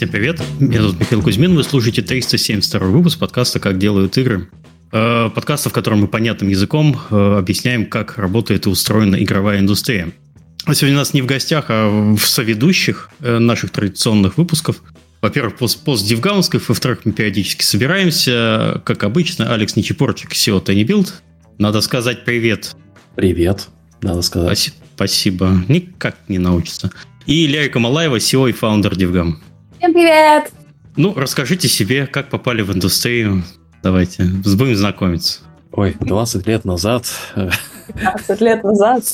Всем привет, меня зовут Михаил Кузьмин, вы слушаете 372 выпуск подкаста «Как делают игры». Э, подкаста, в котором мы понятным языком э, объясняем, как работает и устроена игровая индустрия. А сегодня у нас не в гостях, а в соведущих э, наших традиционных выпусков. Во-первых, пост, пост Дивгамовской, во-вторых, мы периодически собираемся. Как обычно, Алекс Нечепорчик, SEO Tiny Build. Надо сказать привет. Привет, надо сказать. Спасибо. Никак не научится. И Лерика Малаева, SEO и фаундер Дивгам. Всем привет! Ну, расскажите себе, как попали в индустрию. Давайте, будем знакомиться. Ой, 20 лет назад. 20 лет назад.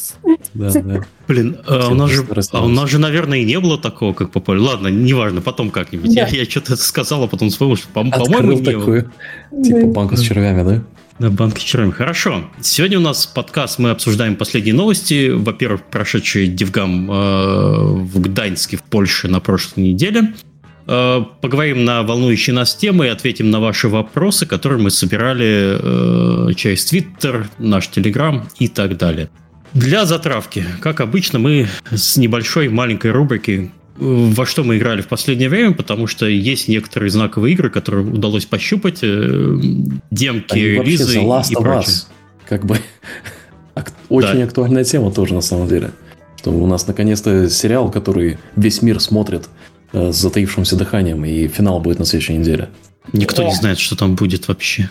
Да, да. Блин, а у, нас же, а у нас же, наверное, и не было такого, как попали. Ладно, неважно, потом как-нибудь. Да. Я, я что-то сказал, а потом вспомнил, что, по- по-моему, такую, было. Типа банка с червями, да? Да, банки с червями. Хорошо. Сегодня у нас подкаст, мы обсуждаем последние новости. Во-первых, прошедший Дивгам э, в Гданьске в Польше на прошлой неделе. Э, поговорим на волнующие нас темы и ответим на ваши вопросы, которые мы собирали э, через Твиттер, наш Телеграм и так далее. Для затравки, как обычно, мы с небольшой маленькой рубрики во что мы играли в последнее время, потому что есть некоторые знаковые игры, которые удалось пощупать, э, демки, Они релизы Last и прочее. Us, как бы очень да. актуальная тема тоже на самом деле. Что у нас наконец-то сериал, который весь мир смотрит, Э, с затаившимся дыханием, и финал будет на следующей неделе. Никто не знает, что там будет вообще.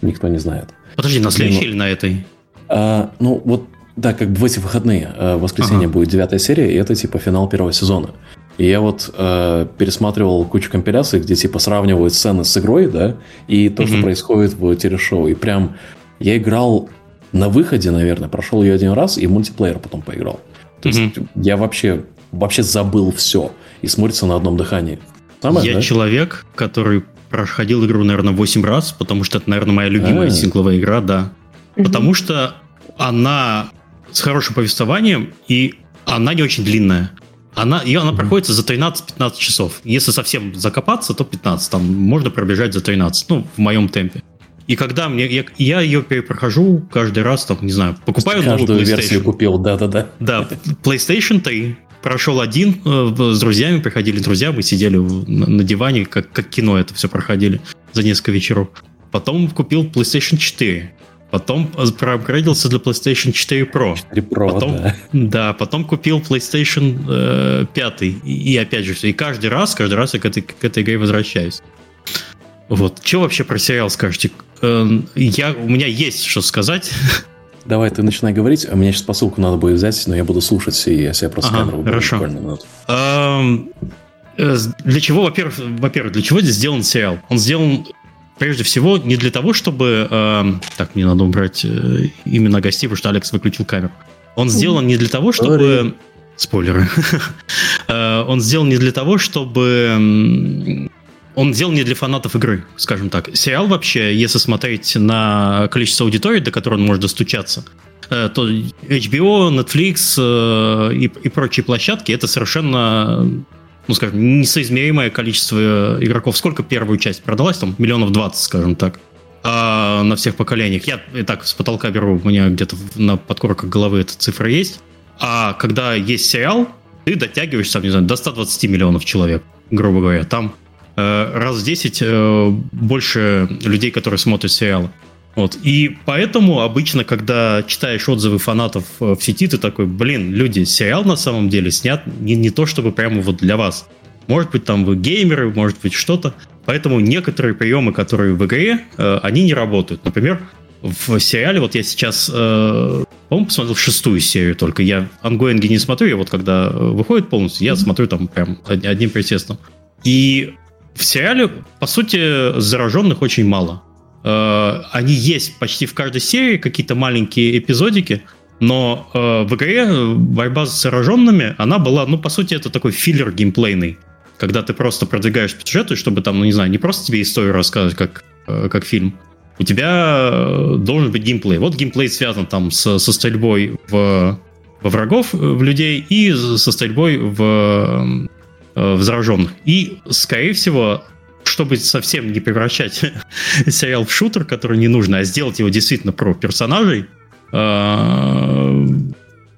Никто не знает. Подожди, на следующей ну, или на этой? А, ну, вот, да, как бы в эти выходные. Э, в воскресенье ага. будет девятая серия, и это типа финал первого сезона. И я вот э, пересматривал кучу компиляций, где типа сравнивают сцены с игрой, да, и то, mm-hmm. что происходит в телешоу. И прям я играл на выходе, наверное, прошел ее один раз и в мультиплеер потом поиграл. То mm-hmm. есть я вообще вообще забыл все и смотрится на одном дыхании. Самое, Я да? человек, который проходил игру, наверное, 8 раз, потому что это, наверное, моя любимая А-а-а. сингловая игра, да. Угу. Потому что она с хорошим повествованием, и она не очень длинная. Она, и она проходится за 13-15 часов. Если совсем закопаться, то 15. Там можно пробежать за 13. Ну, в моем темпе. И когда мне я, я ее перепрохожу каждый раз, там, не знаю, покупаю Каждую новую PlayStation. версию купил, да-да-да. Да, PlayStation 3 прошел один э, с друзьями, приходили друзья, мы сидели на, диване, как, как кино это все проходили за несколько вечеров. Потом купил PlayStation 4. Потом проапгрейдился для PlayStation 4 Pro. 4 Pro, потом, да. Да, потом купил PlayStation э, 5. И, и опять же, и каждый раз, каждый раз я к этой, к этой игре возвращаюсь. Вот. Что вообще про сериал скажете? Э, я, у меня есть что сказать. Давай ты начинай говорить, а мне сейчас посылку надо будет взять, но я буду слушать, и я себе просто ага, камеру хорошо. э, для чего, во-первых, во-первых, для чего здесь сделан сериал? Он сделан прежде всего не для того, чтобы... Э, так, мне надо убрать э, имена гостей, потому что Алекс выключил камеру. Он сделан не для того, чтобы... Спойлеры. Э, он сделан не для того, чтобы он сделан не для фанатов игры, скажем так. Сериал вообще, если смотреть на количество аудитории, до которой он может достучаться, э, то HBO, Netflix э, и, и прочие площадки это совершенно, ну скажем, несоизмеримое количество игроков. Сколько первую часть продалась? Там миллионов двадцать, скажем так. А на всех поколениях. Я и так с потолка беру, у меня где-то на подкорках головы эта цифра есть. А когда есть сериал, ты дотягиваешься, не знаю, до 120 миллионов человек, грубо говоря. Там раз в 10 э, больше людей, которые смотрят сериалы. Вот. И поэтому обычно, когда читаешь отзывы фанатов э, в сети, ты такой, блин, люди, сериал на самом деле снят не, не то, чтобы прямо вот для вас. Может быть, там вы геймеры, может быть, что-то. Поэтому некоторые приемы, которые в игре, они не работают. Например, в сериале, вот я сейчас, по-моему, посмотрел шестую серию только. Я ангоинги не смотрю, я вот когда выходит полностью, я смотрю там прям одним присестом. И в сериале, по сути, зараженных очень мало. Э, они есть почти в каждой серии, какие-то маленькие эпизодики, но э, в игре борьба с зараженными, она была, ну, по сути, это такой филлер геймплейный, когда ты просто продвигаешь по сюжету, чтобы там, ну, не знаю, не просто тебе историю рассказывать, как, э, как фильм, у тебя должен быть геймплей. Вот геймплей связан там со, со стрельбой в, во врагов, в людей, и со стрельбой в э, зараженных. И, скорее всего, чтобы совсем не превращать сериал в шутер, который не нужно, а сделать его действительно про персонажей, э,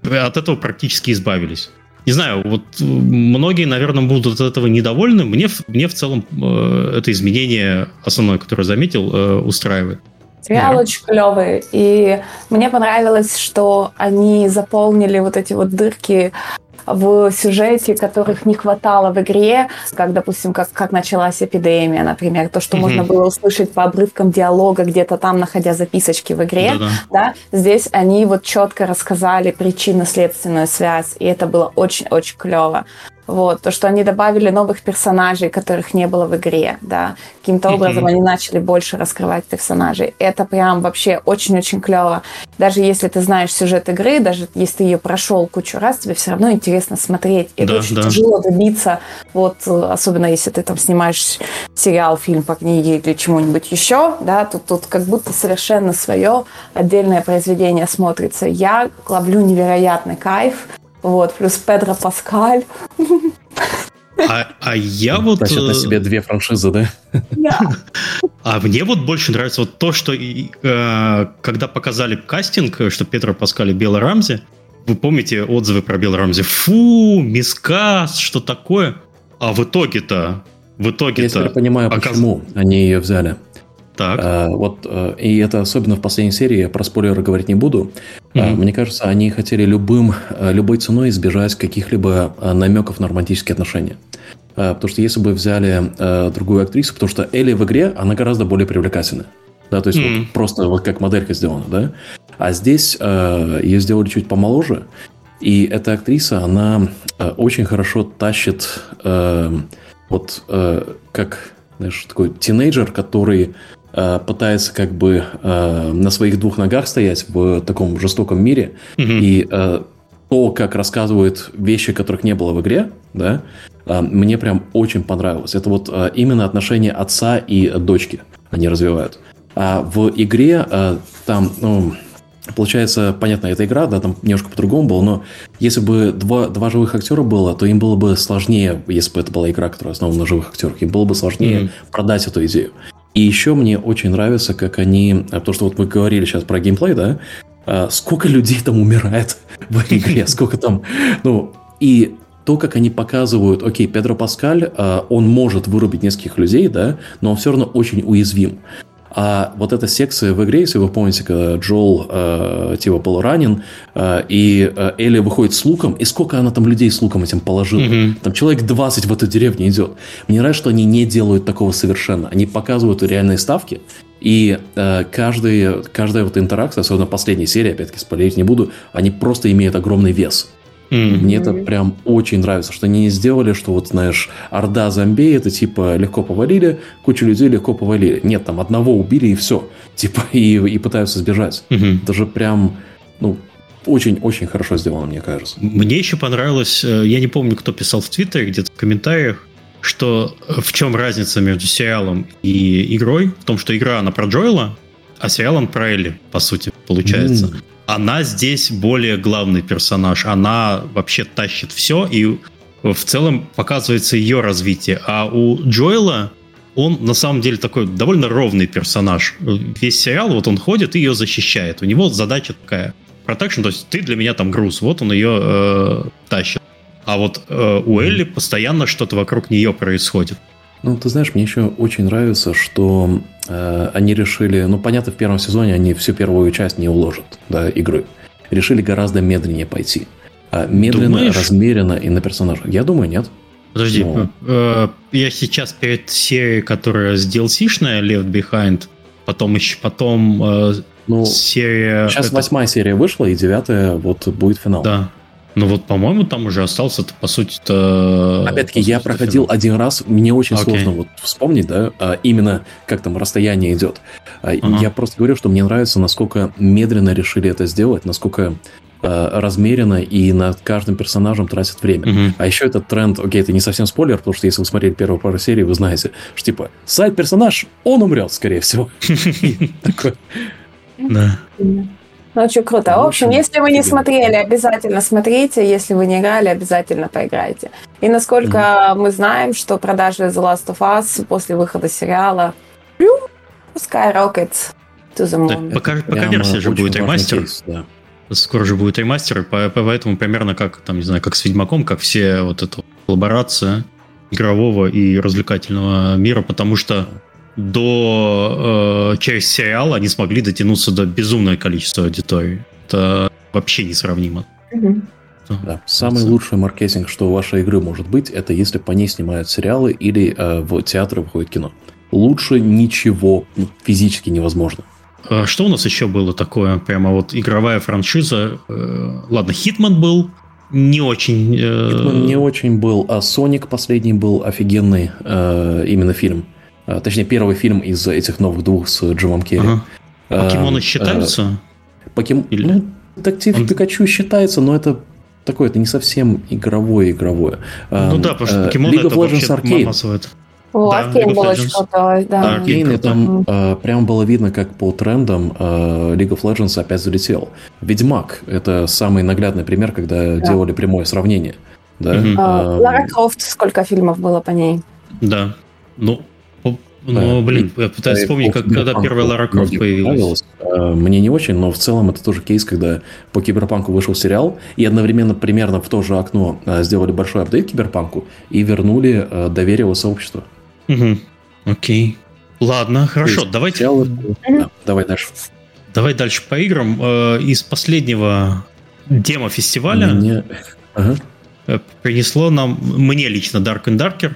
от этого практически избавились. не знаю, вот многие, наверное, будут от этого недовольны. Мне, мне в целом э, это изменение основное, которое заметил, э, устраивает. Сериал yeah. очень клевый. И мне понравилось, что они заполнили вот эти вот дырки в сюжете, которых не хватало в игре, как, допустим, как, как началась эпидемия, например, то, что mm-hmm. можно было услышать по обрывкам диалога где-то там, находя записочки в игре, Да-да. да, здесь они вот четко рассказали причинно-следственную связь, и это было очень-очень клево. Вот, то, что они добавили новых персонажей, которых не было в игре, да, каким-то образом они начали больше раскрывать персонажей. Это прям вообще очень-очень клево. Даже если ты знаешь сюжет игры, даже если ты ее прошел кучу раз, тебе все равно интересно смотреть. И да, очень да. тяжело добиться, вот, особенно если ты там снимаешь сериал, фильм по книге или чему-нибудь еще, да, тут, тут как будто совершенно свое отдельное произведение смотрится. Я ловлю невероятный кайф вот, плюс Педро Паскаль. А, а я вот... Тащат на э, себе две франшизы, да? Yeah. А мне вот больше нравится вот то, что э, когда показали кастинг, что Петра Паскаль и Белла Рамзи, вы помните отзывы про Белла Рамзи? Фу, мискас, что такое? А в итоге-то... В итоге-то... Я теперь понимаю, оказ... почему они ее взяли. Так. А, вот, э, и это особенно в последней серии, я про спойлеры говорить не буду. Mm-hmm. Мне кажется, они хотели любым, э, любой ценой избежать каких-либо намеков на романтические отношения. Потому что если бы взяли другую актрису, потому что Элли в игре, она гораздо более привлекательная. Да, то есть mm-hmm. вот просто вот как моделька сделана, да. А здесь э, ее сделали чуть помоложе, и эта актриса, она э, очень хорошо тащит э, вот э, как знаешь, такой тинейджер, который Э, пытается как бы э, на своих двух ногах стоять в таком жестоком мире. Mm-hmm. И э, то, как рассказывают вещи, которых не было в игре, да, мне прям очень понравилось. Это вот именно отношения отца и дочки они развивают. А в игре там, ну, Получается, понятно, эта игра, да, там немножко по-другому было, но если бы два, два живых актера было, то им было бы сложнее, если бы это была игра, которая основана на живых актерах, им было бы сложнее mm-hmm. продать эту идею. И еще мне очень нравится, как они... А, то, что вот мы говорили сейчас про геймплей, да? А, сколько людей там умирает в игре, сколько там... Ну, и то, как они показывают, окей, Педро Паскаль, а, он может вырубить нескольких людей, да, но он все равно очень уязвим. А вот эта секция в игре, если вы помните, когда Джол э, типа был ранен, э, и э, Элли выходит с луком, и сколько она там людей с луком этим положила? Mm-hmm. Там человек 20 в эту деревню идет. Мне нравится, что они не делают такого совершенно. Они показывают реальные ставки, и э, каждый, каждая вот интеракция, особенно последняя серия, опять-таки спойлерить не буду, они просто имеют огромный вес. Mm-hmm. Мне это прям очень нравится, что они не сделали, что вот, знаешь, орда зомби, это типа легко повалили, кучу людей легко повалили. Нет, там одного убили и все. Типа, и, и пытаются сбежать. Mm-hmm. Это же прям, ну, очень-очень хорошо сделано, мне кажется. Мне еще понравилось, э, я не помню, кто писал в Твиттере, где-то в комментариях, что э, в чем разница между сериалом и игрой? В том, что игра, она про Джоэла, а сериал он про Элли, по сути, получается. Mm она здесь более главный персонаж. Она вообще тащит все, и в целом показывается ее развитие. А у Джоэла он на самом деле такой довольно ровный персонаж. Весь сериал, вот он ходит и ее защищает. У него задача такая. Протекшн, то есть ты для меня там груз, вот он ее э, тащит. А вот э, у Элли постоянно что-то вокруг нее происходит. Ну, ты знаешь, мне еще очень нравится, что э, они решили, ну, понятно, в первом сезоне они всю первую часть не уложат, да, игры. Решили гораздо медленнее пойти. А медленно, Думаешь? размеренно и на персонажа. Я думаю, нет. Подожди, ну, э, я сейчас перед серией, которая с DLC-шная, Left Behind, потом еще потом э, ну, серия... Сейчас это... восьмая серия вышла, и девятая вот будет финал. Да, ну вот, по-моему, там уже остался, по сути то Опять-таки, я проходил финал. один раз, мне очень okay. сложно вот вспомнить, да, а именно как там расстояние идет. Uh-huh. Я просто говорю, что мне нравится, насколько медленно решили это сделать, насколько а, размеренно и над каждым персонажем тратят время. Uh-huh. А еще этот тренд, окей, это не совсем спойлер, потому что если вы смотрели первую пару серий, вы знаете, что типа сайт-персонаж, он умрет, скорее всего. Да. Ну, очень круто. В общем, если вы не смотрели, обязательно смотрите. Если вы не играли, обязательно поиграйте. И насколько mm-hmm. мы знаем, что продажи The Last of Us после выхода сериала Skyrockets to the moon. Да, пока, пока версия же будет ремастер. Кейс, да. скоро же будет ремастер, поэтому примерно как, там, не знаю, как с Ведьмаком, как все вот эта коллаборация игрового и развлекательного мира, потому что до э, через сериал они смогли дотянуться до безумного количества аудитории. Это вообще несравнимо. Mm-hmm. Да. Самый лучший маркетинг, что у вашей игры может быть, это если по ней снимают сериалы или э, в театры выходит кино. Лучше ничего физически невозможно. А что у нас еще было такое? Прямо вот игровая франшиза. Э, ладно, Хитман был не очень... Э... Хитман не очень был, а Соник последний был офигенный э, именно фильм. А, точнее, первый фильм из этих новых двух с Джимом Керри. Ага. Покемоны э, считаются? Покем... Или... Ну, Детектив Он... Пикачу считается, но это такое, это не совсем игровое игровое. Ну да, потому что покемоны League of Legends Arcade. О, да, Аркейн был очень крутой, да. Аркейн, там mm. э, прям было видно, как по трендам э, League of Legends опять залетел. Ведьмак — это самый наглядный пример, когда да. делали прямое сравнение. Да? Mm-hmm. Uh, Лара Крофт, сколько фильмов было по ней? Да. Ну, ну, блин, я пытаюсь вспомнить, как, когда первая Лара Крофт появилась. Мне не очень, но в целом это тоже кейс, когда по Киберпанку вышел сериал, и одновременно примерно в то же окно сделали большой апдейт Киберпанку и вернули доверие его сообщества. Угу. Окей. Ладно, хорошо, есть, давайте... Сериал... Да, давай дальше. Давай дальше по играм. Из последнего демо-фестиваля Мне... ага. принесло нам, мне лично Dark and Darker,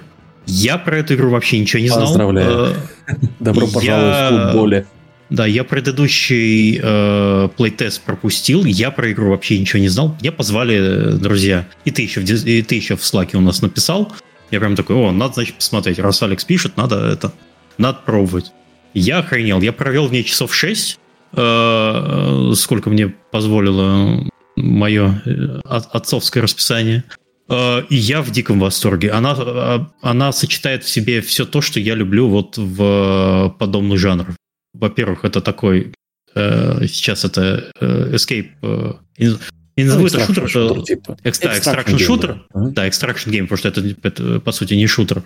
я про эту игру вообще ничего не знал. Поздравляю. Э, Добро пожаловать в клуб боли. Да, я предыдущий э, плейтест пропустил, я про игру вообще ничего не знал. Мне позвали э, друзья, и ты еще в, и ты еще в Слаке у нас написал. Я прям такой, о, надо, значит, посмотреть. Раз Алекс пишет, надо это, надо пробовать. Я охренел, я провел в ней часов 6, э, сколько мне позволило мое э, отцовское расписание. Э, и я в диком восторге. Она, э, она сочетает в себе все то, что я люблю вот в подобных жанрах. Во-первых, это такой... Э, сейчас это Escape... Не назову это шутер, это типа. extraction шутер. Да, extraction game, потому что это, это, по сути, не шутер.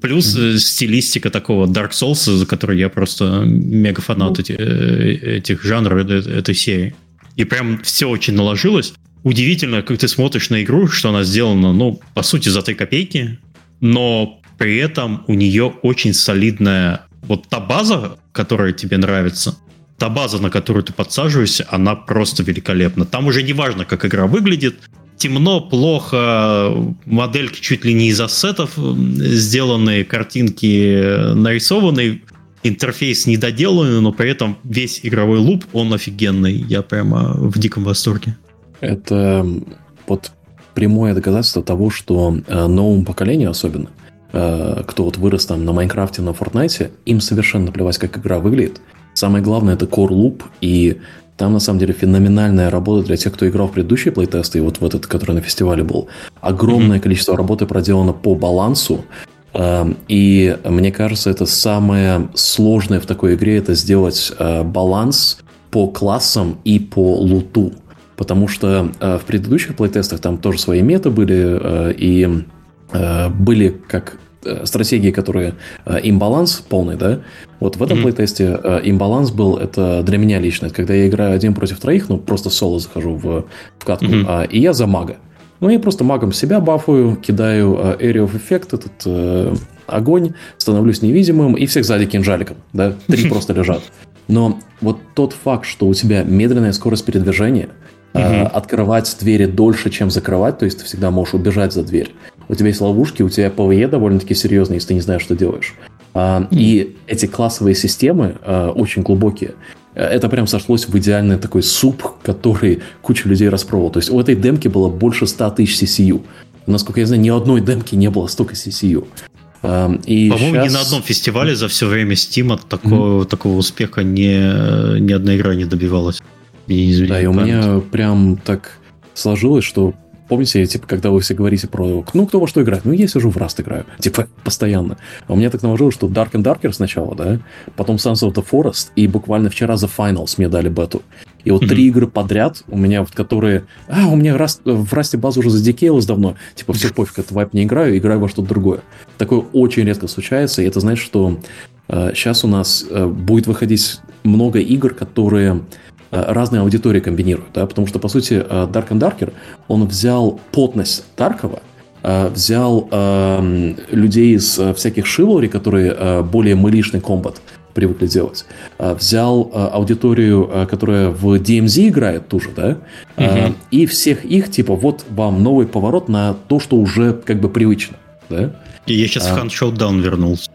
Плюс mm-hmm. стилистика такого Dark Souls, за которой я просто мега фанат mm-hmm. этих, этих жанров, этой серии. И прям все очень наложилось удивительно, как ты смотришь на игру, что она сделана, ну, по сути, за 3 копейки, но при этом у нее очень солидная вот та база, которая тебе нравится, та база, на которую ты подсаживаешься, она просто великолепна. Там уже не важно, как игра выглядит, темно, плохо, модельки чуть ли не из ассетов сделанные, картинки нарисованные, интерфейс недоделанный, но при этом весь игровой луп, он офигенный. Я прямо в диком восторге. Это вот прямое доказательство того, что э, новому поколению особенно, э, кто вот вырос там на Майнкрафте, на Фортнайте, им совершенно плевать, как игра выглядит. Самое главное это core loop, и там на самом деле феноменальная работа для тех, кто играл в предыдущие плейтесты, и вот в этот, который на фестивале был. Огромное mm-hmm. количество работы проделано по балансу, э, и мне кажется, это самое сложное в такой игре, это сделать баланс по классам и по луту потому что э, в предыдущих плейтестах там тоже свои мета были, э, и э, были как стратегии, которые имбаланс полный, да. Вот в этом mm-hmm. playtest е imbalance был, это для меня лично, это когда я играю один против троих, ну просто соло захожу в, в катку, mm-hmm. а, и я за мага. Ну, я просто магом себя бафую, кидаю Area of Effect, этот э, огонь, становлюсь невидимым, и всех сзади кинжаликом, да, три просто лежат. Но вот тот факт, что у тебя медленная скорость передвижения – Uh-huh. открывать двери дольше, чем закрывать, то есть ты всегда можешь убежать за дверь. У тебя есть ловушки, у тебя PvE довольно-таки серьезный, если ты не знаешь, что делаешь. Uh-huh. И эти классовые системы а, очень глубокие. Это прям сошлось в идеальный такой суп, который куча людей распробовал. То есть у этой демки было больше 100 тысяч CCU. Насколько я знаю, ни одной демки не было столько CCU. И По-моему, сейчас... ни на одном фестивале за все время Steam такого, mm-hmm. такого успеха ни, ни одна игра не добивалась. И, да, и у меня прям так сложилось, что Помните, типа, когда вы все говорите про, ну, кто во что играет? Ну, я сижу в Rust играю, типа, постоянно. А у меня так наложилось, что Dark and Darker сначала, да, потом Sons of the Forest, и буквально вчера The Finals мне дали бету. И вот mm-hmm. три игры подряд у меня, вот, которые... А, у меня Rust, в Расте база уже задекейлась давно. Типа, все пофиг, это вайп не играю, играю во что-то другое. Такое очень редко случается, и это значит, что э, сейчас у нас э, будет выходить много игр, которые разные аудитории комбинируют, да, потому что, по сути, Dark and Darker, он взял потность Таркова, взял э, людей из всяких шивори, которые э, более мылишный комбат привыкли делать. Взял аудиторию, которая в DMZ играет тоже, да, угу. и всех их, типа, вот вам новый поворот на то, что уже как бы привычно, да. И я сейчас а... в Hunt Showdown вернулся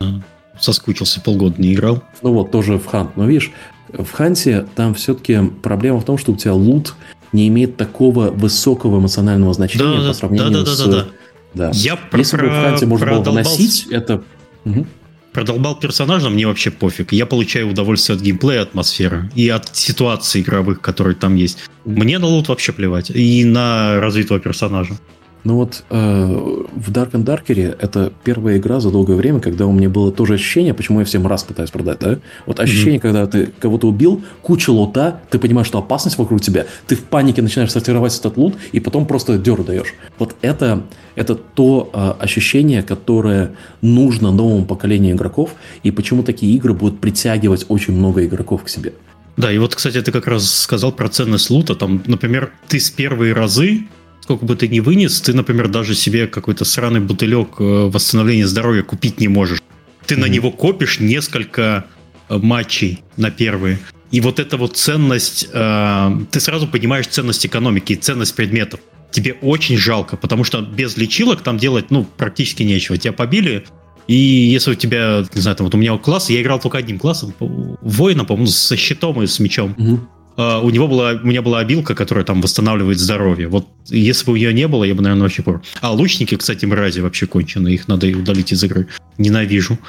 соскучился, полгода не играл. Ну вот, тоже в Хант. Но видишь, в Ханте там все-таки проблема в том, что у тебя лут не имеет такого высокого эмоционального значения да, по сравнению да, да, с... Да, да, да. Я Если про, бы в Ханте можно было выносить, это... Угу. Продолбал персонажа, мне вообще пофиг. Я получаю удовольствие от геймплея, атмосферы и от ситуаций игровых, которые там есть. Мне на лут вообще плевать. И на развитого персонажа. Ну вот э, в Dark and Darker это первая игра за долгое время, когда у меня было тоже ощущение, почему я всем раз пытаюсь продать, да? Вот ощущение, mm-hmm. когда ты кого-то убил, куча лута, ты понимаешь, что опасность вокруг тебя, ты в панике начинаешь сортировать этот лут, и потом просто дёру даешь. Вот это, это то э, ощущение, которое нужно новому поколению игроков, и почему такие игры будут притягивать очень много игроков к себе. Да, и вот, кстати, ты как раз сказал про ценность лута. Там, например, ты с первые разы сколько бы ты ни вынес, ты, например, даже себе какой-то сраный бутылек э, восстановления здоровья купить не можешь. Ты mm-hmm. на него копишь несколько э, матчей на первые. И вот эта вот ценность, э, ты сразу понимаешь ценность экономики и ценность предметов. Тебе очень жалко, потому что без лечилок там делать, ну, практически нечего. Тебя побили, и если у тебя, не знаю, там вот у меня класс, я играл только одним классом, воина, по-моему, со щитом и с мечом. Угу. Uh, у него была, у меня была обилка, которая там восстанавливает здоровье. Вот если бы ее не было, я бы, наверное, вообще помню. А лучники, кстати, мрази вообще кончены, их надо удалить из игры. Ненавижу.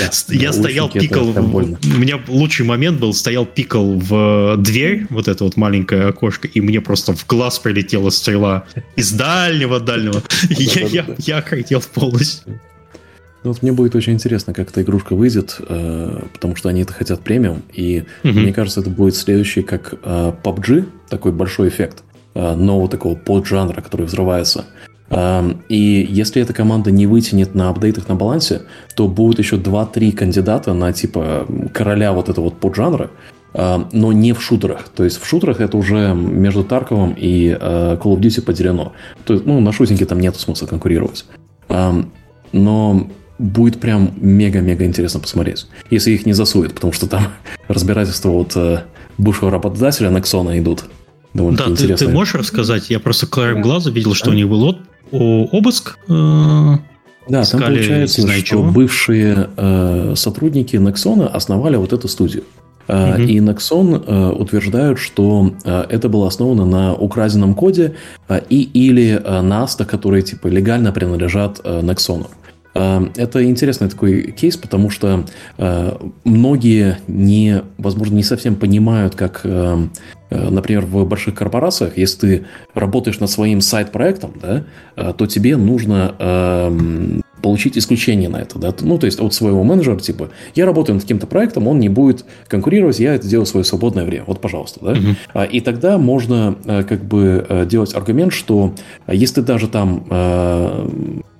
Да, я стоял, пикал. У меня лучший момент был, стоял, пикал в дверь, вот это вот маленькое окошко, и мне просто в глаз прилетела стрела из дальнего-дальнего. Я хотел полностью. Ну, вот мне будет очень интересно, как эта игрушка выйдет, э, потому что они это хотят премиум, и угу. мне кажется, это будет следующий, как э, PUBG, такой большой эффект э, нового такого поджанра, который взрывается. Э, и если эта команда не вытянет на апдейтах на балансе, то будет еще 2-3 кандидата на типа короля вот этого вот поджанра, э, но не в шутерах. То есть в шутерах это уже между Тарковым и э, Call of Duty поделено. То есть, ну, на шутинге там нет смысла конкурировать. Но будет прям мега-мега интересно посмотреть. Если их не засует, потому что там разбирательства от э, бывшего работодателя Nexon идут. Довольно да, ты, ты можешь рассказать? Я просто краем глаза видел, что а? у них был обыск. Э, да, искали, там получается, что чего. бывшие э, сотрудники Nexon основали вот эту студию. Uh, угу. И Nexon uh, утверждают, что uh, это было основано на украденном коде и или NASTA, которые типа легально принадлежат Nexon. Эм, это интересный такой кейс, потому что э, многие не, возможно, не совсем понимают, как, э, например, в больших корпорациях, если ты работаешь над своим сайт-проектом, да, э, то тебе нужно эм, получить исключение на это, да, ну, то есть от своего менеджера, типа, я работаю над каким-то проектом, он не будет конкурировать, я это делаю в свое свободное время, вот, пожалуйста, да, uh-huh. и тогда можно как бы делать аргумент, что если ты даже там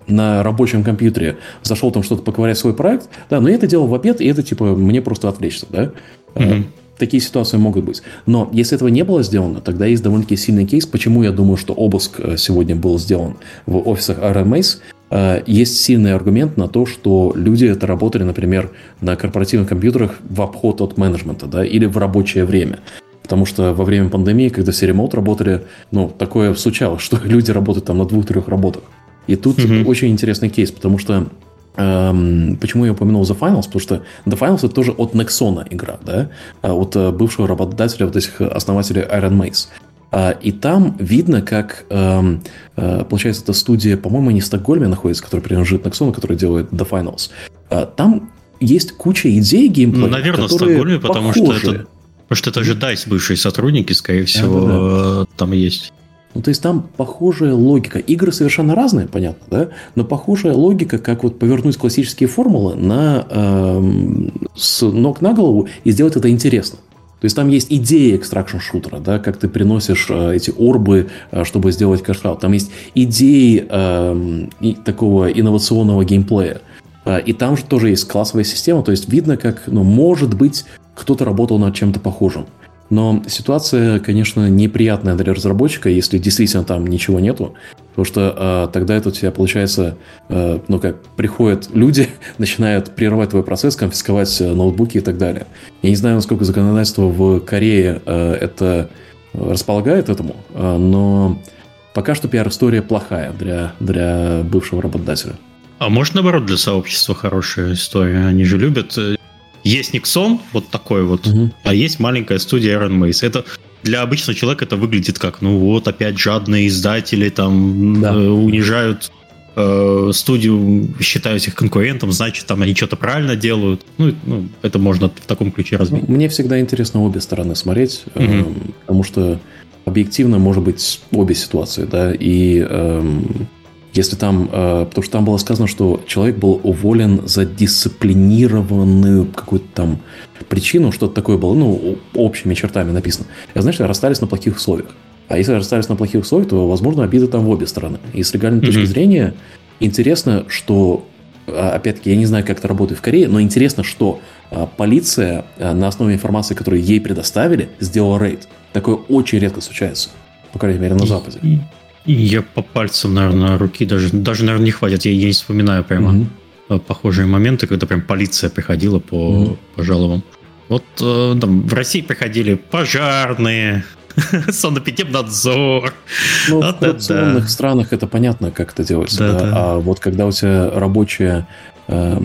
на рабочем компьютере зашел там что-то поковырять свой проект, да, но я это делал в обед, и это типа мне просто отвлечься, да. Mm-hmm. Такие ситуации могут быть. Но если этого не было сделано, тогда есть довольно-таки сильный кейс, почему я думаю, что обыск э, сегодня был сделан в офисах RMAs. Э, есть сильный аргумент на то, что люди это работали, например, на корпоративных компьютерах в обход от менеджмента, да, или в рабочее время. Потому что во время пандемии, когда все ремонт работали, ну, такое случалось, что люди работают там на двух-трех работах. И тут mm-hmm. очень интересный кейс, потому что эм, почему я упомянул The Finals? Потому что The Finals это тоже от Nexon игра, да, а от э, бывшего работодателя вот этих основателей Iron Mace. А, и там видно, как, эм, э, получается, эта студия, по-моему, не в Стокгольме находится, которая принадлежит Nexon, которая делает The Finals. А, там есть куча идей геймплея, ну, Наверное, в Стокгольме, потому что это Потому что это же DICE, бывшие сотрудники, скорее всего, да, да, да. там есть. Ну, то есть там похожая логика. Игры совершенно разные, понятно, да? Но похожая логика, как вот повернуть классические формулы на, э, с ног на голову и сделать это интересно. То есть там есть идея extraction шутера, да, как ты приносишь э, эти orb ы, э, чтобы сделать cashout. Там есть идеи э, и такого инновационного геймплея. Э, и там же тоже есть классовая система, то есть видно, как, ну, может быть, кто-то работал над чем-то похожим. Но ситуация, конечно, неприятная для разработчика, если действительно там ничего нету. Потому что э, тогда это у тебя получается, э, ну как, приходят люди, начинают прерывать твой процесс, конфисковать э, ноутбуки и так далее. Я не знаю, насколько законодательство в Корее э, это располагает этому, э, но пока что пиар-история плохая для, для бывшего работодателя. А может, наоборот, для сообщества хорошая история? Они же любят э, есть Никсон, вот такой вот, угу. а есть маленькая студия Iron Mace. Это для обычного человека это выглядит как, ну вот, опять жадные издатели там да. э, унижают э, студию, считают их конкурентом, значит, там они что-то правильно делают. Ну, ну, это можно в таком ключе разбить. Мне всегда интересно обе стороны смотреть, угу. э, потому что объективно может быть обе ситуации, да, и э, если там, э, потому что там было сказано, что человек был уволен за дисциплинированную какую-то там причину, что-то такое было, ну, общими чертами написано. Я, знаешь, расстались на плохих условиях. А если расстались на плохих условиях, то, возможно, обида там в обе стороны. И с легальной mm-hmm. точки зрения интересно, что, а, опять-таки, я не знаю, как это работает в Корее, но интересно, что а, полиция а, на основе информации, которую ей предоставили, сделала рейд. Такое очень редко случается, по крайней мере, на Западе. Я по пальцам, наверное, руки даже, даже наверное, не хватит. Я, я не вспоминаю прямо mm-hmm. похожие моменты, когда прям полиция приходила по, mm-hmm. по жалобам. Вот э, там в России приходили пожарные, Санэпидемнадзор. Ну, в коррупционных странах это понятно, как это делается. Да, да. Да. А вот когда у тебя рабочая э,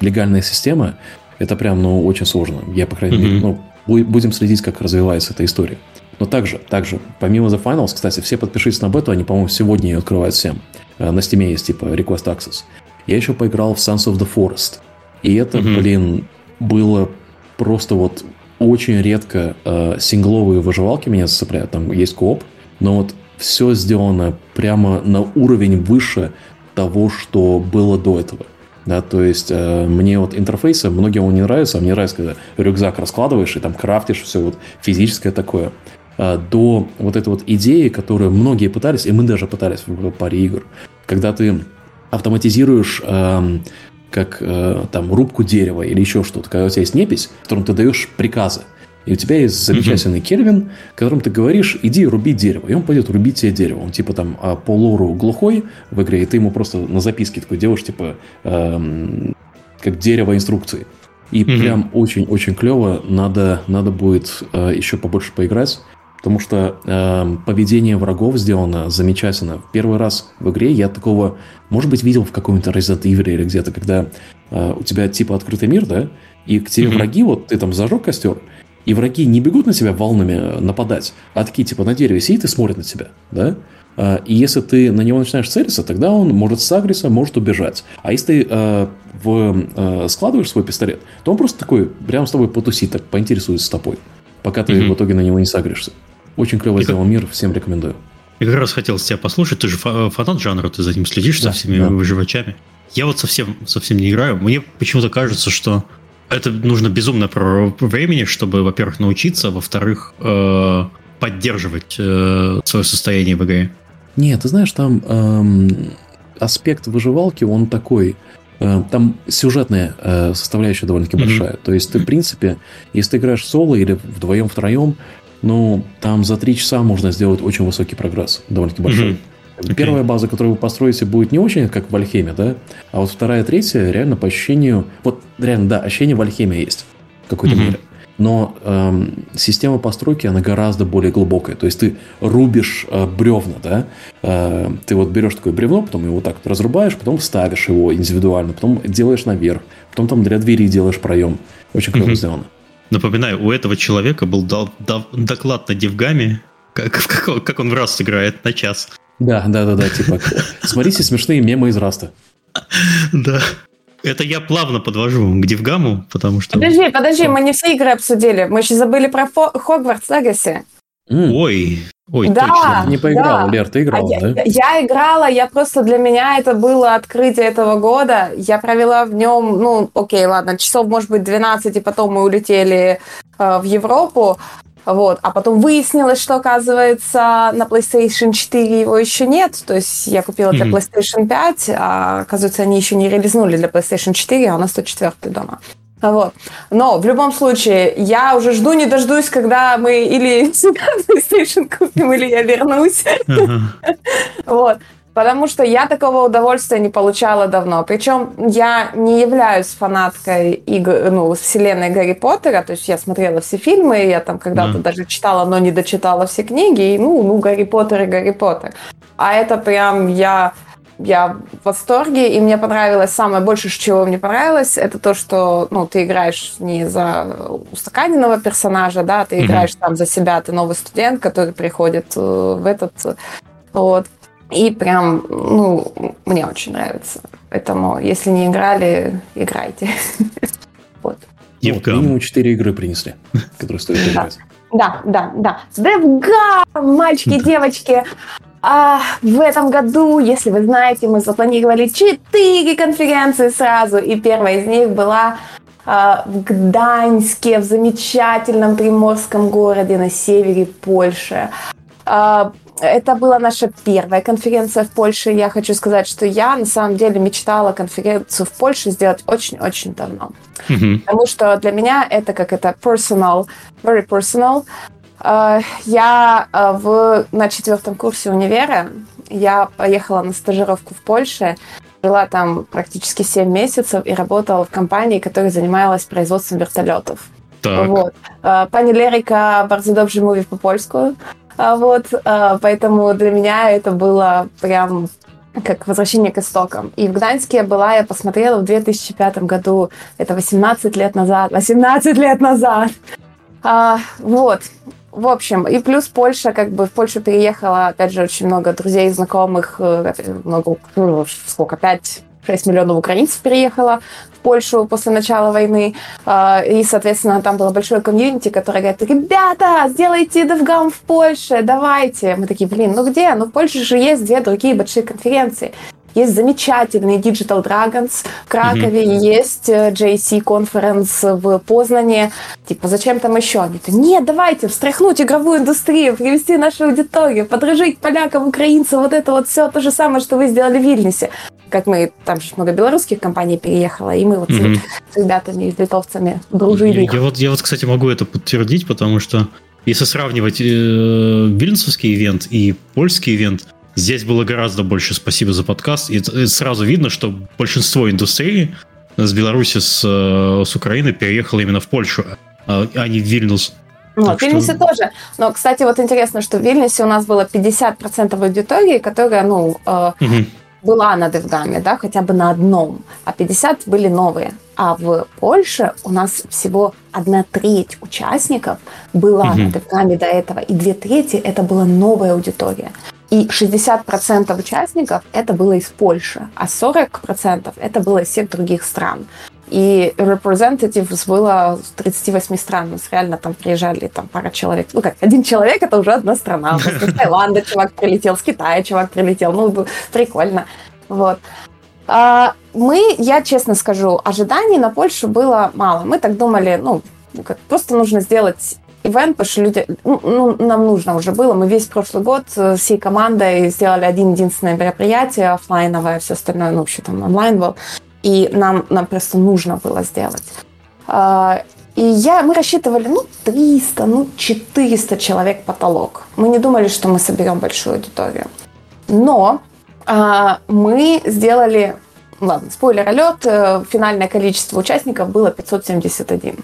легальная система, это прям, ну, очень сложно. Я, по крайней мере, ну, будем следить, как развивается эта история. Но также, также, помимо The Finals, кстати, все подпишитесь на бету, они, по-моему, сегодня ее открывают всем. Э, на Steam есть, типа, Request Access. Я еще поиграл в Sons of the Forest. И это, mm-hmm. блин, было просто вот очень редко э, сингловые выживалки меня зацепляют. Там есть кооп, но вот все сделано прямо на уровень выше того, что было до этого. Да, то есть э, мне вот интерфейсы, многим он не нравится, а мне нравится, когда рюкзак раскладываешь и там крафтишь все вот физическое такое. Э, до вот этой вот идеи, которую многие пытались, и мы даже пытались в паре игр, когда ты автоматизируешь э, как э, там рубку дерева или еще что-то, когда у тебя есть непись, которым ты даешь приказы, и у тебя есть замечательный mm-hmm. Кельвин, которым ты говоришь, иди руби дерево. И он пойдет рубить тебе дерево. Он типа там а, по лору глухой в игре, и ты ему просто на записке такой делаешь, типа, эм, как дерево инструкции. И mm-hmm. прям очень-очень клево. Надо, надо будет э, еще побольше поиграть. Потому что э, поведение врагов сделано замечательно. Первый раз в игре я такого, может быть, видел в каком-то Resident Evil или где-то, когда э, у тебя типа открытый мир, да, и к тебе mm-hmm. враги, вот ты там зажег костер, и враги не бегут на тебя волнами э, нападать, а такие типа на дереве сидит и смотрит на тебя, да? Э, и если ты на него начинаешь целиться, тогда он может сагриться, может убежать. А если ты э, в, э, складываешь свой пистолет, то он просто такой прямо с тобой потусит, так поинтересуется с тобой, пока ты mm-hmm. в итоге на него не сагришься. Очень клево и сделал мир, всем рекомендую. Я как раз хотел тебя послушать, ты же фанат жанра, ты за ним следишь да, со всеми да. выживачами. Я вот совсем, совсем не играю. Мне почему-то кажется, что это нужно безумно времени, чтобы, во-первых, научиться, во-вторых, э, поддерживать э, свое состояние в игре. Нет, ты знаешь, там эм, аспект выживалки, он такой. Э, там сюжетная э, составляющая довольно-таки mm-hmm. большая. То есть ты, в принципе, если ты играешь соло или вдвоем-втроем, ну, там за три часа можно сделать очень высокий прогресс, довольно-таки большой. Mm-hmm. Okay. Первая база, которую вы построите, будет не очень, как в Альхеме, да? А вот вторая, третья, реально по ощущению... Вот реально, да, ощущение в Альхеме есть в какой-то mm-hmm. мере. Но эм, система постройки, она гораздо более глубокая. То есть ты рубишь э, бревна, да? Э, ты вот берешь такое бревно, потом его так разрубаешь, потом ставишь его индивидуально, потом делаешь наверх, потом там для двери делаешь проем. Очень клево mm-hmm. сделано. Напоминаю, у этого человека был дал, дал, доклад на DevGAMM е, как, как, как он в Раст играет на час. Да, да, да, да, типа. Смотрите смешные мемы из Раста. Да. Это я плавно подвожу к DevGAMM у, потому что... Подожди, подожди, мы не все игры обсудили. Мы еще забыли про Hogwarts Legacy. Ой, ой, да, точно. Не поиграла, да. Лер, ты играла, а да? Я, я играла, я просто для меня это было открытие этого года. Я провела в нем, ну, окей, ладно, часов, может быть, 12, и потом мы улетели э, в Европу. Вот. А потом выяснилось, что, оказывается, на PlayStation 4 его еще нет. То есть я купила для PlayStation 5, а, оказывается, они еще не релизнули для PlayStation 4, а у нас 104 дома. Вот. Но в любом случае, я уже жду, не дождусь, когда мы или PlayStation купим, или я вернусь. Вот. Потому что я такого удовольствия не получала давно. Причем я не являюсь фанаткой игр, ну, вселенной Гарри Поттера. То есть я смотрела все фильмы, я там когда-то да. даже читала, но не дочитала все книги. И, ну, ну, Гарри Поттер и Гарри Поттер. А это прям я я в восторге, и мне понравилось, самое больше, чего мне понравилось, это то, что, ну, ты играешь не за устаканенного персонажа, да, ты mm-hmm. играешь там за себя, ты новый студент, который приходит э, в этот, вот, и прям, ну, мне очень нравится. Поэтому, если не играли, играйте. Вот. Евгам. Минимум 4 игры принесли, которые стоит играть. Да, да, да. DevGam, мальчики, девочки. А в этом году, если вы знаете, мы запланировали 4 конференции сразу, и первая из них была а, в Гданьске, в замечательном приморском городе на севере Польши. А, это была наша первая конференция в Польше. Я хочу сказать, что я на самом деле мечтала конференцию в Польше сделать очень-очень давно. Mm-hmm. Потому что для меня это как это personal, very personal. Uh, я uh, в, на четвертом курсе универа, я поехала на стажировку в Польше, жила там практически 7 месяцев и работала в компании, которая занималась производством вертолетов. Так. Вот. Uh, Пани Лерика bardzo dobrze mówi по польsku. А вот, поэтому для меня это было прям как возвращение к истокам. И в Гданьске была, я посмотрела в 2005 году, это 18 лет назад, 18 лет назад. А, вот, в общем, и плюс Польша, как бы в Польшу переехала, опять же, очень много друзей, знакомых, э, много, ну, сколько, 5 6 миллионов украинцев переехало в Польшу после начала войны. А, и, соответственно, там было большое комьюнити, которое говорит, ребята, сделайте DevGam в Польше, давайте. Мы такие, блин, ну где? Ну в Польше же есть две другие большие конференции. Есть замечательный Digital Dragons в Кракове, mm-hmm. есть э, JC Conference в Познане. Типа, зачем там еще? Они говорят, нет, давайте встряхнуть игровую индустрию, привести нашу аудиторию, подружить полякам, украинцам, вот это вот все то же самое, что вы сделали в Вильнюсе. Как мы, там же много белорусских компаний переехало, и мы вот mm-hmm. с, с ребятами, с литовцами дружили. Я, я, вот, я вот, кстати, могу это подтвердить, потому что если сравнивать э, вильнюсовский ивент и польский ивент, Здесь было гораздо больше спасибо за подкаст. И сразу видно, что большинство индустрии с Беларуси, с, э, с Украины переехало именно в Польшу, а, а не в Вильнюс. Ну, в Вильнюсе что... тоже. Но, кстати, вот интересно, что в Вильнюсе у нас было 50% аудитории, которая, ну, э, угу. была на DevGAMM е, да, хотя бы на одном, а 50 были новые. А в Польше у нас всего одна треть участников была угу. на DevGAMM е до этого, и две трети это была новая аудитория. И 60% участников это было из Польши, а 40% это было из всех других стран. И representatives было с 38 стран. У нас реально там приезжали там пара человек. Ну как, один человек это уже одна страна. С Таиланда чувак прилетел, с Китая чувак прилетел. Ну, прикольно. Вот. А, мы, я честно скажу, ожиданий на Польшу было мало. Мы так думали, ну, как, просто нужно сделать ивент, потому что люди, ну, ну, нам нужно уже было. Мы весь прошлый год э, всей командой сделали один единственное мероприятие офлайновое, все остальное, ну, вообще там онлайн был. И нам, нам просто нужно было сделать. А, и я, мы рассчитывали, ну, 300, ну, 400 человек потолок. Мы не думали, что мы соберем большую аудиторию. Но а, мы сделали, ладно, спойлер алерт, э, финальное количество участников было 571.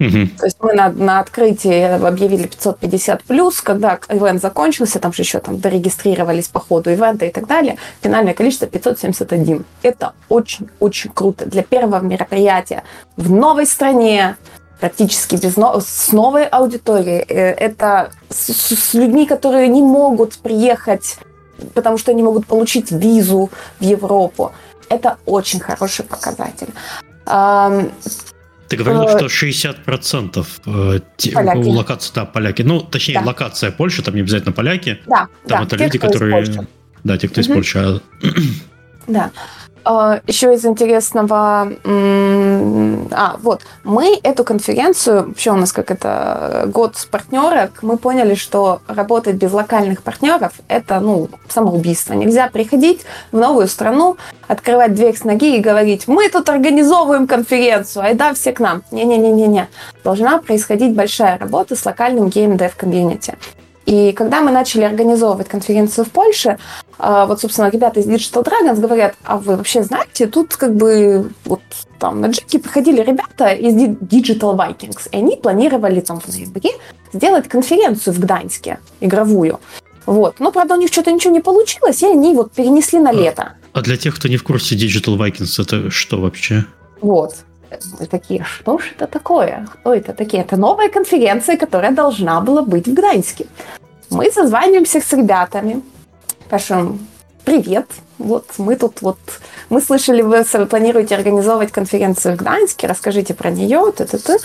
Угу. То есть мы на, на открытии объявили 550 плюс, когда ивент закончился, там же еще там дорегистрировались по ходу ивента и так далее, финальное количество 571. Это очень-очень круто для первого мероприятия в новой стране, практически без с новой аудиторией. Э, это с, с людьми, которые не могут приехать, потому что они могут получить визу в Европу. Это очень хороший показатель. Ты говорил, что 60% э, поляки. локаций, да, поляки. Ну, точнее, да. локация Польши, там не обязательно поляки. Да, Там да, это те, люди, которые... Да, те, кто угу. из Польши. Да. Э, еще из интересного, а, вот, мы эту конференцию, вообще у нас как это год с партнерок, мы поняли, что работать без локальных партнеров – это, ну, самоубийство. Нельзя приходить в новую страну, открывать дверь с ноги и говорить, мы тут организовываем конференцию, айда все к нам. Не-не-не-не-не. Должна происходить большая работа с локальным геймдев-комьюнити. И когда мы начали организовывать конференцию в Польше, а, вот, собственно, ребята из Digital Dragons говорят, а вы вообще знаете, тут как бы вот там на Джеки приходили ребята из Digital Vikings, и они планировали там в ноябре сделать конференцию в Гданьске, игровую. Вот. Но, правда, у них что-то ничего не получилось, и они вот перенесли на лето. А для тех, кто не в курсе Digital Vikings, это что вообще? Вот. Мы такие, что же это такое? Кто это такие? Это новая конференция, которая должна была быть в Гданьске. Мы созваниваемся с ребятами, пишем, привет, вот мы тут вот, мы слышали, вы планируете организовывать конференцию в Гданьске, расскажите про нее, т -т -т.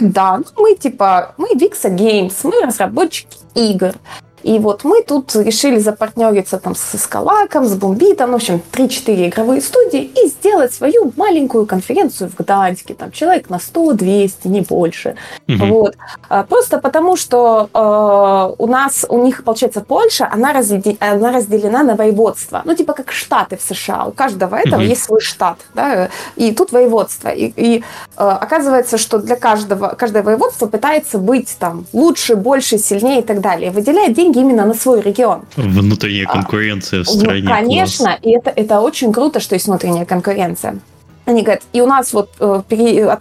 Да, мы типа, мы Vixa Games, мы разработчики игр, и вот мы тут решили запартнериться там с Скалаком, с Бумбитом, в общем, 3-4 игровые студии и сделать свою маленькую конференцию в Гданьске, там человек на 100-200, не больше. Угу. Вот. А, просто потому, что э, у нас, у них, получается, Польша, она, разделена, она разделена на воеводство. Ну, типа как штаты в США. У каждого этого угу. есть свой штат. Да? И тут воеводство. И, и э, оказывается, что для каждого, каждое воеводство пытается быть там лучше, больше, сильнее и так далее. Выделяет деньги деньги именно на свой регион. Внутренняя а, конкуренция а, в стране. Ну, конечно, класс. и это, это очень круто, что есть внутренняя конкуренция. Они говорят, и у нас вот э,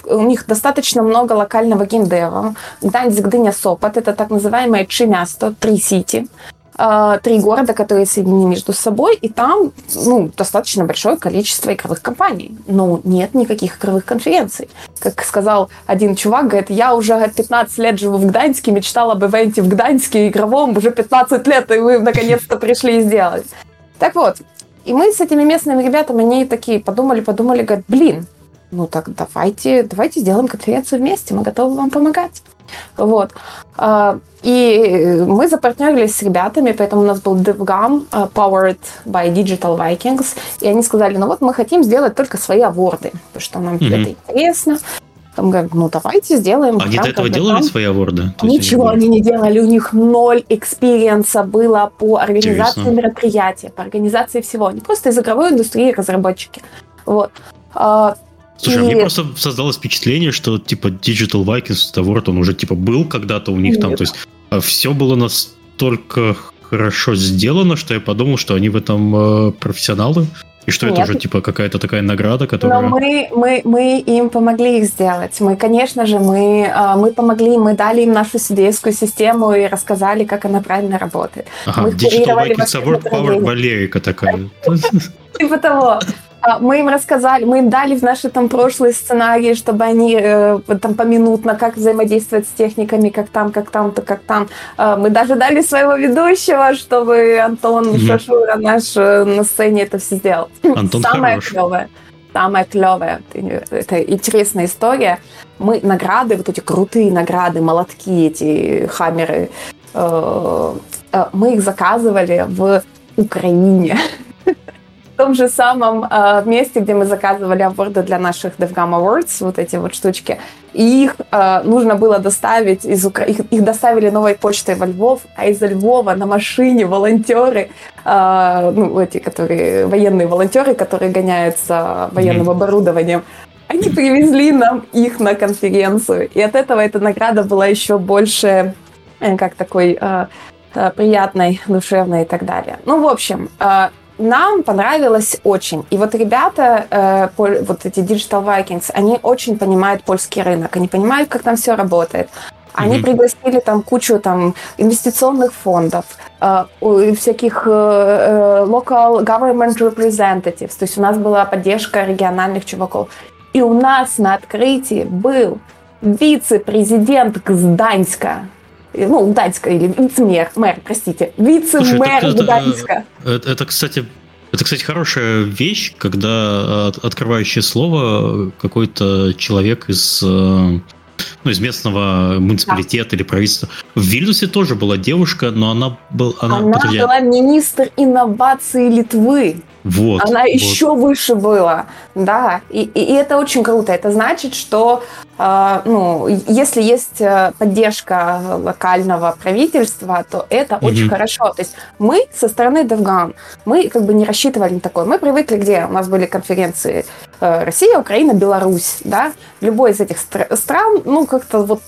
у них достаточно много локального геймдева. Гданьск, Гдыня, Сопот. Это так называемое Чимясто, Три Сити. Э, три города, которые соединены между собой, и там ну, достаточно большое количество игровых компаний. Но нет никаких игровых конференций. Как сказал один чувак, говорит, я уже 15 лет живу в Гданьске, мечтал об ивенте в Гданьске игровом уже 15 лет, и вы наконец-то пришли и сделали. Так вот, и мы с этими местными ребятами, они такие подумали, подумали, говорят, блин, ну так давайте, давайте сделаем конференцию вместе, мы готовы вам помогать. Вот. А, и мы запартнерились с ребятами, поэтому у нас был DevGAMM, а, powered by Digital Vikings, и они сказали, ну вот мы хотим сделать только свои award ы, потому что нам mm-hmm. это интересно. Там говорят, ну давайте сделаем. Они до этого делали свои award ы? Ничего они не делали, у них ноль experience а было по организации Интересно. мероприятия, по организации всего. Они просто из игровой индустрии разработчики. Вот. А, Слушай, и... мне просто создалось впечатление, что типа Digital Vikings Award, он уже типа был когда-то у них Нет. там, то есть а все было настолько хорошо сделано, что я подумал, что они в этом э, профессионалы. И что Нет. это уже типа какая-то такая награда, которая... Но мы, мы, мы им помогли их сделать. Мы, конечно же, мы, а, мы помогли, мы дали им нашу судейскую систему и рассказали, как она правильно работает. Ага, мы Digital Vikings Award Power Валерика такая. Типа того. А, мы им рассказали, мы им дали в наши там прошлые сценарии, чтобы они э, там поминутно, как взаимодействовать с техниками, как там, как там, то как там. Э, мы даже дали своего ведущего, чтобы Антон mm-hmm. Шашура наш э, на сцене это все сделал. Антон Самое хорош. клевое. Самое клевое. Это интересная история. Мы награды, вот эти крутые награды, молотки, эти хаммеры, э, э, мы их заказывали в Украине том же самом э, месте, где мы заказывали аборды для наших DevGam Awards, вот эти вот штучки, и их э, нужно было доставить из Укра... их, их доставили новой почтой во Львов, а из Львова на машине волонтеры, э, ну, эти, которые, военные волонтеры, которые гоняются военным оборудованием, они привезли нам их на конференцию. И от этого эта награда была еще больше, э, как такой, э, приятной, душевной и так далее. Ну, в общем, нам понравилось очень. И вот ребята, э, вот эти Digital Vikings, они очень понимают польский рынок, они понимают, как там все работает. Они mm-hmm. пригласили там кучу там инвестиционных фондов, э, всяких э, э, local government representatives. То есть у нас была поддержка региональных чуваков. И у нас на открытии был вице-президент Гданьска, ну, Гданьска или вице-мэр, мэр, простите, вице-мэр Гданьска. Это, это, кстати, это, кстати, хорошая вещь, когда открывающее слово какой-то человек из, э, ну, из местного муниципалитета да. или правительства. В Вильнюсе тоже была девушка, но она, был, она, она подожди, была министр инноваций Литвы. Вот. Она вот. еще выше была, да, и, и, и это очень круто. Это значит, что э, ну, если есть э, поддержка локального правительства, то это mm-hmm. очень хорошо. То есть мы со стороны DevGam, мы как бы не рассчитывали на такое. Мы привыкли, где у нас были конференции э, Россия, Украина, Беларусь, да, любой из этих стр- стран, ну как-то вот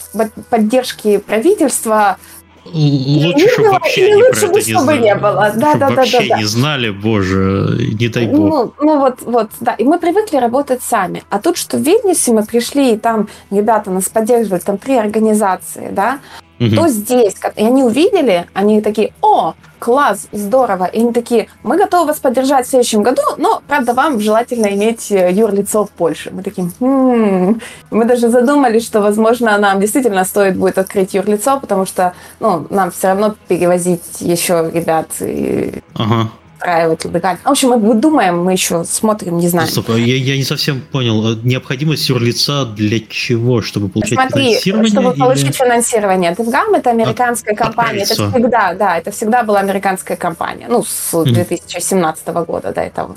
поддержки правительства Лучше, чтобы вообще не лучше про это не было. Да, да, да, вообще да, не знали, боже, не дай бог. Ну, ну вот, вот, да. И мы привыкли работать сами. А тут, что в Вильнюсе мы пришли, и там ребята нас поддерживали, там три организации, да, угу. то здесь, и они увидели, они такие, о, класс, здорово. И они такие, мы готовы вас поддержать в следующем году, но, правда, вам желательно иметь э, юрлицо в Польше. Мы такие, м-м-м". мы даже задумались, что, возможно, нам действительно стоит будет открыть юрлицо, потому что, ну, нам все равно перевозить еще ребят и ага устраивать легально. В общем, мы думаем, мы еще смотрим, не знаем. Стоп, а я, я не совсем понял. Необходимость юрлица для чего? Чтобы получать Смотри, финансирование? чтобы или... получить финансирование. DevGam – это американская От, компания. Это всегда, да, это всегда была американская компания. Ну, с 2017 mm. года, да, это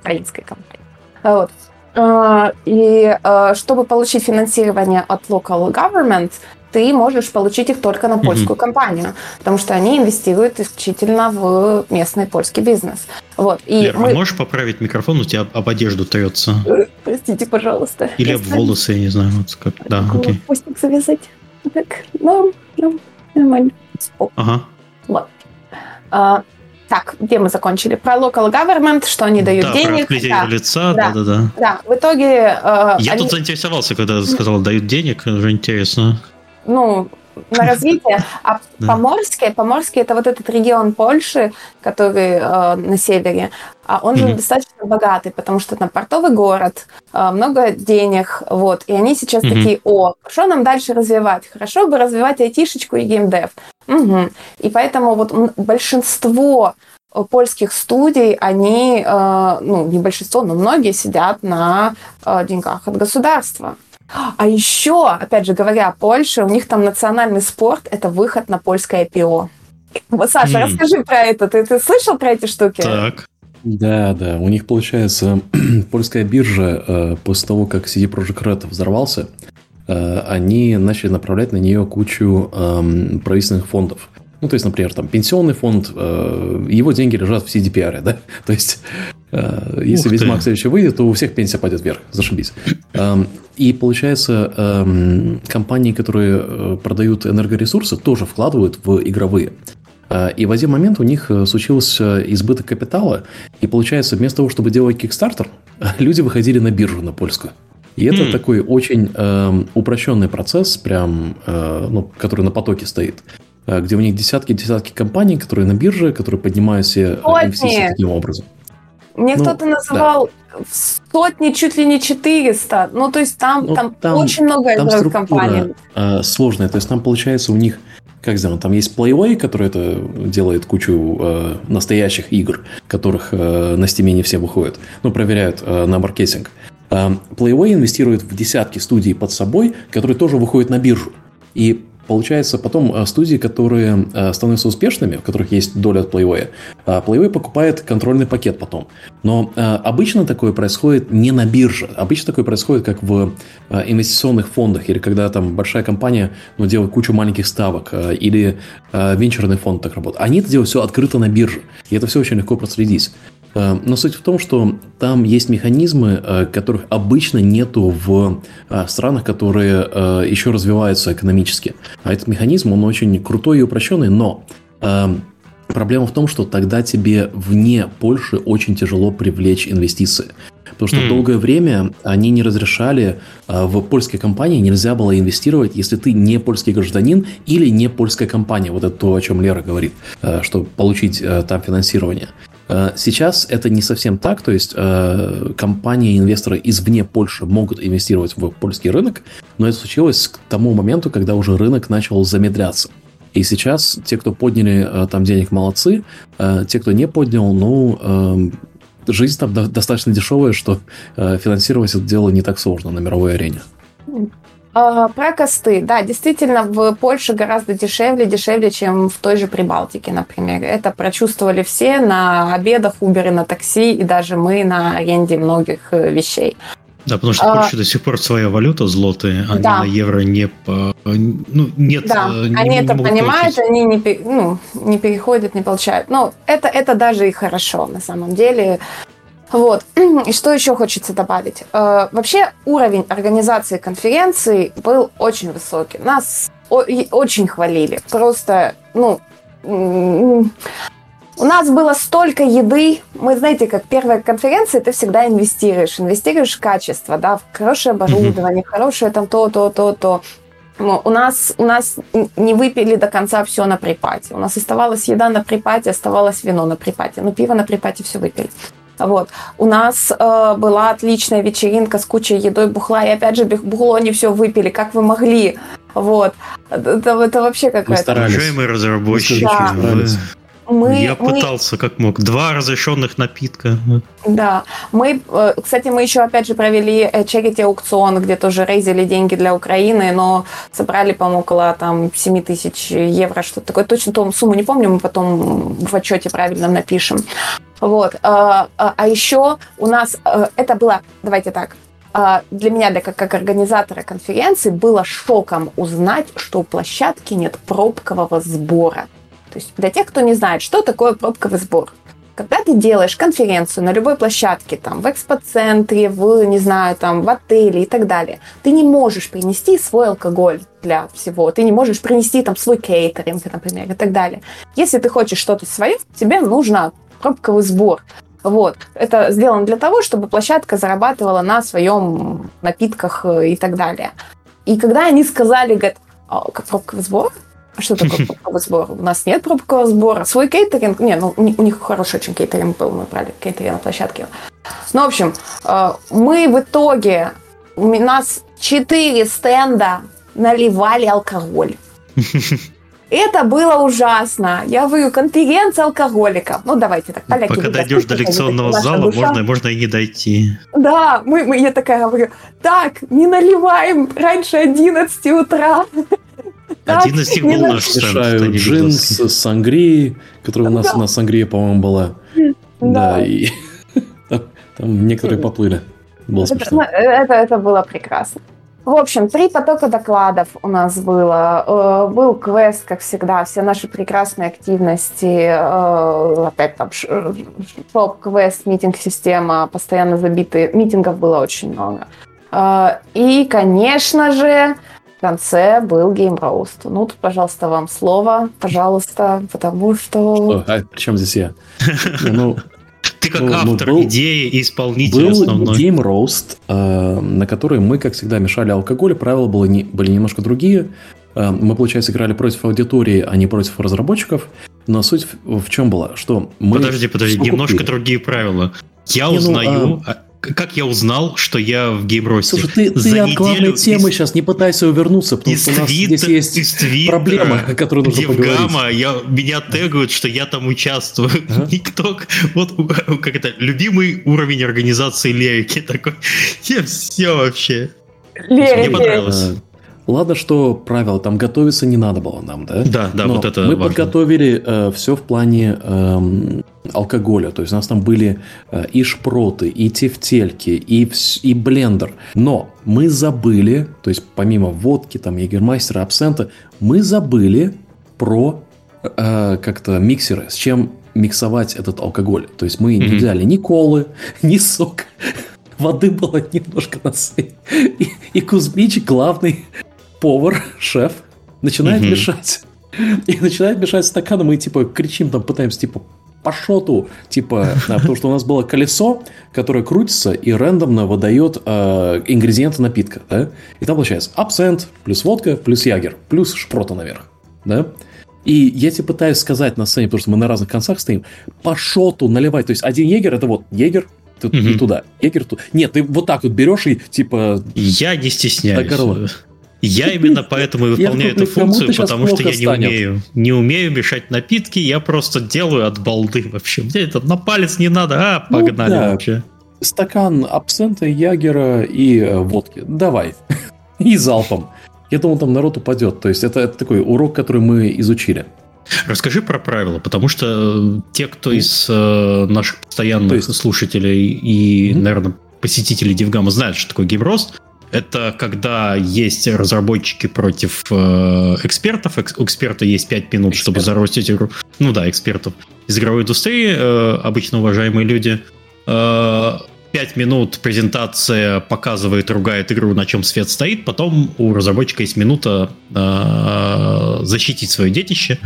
украинская компания. Вот. А, и а, чтобы получить финансирование от local government, ты можешь получить их только на польскую mm-hmm. компанию, потому что они инвестируют исключительно в местный польский бизнес. Вот. И Лер, мы... а можешь поправить микрофон? У тебя об одежду трется. Простите, пожалуйста. Или об волосы, я не знаю. Вот как... Да, окей. Пустик завязать. Так, ну, ну, нормально. Ага. Вот. А, так, где мы закончили? Про local government, что они дают да, денег. Про да, лица, да, да, да. Да, в итоге... Э, Я они... тут заинтересовался, когда сказала, дают денег, уже интересно ну, на развитие. А Поморский, Поморский это вот этот регион Польши, который э, на севере, а он же mm-hmm. достаточно богатый, потому что там портовый город, э, много денег, вот, и они сейчас mm-hmm. такие, о, что нам дальше развивать? Хорошо бы развивать айтишечку и геймдев. Угу. И поэтому вот большинство польских студий, они, э, ну, не большинство, но многие сидят на э, деньгах от государства. А еще, опять же говоря о Польше, у них там национальный спорт – это выход на польское IPO. Вот, Саша, mm. расскажи про это. Ты, ты слышал про эти штуки? Так. Да, да. У них, получается, польская биржа, э, после того, как CD Projekt Red взорвался, э, они начали направлять на нее кучу эм, правительственных фондов. Ну, то есть, например, там пенсионный фонд, э, его деньги лежат в CDPR, да? То есть, если Ух Ведьмак следующий выйдет, то у всех пенсия пойдет вверх. Зашибись. Эм, и получается, эм, компании, которые э, продают энергоресурсы, тоже вкладывают в игровые. Э, и в один момент у них э, случился избыток капитала, и получается, вместо того, чтобы делать Kickstarter, люди выходили на биржу, на польскую. И это mm. такой очень э, упрощенный процесс, прям, э, ну, который на потоке стоит, э, где у них десятки-десятки компаний, которые на бирже, которые поднимают себе инвестиции таким образом. Мне ну, кто-то называл да. сотни, чуть ли не 400. Ну, то есть там, ну, там, там очень много там компаний. Э, сложная. То есть там, получается, у них как сделано, там есть Playway, который это делает кучу э, настоящих игр, которых э, на Steam не все выходят, ну, проверяют э, на маркетинг. Э, Playway инвестирует в десятки студий под собой, которые тоже выходят на биржу. И Получается, потом э, студии, которые э, становятся успешными, в которых есть доля от Playway, э, Playway покупает контрольный пакет потом. Но обычно такое происходит не на бирже. Обычно такое происходит как в инвестиционных фондах, или когда там большая компания ну, делает кучу маленьких ставок, или венчурный фонд так работает. Они это делают все открыто на бирже. И это все очень легко проследить. Э, но суть в том, что там есть механизмы, э, которых обычно нету в э, странах, которые еще развиваются экономически. А этот механизм, он очень крутой и упрощенный, но проблема в том, что тогда тебе вне Польши очень тяжело привлечь инвестиции. Потому что mm. долгое время они не разрешали, в польские компании нельзя было инвестировать, если ты не польский гражданин или не польская компания. Вот это то, о чем Лера говорит, чтобы получить там финансирование. Э, сейчас это не совсем так, то есть э, компании, инвесторы извне Польши могут инвестировать в польский рынок, но это случилось к тому моменту, когда уже рынок начал замедляться. И сейчас те, кто подняли э, там денег, молодцы, те, кто не поднял, ну, жизнь там достаточно дешевая, что финансировать это дело не так сложно на мировой арене. А, про косты. Да, действительно, в Польше гораздо дешевле, дешевле, чем в той же Прибалтике, например. Это прочувствовали все на обедах, Uber, на такси, и даже мы на аренде многих э, вещей. Да, потому что в Польше а, до сих пор своя валюта, злоты, они да. на евро не. Ну, нет... Да, э, не, они это понимают, получить. они не, ну, не переходят, не получают. Ну, это, это даже и хорошо, на самом деле. Вот. И что еще хочется добавить? Э, вообще уровень организации конференции был очень высокий. Нас очень хвалили. Просто, ну, у нас было столько еды. Мы, знаете, как первая конференция, ты всегда инвестируешь. Инвестируешь в качество, да, в хорошее оборудование, хорошее там то, то, то, то. Ну, у нас, у нас не выпили до конца все на припате. У нас оставалась еда на припате, оставалось вино на припате. Но пиво на припате все выпили. Вот. У нас э, была отличная вечеринка с кучей едой, бухла, и опять же, бухло не все выпили, как вы могли. Вот. Это, это вообще какая-то... Уважаемые разработчики, да. вы, мы, Я мы... пытался как мог. Два разрешенных напитка. Да. Мы, э, кстати, мы еще опять же провели э, аукцион, где тоже рейзили деньги для Украины, но собрали, по-моему, около там 7 тысяч евро, что-то такое. Точно ту сумму не помню, мы потом в отчете правильно напишем. Вот. А, а, а еще у нас э, это было, давайте так, для меня, для, как, как организатора конференции, было шоком узнать, что у площадки нет пробкового сбора. То есть для тех, кто не знает, что такое пробковый сбор. Когда ты делаешь конференцию на любой площадке, там, в экспоцентре, в, не знаю, там, в отеле и так далее, ты не можешь принести свой алкоголь для всего. Ты не можешь принести там свой кейтеринг, например, и так далее. Если ты хочешь что-то свое, тебе нужно пробковый сбор. Вот. Это сделано для того, чтобы площадка зарабатывала на своем напитках э, и так далее. И когда они сказали, говорят, «А, пробковый сбор, что такое пробковый сбор? У нас нет пробкового сбора. Свой кейтеринг... Не, ну у них хороший очень кейтеринг был, мы брали кейтеринг на площадке. Ну, в общем, э, мы в итоге... У нас четыре стенда наливали алкоголь. Это было ужасно. Я говорю, конференция алкоголиков. Ну, давайте так. Поляки, Пока дойдешь до лекционного зала, можно, можно и не дойти. Да, мы, мы, я такая говорю, так, не наливаем раньше 11 утра. Один из них был наш стенд. Джин с сангрией, которая у нас на сангрии, по-моему, была. Да, и там некоторые поплыли. Было смешно. Это, это было прекрасно. В общем, три потока докладов у нас было. Э, был квест, как всегда, все наши прекрасные активности. Э, опять там шоп-квест, митинг-система, постоянно забитые. Митингов было очень много. Э, и, конечно же, конце был Game Roast. Ну, тут, пожалуйста, вам слово, пожалуйста, потому что... А при чем здесь я? Ну, ты как ну, автор ну, был, идеи и исполнитель был основной. Game Roast, э, на который мы, как всегда, мешали алкоголь. Правила были, не, были немножко другие. Э, мы, получается, играли против аудитории, а не против разработчиков. Но суть в, в чем была, что мы... Подожди, подожди, немножко другие правила. Я не, узнаю... Ну, а как я узнал, что я в геймросте? Слушай, ты, ты от главной темы из, сейчас не пытайся увернуться, потому что у нас твиттер, здесь есть из твиттера, проблема, которую нужно поговорить. Гамма, я, меня тегают, что я там участвую. Ага. Никто... Вот как это, любимый уровень организации лирики такой. Я все вообще. Лерики. Мне понравилось. Ладно, что правило, там готовиться не надо было нам, да? Да, да, Но вот это Мы важно. подготовили э, все в плане э, алкоголя. То есть у нас там были э, и шпроты, и тефтельки, и, и блендер. Но мы забыли, то есть помимо водки, там, егермастера, абсента, мы забыли про э, как-то миксеры, с чем миксовать этот алкоголь. То есть мы mm-hmm. не взяли ни колы, ни сок. Воды было немножко на И, и Кузьмич, главный повар, шеф, начинает мешать. И начинает мешать стаканом, и типа кричим, там пытаемся типа по шоту, типа, да, потому что у нас было колесо, которое крутится и рандомно выдает э, ингредиенты напитка, да, и там получается абсент, плюс водка, плюс ягер, плюс шпрота наверх, да, и я тебе пытаюсь сказать на сцене, потому что мы на разных концах стоим, по шоту наливать, то есть один егер это вот егер, ты угу. не туда, егер туда. Нет, ты вот так вот берешь и типа... Я не стесняюсь. Я именно поэтому и выполняю эту функцию, потому что я не умею. Не умею мешать напитки, я просто делаю от балды вообще. Мне это на палец не надо, а, ну погнали вообще. Стакан абсента, ягера и э, водки. Давай. и залпом. Я думал, там народ упадет. То есть это, это такой урок, который мы изучили. Расскажи про правила, потому что э, те, кто из э, наших постоянных есть... слушателей и, mm-hmm. наверное, посетителей Дивгама знают, что такое геймрост, это когда есть разработчики против э, экспертов. Экс, у эксперта есть 5 минут, Эксперт. чтобы заростить игру. Ну да, экспертов из игровой индустрии, э, обычно уважаемые люди. Э, 5 минут презентация показывает, ругает игру, на чем свет стоит. Потом у разработчика есть минута э, защитить свое детище.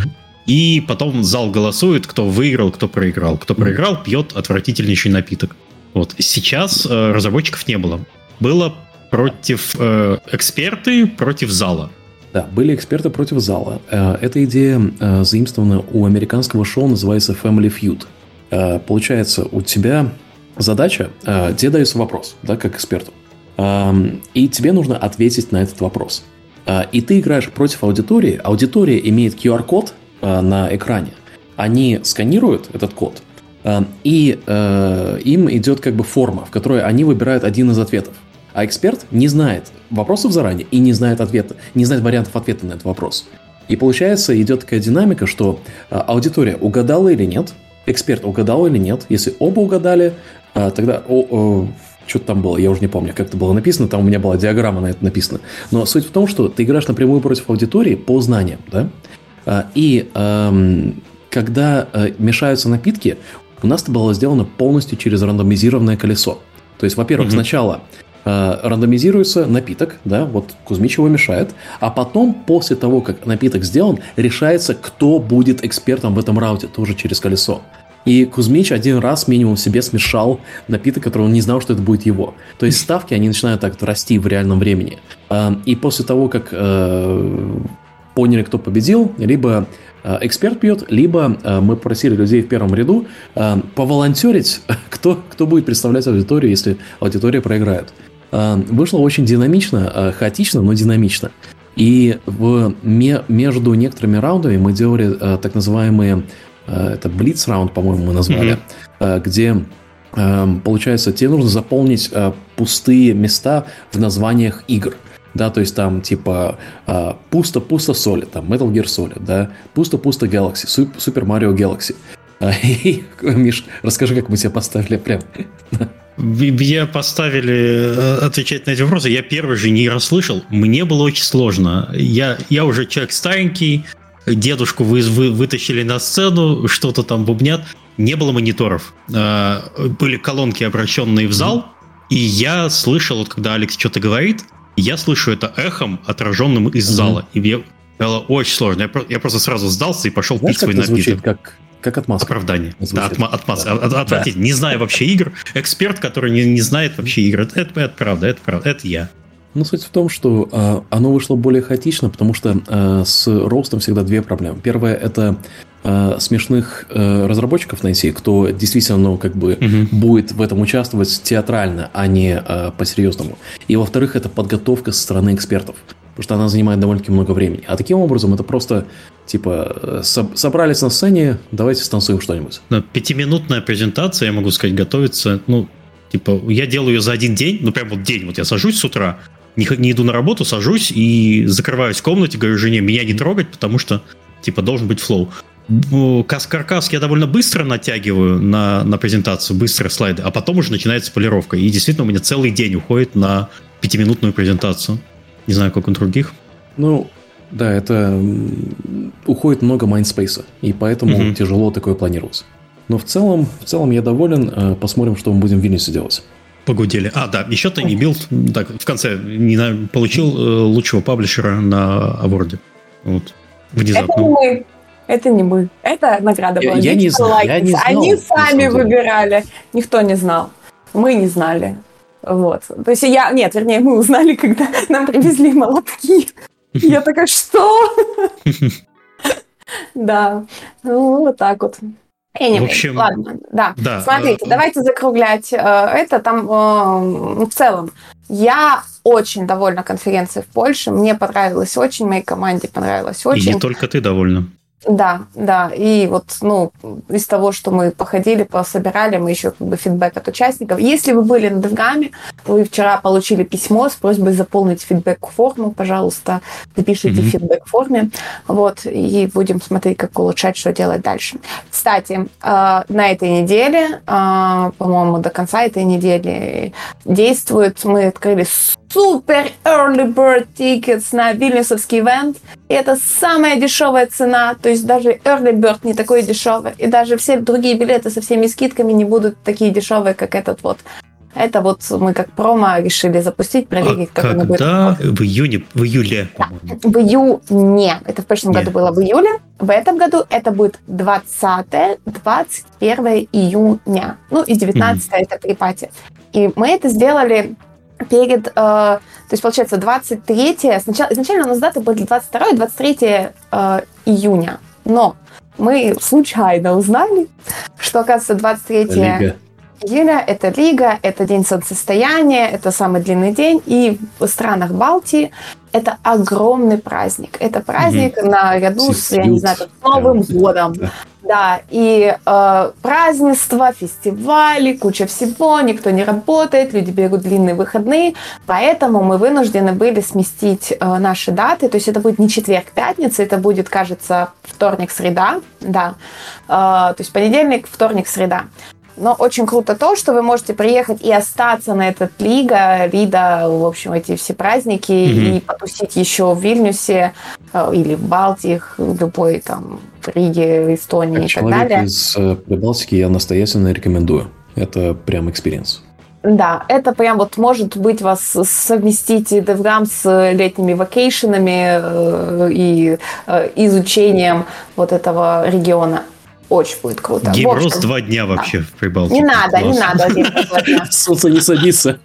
И потом зал голосует, кто выиграл, кто проиграл. Кто проиграл, пьет отвратительнейший напиток. Вот. Сейчас э, разработчиков не было. Было против э, эксперты против зала. Да, были эксперты против зала. Э, эта идея э, заимствована у американского шоу, называется Family Feud. Э, получается, у тебя задача, тебе дается вопрос, да, как эксперту, и тебе нужно ответить на этот вопрос. И ты играешь против аудитории. Аудитория имеет QR-код на экране. Они сканируют этот код, и им идет как бы форма, в которой они выбирают один из ответов. А эксперт не знает вопросов заранее и не знает ответа, не знает вариантов ответа на этот вопрос. И получается, идет такая динамика, что а, аудитория угадала или нет, эксперт угадал или нет. Если оба угадали, а, тогда о, что-то там было, я уже не помню, как это было написано, там у меня была диаграмма на это написана. Но суть в том, что ты играешь напрямую против аудитории по знаниям, да? И эм, когда э, мешаются напитки, у нас это было сделано полностью через рандомизированное колесо. То есть, во-первых, mm-hmm. сначала э, рандомизируется напиток, да, вот Кузьмич его мешает, а потом, после того, как напиток сделан, решается, кто будет экспертом в этом рауте, тоже через колесо. И Кузьмич один раз минимум себе смешал напиток, который он не знал, что это будет его. То есть ставки, они начинают так расти в реальном времени. Э, и после того, как э, поняли, кто победил, либо э, эксперт пьет, либо э, мы попросили людей в первом ряду э, поволонтерить, кто, кто будет представлять аудиторию, если аудитория проиграет. Э, вышло очень динамично, э, хаотично, но динамично. И в, между некоторыми раундами мы делали э, так называемые, это Blitz раунд, по-моему, мы назвали, mm-hmm. где получается, тебе нужно заполнить пустые места в названиях игр. Да, то есть там типа пусто-пусто Solid, там Metal Gear Solid, да, пусто-пусто Galaxy, Super Mario Galaxy. И, Миш, расскажи, как мы тебя поставили прям. Я поставили э, отвечать на эти вопросы. Я первый же не расслышал. Мне было очень сложно. Я, я уже человек старенький, дедушку вы, вы вытащили на сцену, что-то там бубнят. Не было мониторов. Э, были колонки, обращенные в зал, и я слышал, вот когда Алекс что-то говорит, я слышу это эхом, отраженным из зала. И мне было очень сложно. Я, я просто сразу сдался и пошел Знаешь, пить свой напиток. Звучит, как как отмазка. Оправдание. Да, отма- отмазка. Да. От, от, да. Не зная вообще игр. Эксперт, который не, не знает вообще игр. Это, это, это правда, это правда, это я. Ну, суть в том, что э, оно вышло более хаотично, потому что э, с ростом всегда две проблемы. Первая это э, смешных э, разработчиков найти, кто действительно, ну, как бы угу. будет в этом участвовать театрально, а не э, по-серьезному. И во-вторых, это подготовка со стороны экспертов потому что она занимает довольно-таки много времени. А таким образом это просто, типа, э, собрались на сцене, давайте станцуем что-нибудь. Пятиминутная презентация, я могу сказать, готовится, ну, типа, я делаю ее за один день, ну, прям вот день, вот я сажусь с утра, не, не иду на работу, сажусь и закрываюсь в комнате, говорю жене, меня не трогать, потому что, типа, должен быть flow. Каркас я довольно быстро натягиваю на, на презентацию, быстро слайды, а потом уже начинается полировка. И действительно у меня целый день уходит на пятиминутную презентацию. Не знаю, как у других. Ну, да, это уходит много mindspace а, и поэтому угу. тяжело такое планировать. Но в целом, в целом я доволен. Э, посмотрим, что мы будем в Вильнюсе делать. Погудели. А, да, еще ты не бил, так, в конце не на, получил э, лучшего паблишера на аворде. Вот. Внезапно. Это не мы. Это не мы. Это награда была. Я, я не знаю. Я не знал, Они сами выбирали. Никто не знал. Мы не знали. Вот. То есть я... Нет, вернее, мы узнали, когда нам привезли молотки. Я такая, что? Да. Ну, вот так вот. Anyway, в общем, ладно, да. да. Смотрите, э, давайте закруглять э, это там э, в целом. Я очень довольна конференцией в Польше. Мне понравилось очень, моей команде понравилось очень. И не только ты довольна. Да, да. И вот, ну, из того, что мы походили, пособирали, мы еще как бы фидбэк от участников. Если вы были на Девгаме, вы вчера получили письмо с просьбой заполнить фидбэк-форму, пожалуйста, напишите mm-hmm. фидбэк-форме, вот, и будем смотреть, как улучшать, что делать дальше. Кстати, а, на этой неделе, а, по-моему, до конца этой недели действует, мы открыли супер early bird tickets на Вильнюсовский ивент. И это самая дешевая цена, то есть даже early bird не такой дешевый. И даже все другие билеты со всеми скидками не будут такие дешевые, как этот вот. Это вот мы как промо решили запустить, проверить, а как когда? В июне, в июле, да. В июне. Это в прошлом Нет. году было в июле. В этом году это будет 20-21 июня. Ну и 19 mm-hmm. это припати. И мы это сделали перед, э, то есть получается 23, сначала, изначально у нас даты были 22 и 23 э, июня, но мы случайно узнали, что, оказывается, 23 Лига. Июля это Лига, это День солнцестояния, это самый длинный день, и в странах Балтии это огромный праздник. Это праздник угу. наряду с, я не знаю, Новым годом. Да. Да, и э, празднества, фестивали, куча всего, никто не работает, люди берут длинные выходные, поэтому мы вынуждены были сместить э, наши даты, то есть это будет не четверг, пятница, это будет, кажется, вторник, среда, да, э, то есть понедельник, вторник, среда. Но очень круто то, что вы можете приехать и остаться на этот Лига, Лида, в общем, эти все праздники, mm-hmm. и потусить еще в Вильнюсе э, или в Балтии, любой там Риге, Эстонии как и так далее. из э, Прибалтики я настоятельно рекомендую. Это прям experience. Да, это прям вот может быть вас совместить DevGAMM с летними vacation ами э, и изучением вот этого региона. Очень будет круто. Геймрос два дня вообще да. в Прибалтике. Не надо, не надо два дня. Солнце не садится.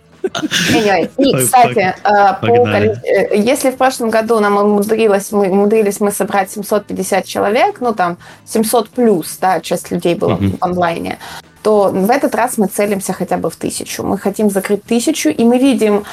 И, кстати, э, по, э, если в прошлом году нам умудрилось, мы умудрились мы собрать 750 человек, ну там 700 плюс, да, часть людей была в онлайне, то в этот раз мы целимся хотя бы в тысячу. Мы хотим закрыть тысячу, и мы видим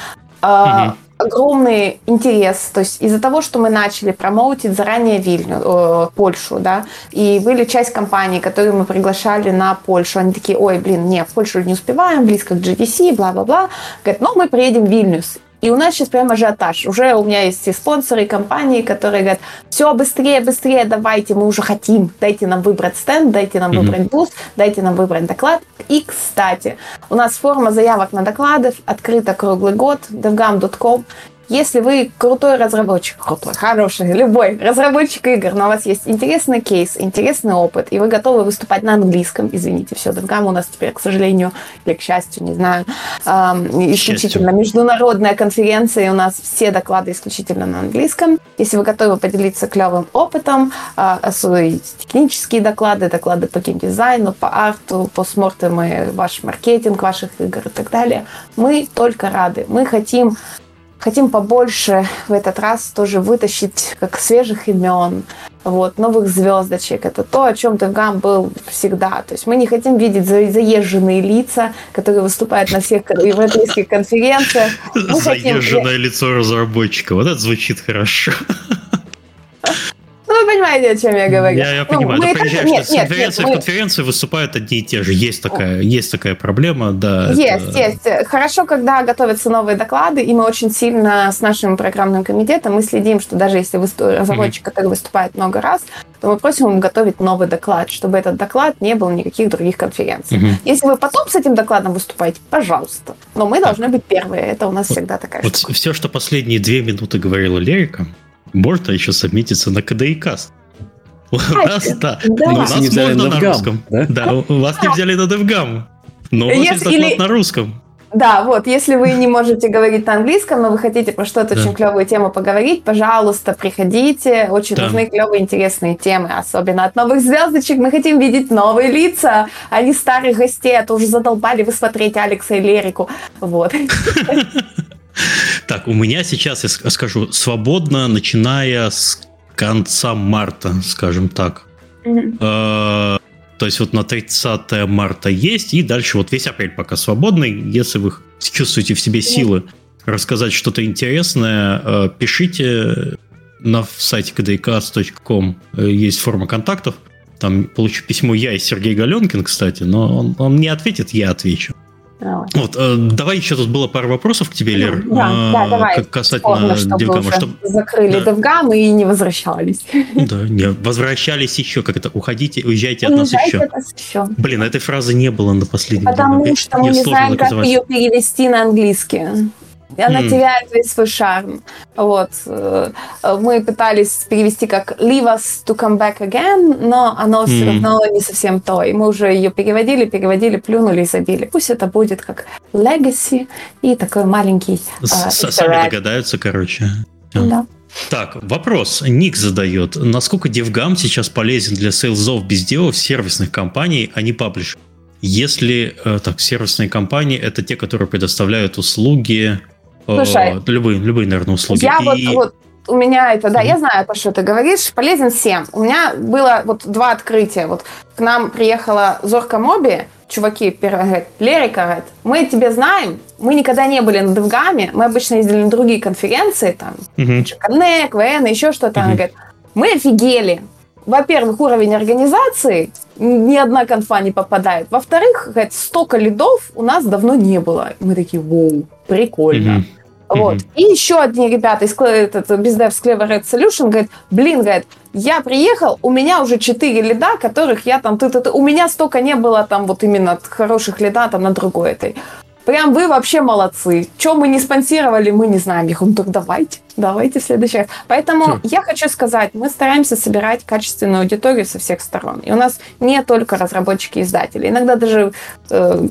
э, огромный интерес. То есть из-за того, что мы начали промоутить заранее Вильню, э, Польшу, да, и были часть компаний, которые мы приглашали на Польшу, они такие, ой, блин, не, в Польшу не успеваем, близко к GDC, бла-бла-бла. Говорят, ну, мы приедем в Вильнюс. И у нас сейчас прям ажиотаж. Уже у меня есть и спонсоры, и компании, которые говорят, все, быстрее, быстрее, давайте, мы уже хотим. Дайте нам выбрать стенд, дайте нам mm-hmm. выбрать booth, дайте нам выбрать доклад. И, кстати, у нас форма заявок на доклады открыта круглый год, devgamm.com. Если вы крутой разработчик, крутой, хороший, любой разработчик игр, но у вас есть интересный кейс, интересный опыт, и вы готовы выступать на английском, извините, все, DevGAMM у нас теперь, к сожалению, или к счастью, не знаю, эм, исключительно международная конференция, и у нас все доклады исключительно на английском. Если вы готовы поделиться клевым опытом, э, свои технические доклады, доклады по геймдизайну, по арту, по смортам ваш маркетинг ваших игр и так далее, мы только рады. Мы хотим Хотим побольше в этот раз тоже вытащить как свежих имен, вот, новых звездочек. Это то, о чем Девгам был всегда. То есть мы не хотим видеть заезженные лица, которые выступают на всех европейских конференциях. Мы Заезженное хотим... лицо разработчика. Вот это звучит хорошо. Ну, понимаете, о чем я говорю. Я, я ну, понимаю. Мы это... нет, что нет, с конференции нет, в конференции выступают одни и те же. Есть такая, есть такая проблема, да. Есть, это... есть. Хорошо, когда готовятся новые доклады, и мы очень сильно с нашим программным комитетом мы следим, что даже если разработчик, mm-hmm. который выступает много раз, то мы просим ему готовить новый доклад, чтобы этот доклад не был никаких других конференций. Mm-hmm. Если вы потом с этим докладом выступаете, пожалуйста. Но мы должны быть первые. Это у нас вот, всегда такая вот штука. Все, что последние две минуты говорила Лерика, можно еще сабмититься на Cast. У нас, да, да. у нас не взяли можно на, русском. Да? да, у вас не взяли на DevGam. Но у вас есть доклад на русском. Да, вот, если вы не можете говорить на английском, но вы хотите про что-то да. очень клевую тему поговорить, пожалуйста, приходите. Очень да. нужны клевые, интересные темы, особенно от новых звездочек. Мы хотим видеть новые лица, а не старых гостей, а то уже задолбали вы смотреть Алекса и Лерику. Вот. Так, у меня сейчас, я скажу, свободно, начиная с конца марта, скажем так. Э, то есть вот на 30 марта есть, и дальше вот весь апрель пока свободный. Если вы чувствуете в себе силы рассказать что-то интересное, э, пишите, на сайте kdcast.com есть форма контактов. Там получу письмо я и Сергей Галенкин, кстати, но он, он не ответит, я отвечу. Вот, э, давай еще тут было пару вопросов к тебе, Лер. Да, э, да, давай. Касательно DevGAMM а. Чтобы... Закрыли да. DevGAMM и не возвращались. Да, не, возвращались еще, как это, уходите, уезжайте от нас еще. От нас еще. Блин, этой фразы не было на последнем. Потому видео. что мы не знаем, как ее перевести на английский. И она mm. теряет весь свой шарм. Вот. Э, мы пытались перевести как «leave us to come back again», но оно mm. все равно не совсем то. И мы уже ее переводили, переводили, плюнули и забили. Пусть это будет как «legacy» и такой маленький uh, Сами догадаются, короче. Да. Так, вопрос. Ник задает. Насколько DevGam сейчас полезен для сейлзов без дела в сервисных компаний, а не паблишеров? Если э, так, сервисные компании это те, которые предоставляют услуги Слушай, э, любые, любые, наверное, услуги. Я и... вот, вот у меня это, да, я знаю, про что ты говоришь, полезен всем. У меня было вот два открытия. Вот к нам приехала Зорка Моби, чуваки первые говорят, Лерика, говорит, мы тебя знаем, мы никогда не были на Девгаме, мы обычно ездили на другие конференции, там, mm-hmm. Connect, VN, еще что-то. Mm-hmm. Она говорит, мы офигели. Во-первых, уровень организации, ни одна конфа не попадает. Во-вторых, говорит, столько лидов у нас давно не было. Мы такие, воу, прикольно. Mm-hmm. Вот. Mm-hmm. И еще одни ребята из этот, BizDev с Clever Red Solution говорят, блин, говорит, я приехал, у меня уже четыре лида, которых я там, ты, ты, ты, у меня столько не было там вот именно хороших лида там на другой этой. Прям вы вообще молодцы. Чем мы не спонсировали, мы не знаем. Я говорю, ну так давайте, давайте в следующий раз. Поэтому Что? я хочу сказать, мы стараемся собирать качественную аудиторию со всех сторон. И у нас не только разработчики и издатели. Иногда даже э,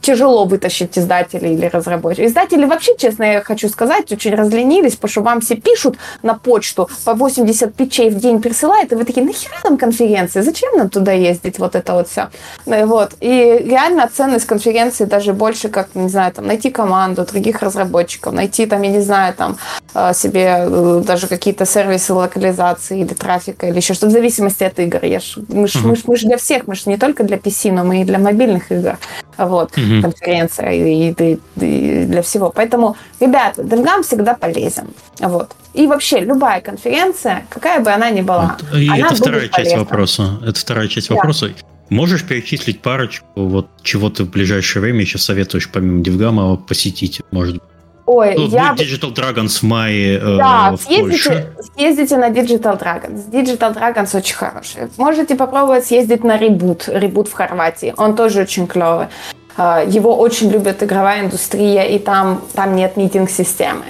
тяжело вытащить издателей или разработчиков. Издатели вообще, честно, я хочу сказать, очень разленились, потому что вам все пишут на почту, по 80 пичей в день присылают, и вы такие, нахера там конференции? Зачем нам туда ездить? Вот это вот все. Вот. И реально ценность конференции даже больше, как не знаю, там, найти команду других разработчиков, найти там, я не знаю, там, э, себе э, даже какие-то сервисы локализации или трафика, или еще что-то, в зависимости от игр. Я ж, мы же uh-huh. мы ж для всех, мы же не только для PC, но мы и для мобильных игр. Вот, uh-huh. конференция и, и, и для всего. Поэтому, ребята, DevGam всегда полезен. Вот. И вообще, любая конференция, какая бы она ни была, вот, и она это вторая часть вопроса. Это вторая часть да. вопроса. Можешь перечислить парочку, вот чего ты в ближайшее время еще советуешь, помимо Девгама, посетить, может быть? Ой, ну, я... Digital Dragons в мае э, да, в съездите, Польше. съездите на Digital Dragons. Digital Dragons очень хороший. Можете попробовать съездить на Reboot. Reboot в Хорватии. Он тоже очень клевый. Э, его очень любит игровая индустрия, и там, там нет митинг-системы.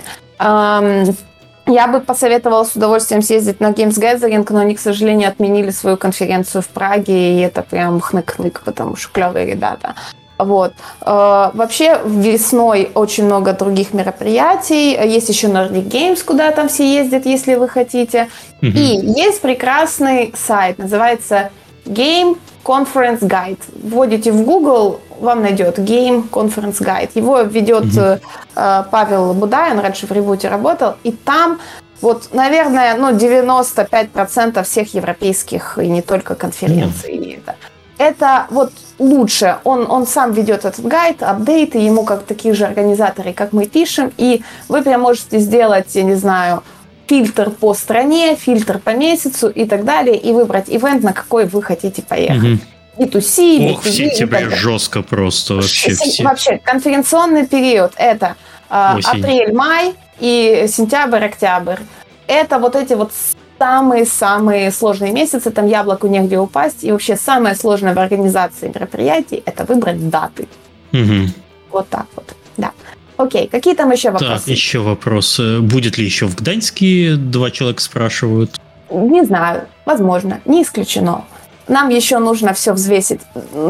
Я бы посоветовала с удовольствием съездить на Games Gathering, но они, к сожалению, отменили свою конференцию в Праге, и это прям хнык-хнык, потому что клевые ребята. Вот. Э, вообще весной очень много других мероприятий. Есть еще Nordic Games, куда там все ездят, если вы хотите. Mm-hmm. И есть прекрасный сайт, называется Game Conference Guide. Вводите в Google, вам найдет Game Conference Guide. Его ведет э, Павел Будай, он раньше в Ребуте работал, и там вот, наверное, ну, 95% всех европейских и не только конференций. Mm-hmm. Это, это вот лучше. Он, он сам ведет этот гайд, апдейты, ему как такие же организаторы, как мы пишем, и вы прям можете сделать, я не знаю, фильтр по стране, фильтр по месяцу и так далее, и выбрать ивент, на какой вы хотите поехать. Угу. B2C, Ох, B2B, в сентябре жестко просто вообще. Все. Вообще, конференционный период – это э, апрель-май и сентябрь-октябрь. Это вот эти вот самые-самые сложные месяцы, там яблоку негде упасть, и вообще самое сложное в организации мероприятий – это выбрать даты. Угу. Вот так вот, да. Окей, какие там еще вопросы? Так, еще вопрос. Будет ли еще в Гданьске? Два человека спрашивают. Не знаю, возможно, не исключено. Нам еще нужно все взвесить.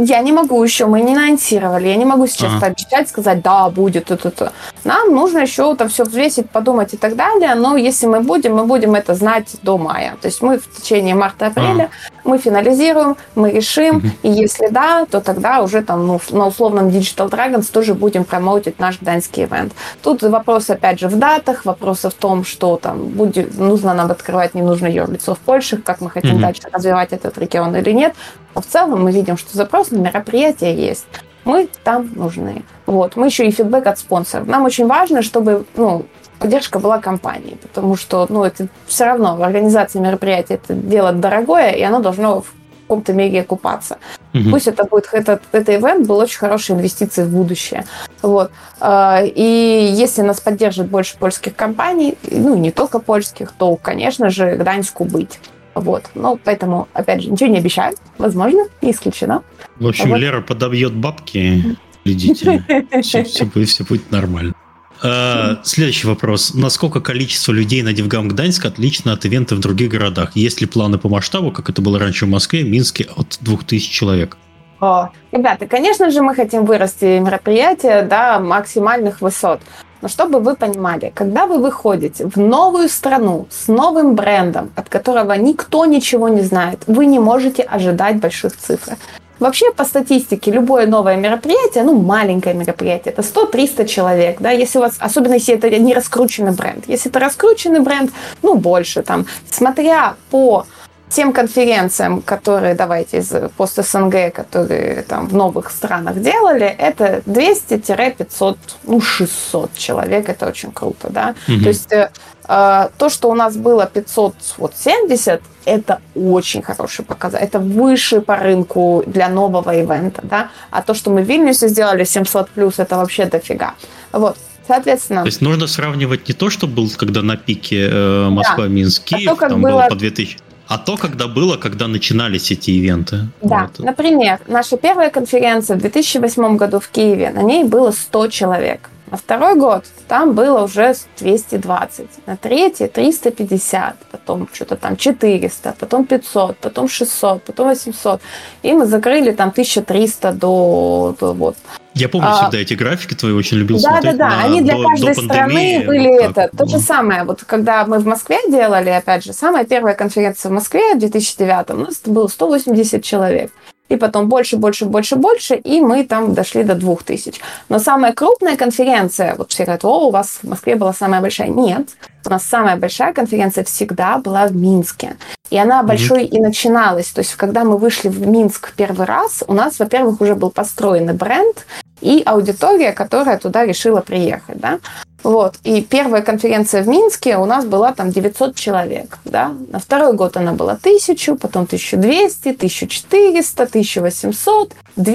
Я не могу еще, мы не анонсировали, я не могу сейчас ага. пообещать, сказать, да, будет это, это. Нам нужно еще там все взвесить, подумать и так далее, но если мы будем, мы будем это знать до мая. То есть мы в течение марта-апреля ага. Мы финализируем, мы решим, угу. и если да, то тогда уже там ну, на условном Digital Dragons тоже будем промоутить наш данский ивент. Тут вопрос опять же в датах, вопрос в том, что там будет, нужно нам открывать, не нужно ее лицо в Польше, как мы хотим угу. дальше развивать этот регион или нет. Но в целом мы видим, что запрос на мероприятие есть. Мы там нужны. Вот. Мы еще и фидбэк от спонсоров. Нам очень важно, чтобы ну, поддержка была компании, потому что, ну, это все равно, организация мероприятия это дело дорогое, и оно должно в каком-то мере окупаться. Угу. Пусть это будет, этот, этот ивент был очень хорошей инвестицией в будущее. Вот. А, и если нас поддержит больше польских компаний, ну, не только польских, то, конечно же, Гданьску быть. Вот. Ну, поэтому, опять же, ничего не обещаю. Возможно, не исключено. В общем, вот. Лера подобьет бабки, следите. Все, все, все будет нормально. А, следующий вопрос. Насколько количество людей на Дивгам Гданьск отлично от ивента в других городах? Есть ли планы по масштабу, как это было раньше в Москве, Минске, от 2000 человек? О, ребята, конечно же, мы хотим вырасти мероприятие до максимальных высот. Но чтобы вы понимали, когда вы выходите в новую страну с новым брендом, от которого никто ничего не знает, вы не можете ожидать больших цифр. Вообще, по статистике, любое новое мероприятие, ну, маленькое мероприятие, это 100-300 человек, да, если у вас, особенно если это не раскрученный бренд. Если это раскрученный бренд, ну, больше там. Смотря по тем конференциям, которые, давайте, из пост СНГ, которые там в новых странах делали, это 200-500, ну, 600 человек, это очень круто, да. Угу. То есть э, то, что у нас было 570, это очень хороший показатель. Это выше по рынку для нового ивента, да. А то, что мы в Вильнюсе сделали 700 плюс, это вообще дофига. Вот. Соответственно. То есть нужно сравнивать не то, что был, когда на пике э, Москва-Минск, да. Киев, а то, там было... было по 2000, а то, когда было, когда начинались эти ивенты. Да, вот. например, наша первая конференция в 2008 году в Киеве, на ней было 100 человек. На второй год там было уже 220, на третий 350, потом что-то там 400, потом 500, потом 600, потом 800. И мы закрыли там 1300 до, до вот. Я помню а, всегда эти графики твои, очень любил да, смотреть. Да, да, да, они для до, каждой до страны были вот это. То же самое, вот когда мы в Москве делали, опять же, самая первая конференция в Москве в 2009, у нас было 180 человек и потом больше, больше, больше, больше, и мы там дошли до двух тысяч. Но самая крупная конференция, вот все говорят, о, у вас в Москве была самая большая. Нет, у нас самая большая конференция всегда была в Минске. И она большой mm-hmm. и начиналась. То есть, когда мы вышли в Минск первый раз, у нас, во-первых, уже был построенный бренд и аудитория, которая туда решила приехать. Да? Вот. И первая конференция в Минске у нас была там 900 человек. Да? На второй год она была 1000, потом 1200, 1400, 1800, 2,